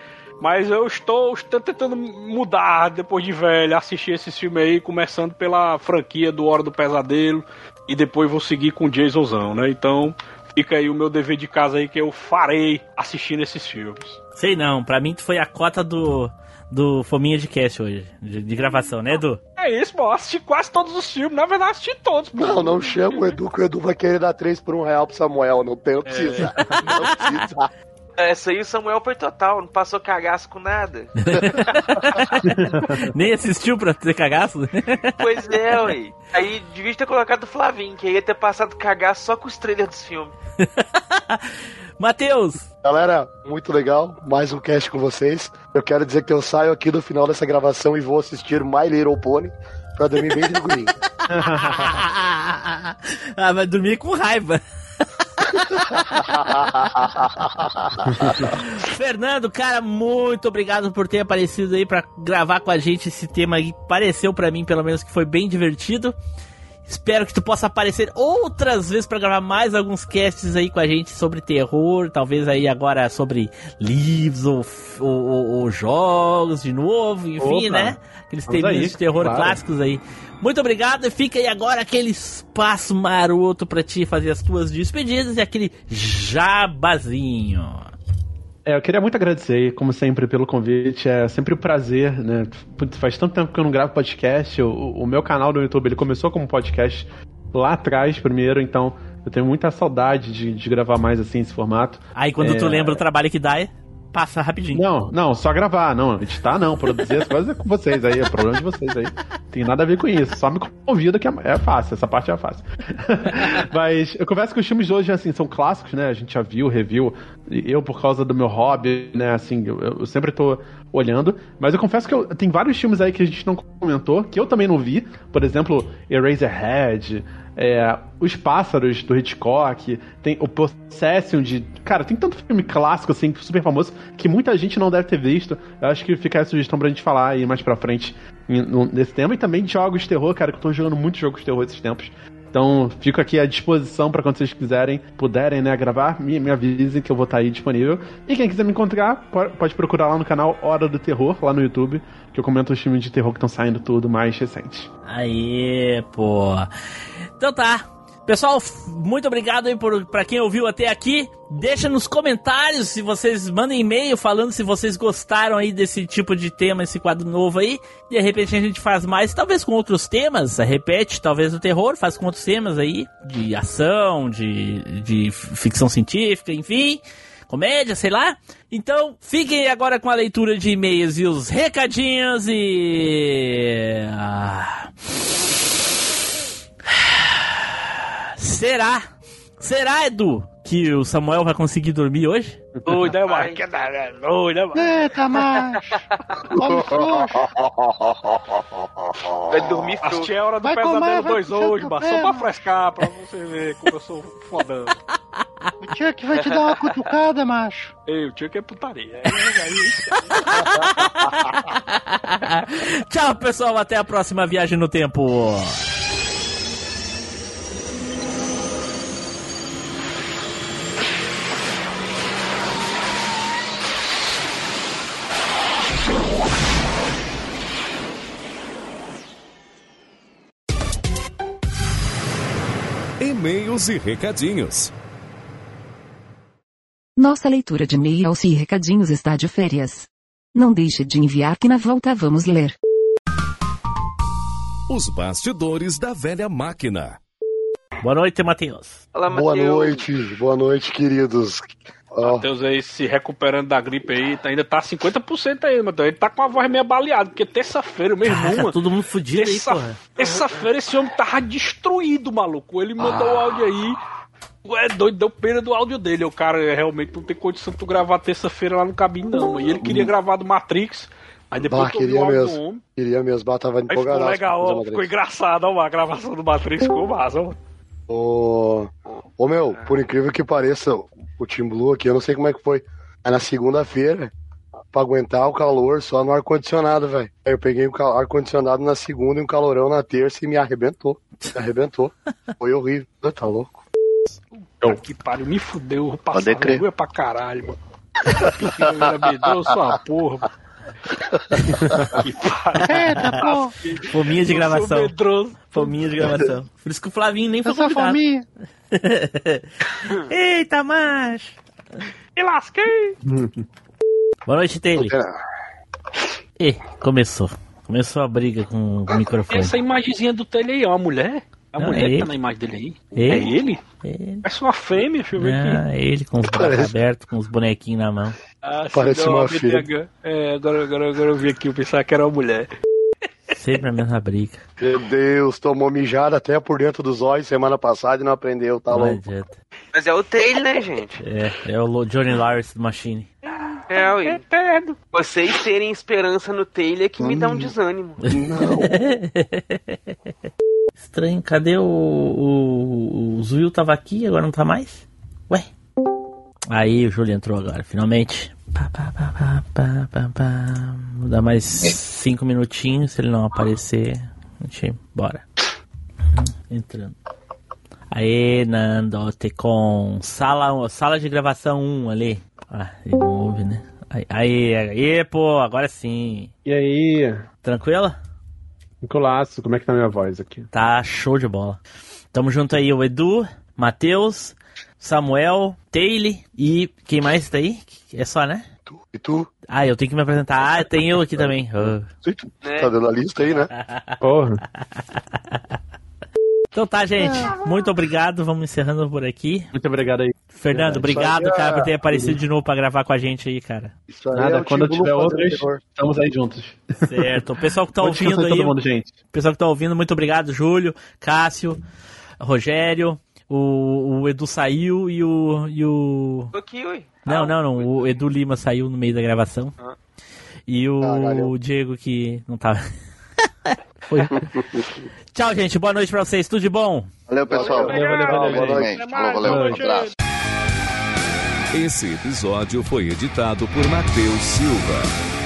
Mas eu estou, estou tentando mudar depois de velho, assistir esses filmes aí, começando pela franquia do Hora do Pesadelo. E depois vou seguir com o Jasonzão, né? Então, fica aí o meu dever de casa aí que eu farei assistindo esses filmes. Sei não, pra mim tu foi a cota do. Do Fominha de Cast hoje, de, de gravação, né, Edu? É isso, pô. Eu assisti quase todos os filmes. Na verdade, assisti todos, pô. Não, não chama o Edu, que o Edu vai querer dar 3 por um real pro Samuel. Não tem, não precisa. Não precisa. Essa aí o Samuel foi total, não passou cagaço com nada. Nem assistiu pra ter cagaço? Pois é, ué. Aí devia ter colocado o Flavinho, que aí ia ter passado cagaço só com os trailers dos filmes. Matheus! Galera, muito legal. Mais um cast com vocês. Eu quero dizer que eu saio aqui do final dessa gravação e vou assistir My Little Pony pra dormir bem tranquilinho. ah, vai dormir com raiva. Fernando, cara, muito obrigado por ter aparecido aí pra gravar com a gente esse tema aí. Pareceu pra mim, pelo menos, que foi bem divertido. Espero que tu possa aparecer outras vezes pra gravar mais alguns casts aí com a gente sobre terror, talvez aí agora sobre livros ou, ou- ou- jogos de novo, enfim, Opa. né? Aqueles temas de terror claro. clássicos aí. Muito obrigado e fica aí agora aquele espaço maroto pra ti fazer as tuas despedidas e aquele jabazinho. É, eu queria muito agradecer, como sempre, pelo convite. É sempre um prazer, né? Putz, faz tanto tempo que eu não gravo podcast. O, o meu canal no YouTube ele começou como podcast lá atrás, primeiro, então eu tenho muita saudade de, de gravar mais assim esse formato. Aí quando tu É, lembra o trabalho que dá, é- passa rapidinho. Não, não, só gravar, não, editar não, produzir as coisas é com vocês aí, é problema de vocês aí. Tem nada a ver com isso, só me convida que é, é fácil, essa parte é fácil. Mas eu confesso que os filmes de hoje, assim, são clássicos, né? A gente já viu, review. Eu, por causa do meu hobby, né, assim, eu, eu sempre tô olhando. Mas eu confesso que eu- tem vários filmes aí que a gente não comentou, que eu também não vi. Por exemplo, Eraserhead, é, Os Pássaros, do Hitchcock, tem o Possession de... Cara, tem tanto filme clássico, assim, super famoso, que muita gente não deve ter visto. Eu acho que fica a sugestão pra gente falar aí mais pra frente nesse tema. E também jogos de terror, cara, que eu tô jogando muito jogos de terror esses tempos. Então, fico aqui à disposição para quando vocês quiserem, puderem, né, gravar, me, me avisem que eu vou estar aí disponível. E quem quiser me encontrar, po- pode procurar lá no canal Hora do Terror, lá no YouTube, que eu comento os filmes de terror que estão saindo tudo mais recente. Aê, pô. Então tá. Pessoal, muito obrigado aí por, pra quem ouviu até aqui. Deixa nos comentários se vocês mandem e-mail falando se vocês gostaram aí desse tipo de tema, esse quadro novo aí. De repente a gente faz mais, talvez com outros temas. Repete, talvez o terror, faz com outros temas aí. De ação, de, de ficção científica, enfim. Comédia, sei lá. Então, fiquem agora com a leitura de e-mails e os recadinhos e. Ah. Será? Será, Edu, que o Samuel vai conseguir dormir hoje? Doido, né, mano? Doido, né, mano? Eita, macho! Come frouxo! Vai dormir frouxo. Assisti a hora do Vai pesadelo comer, vai 2 pro seu hoje, mano. Só pra frescar, pra você ver como eu sou fodão. O Chuck vai te dar uma cutucada, macho. Ei, o tio que é putaria. Aí, aí, Tchau, pessoal. Até a próxima viagem no tempo. E-mails e recadinhos. Nossa leitura de e-mails e recadinhos está de férias. Não deixe de enviar que na volta vamos ler. Os bastidores da velha máquina. Boa noite, Matheus. Boa noite, boa noite, queridos. Matheus aí se recuperando da gripe aí, tá- ainda tá 50% aí, Matheus. Ele tá com a voz meio baleada, porque terça-feira, meu irmão. Tá todo mundo fudido aí, terça- porra. Terça-feira esse homem tava destruído, maluco. Ele mandou Ah. o áudio aí. É doido, deu pena do áudio dele. O cara é, realmente não tem condição de tu gravar terça-feira lá no cabine, não. mano. E ele queria gravar do Matrix. Aí depois bah, queria mesmo. homem. Queria mesmo, bah, tava Aí ficou legal, ó, ficou Matrix. engraçado, ó, a gravação do Matrix ficou massa, ó. Ô, ô meu, por incrível que pareça, o Team Blue aqui, eu não sei como é que foi. Aí na segunda-feira, pra aguentar o calor só no ar-condicionado, velho. Aí eu peguei o ar-condicionado na segunda e um calorão na terça e me arrebentou. Me arrebentou. Foi horrível. Tá louco? Puta que pariu, me fudeu, eu passar vergonha pra caralho, mano. Me deu sua porra, mano. que pariu. Eita, pô. Fominha de Eu sou gravação. Fominha de gravação. Por isso que o Flavinho nem foi Essa convidado. fominha. Eita, macho. Me lasquei. Boa noite, Taylor. Ih, começou. Começou a briga com o microfone. Essa imagenzinha do telha aí é uma mulher? A Não, mulher é que ele. tá na imagem dele aí? Ele. É ele? Ele. Parece uma fêmea, deixa eu ver Ah, aqui. ele com os braços abertos, com os bonequinhos na mão. Ah, Parece não, uma filha. agora. É, agora, agora, agora eu vi aqui, eu pensava que era uma mulher. Sempre a mesma briga. Meu Deus, tomou mijada até por dentro dos olhos semana passada e não aprendeu, tá Não louco? adianta. Mas é o Taylor, né, gente? É, é o Johnny Lawrence do Machine. É, ué. Vocês terem esperança no Taylor é que me dá um desânimo. Estranho, cadê o. O, o Zuil tava aqui, agora não tá mais? Ué? Aí o Júlio entrou agora, finalmente. Pá, pá, pá, pá, pá, pá, pá. Vou dar mais cinco minutinhos, se ele não aparecer, a gente bora. Entrando. Aê, Nando, Tecon. Sala, sala de gravação 1 ali. Ah, ele não ouve, né? Aí, aí, aí, pô, agora sim. E aí? Tranquila? Nicolasso, como é que tá minha voz aqui? Tá show de bola. Tamo junto aí, o Edu, Matheus, Samuel, Taylor e quem mais tá aí? É só, né? E tu? Ah, eu tenho que me apresentar. Ah, tem eu aqui também. Ah. Tá dando a lista aí, né? Porra. Então tá, gente. Muito obrigado. Vamos encerrando por aqui. Muito obrigado aí. Fernando, Isso obrigado, é- cara, por ter aparecido de novo pra gravar com a gente aí, cara. Isso aí Nada, é quando eu tiver outras, estamos aí juntos. Certo. O pessoal que tá ouvindo aí. mundo, gente. O pessoal que tá ouvindo, muito obrigado, Júlio, Cássio, Rogério, o, o Edu saiu e o. E o... Tô aqui, ui. Não, não, não. O Edu Lima saiu no meio da gravação. E o Ah, valeu. Diego que não tava. Foi. Tchau, gente. Boa noite pra vocês. Tudo de bom? Valeu, pessoal. Valeu, valeu, valeu, Boa gente. noite. Falou, valeu. Um abraço. Esse episódio foi editado por Matheus Silva.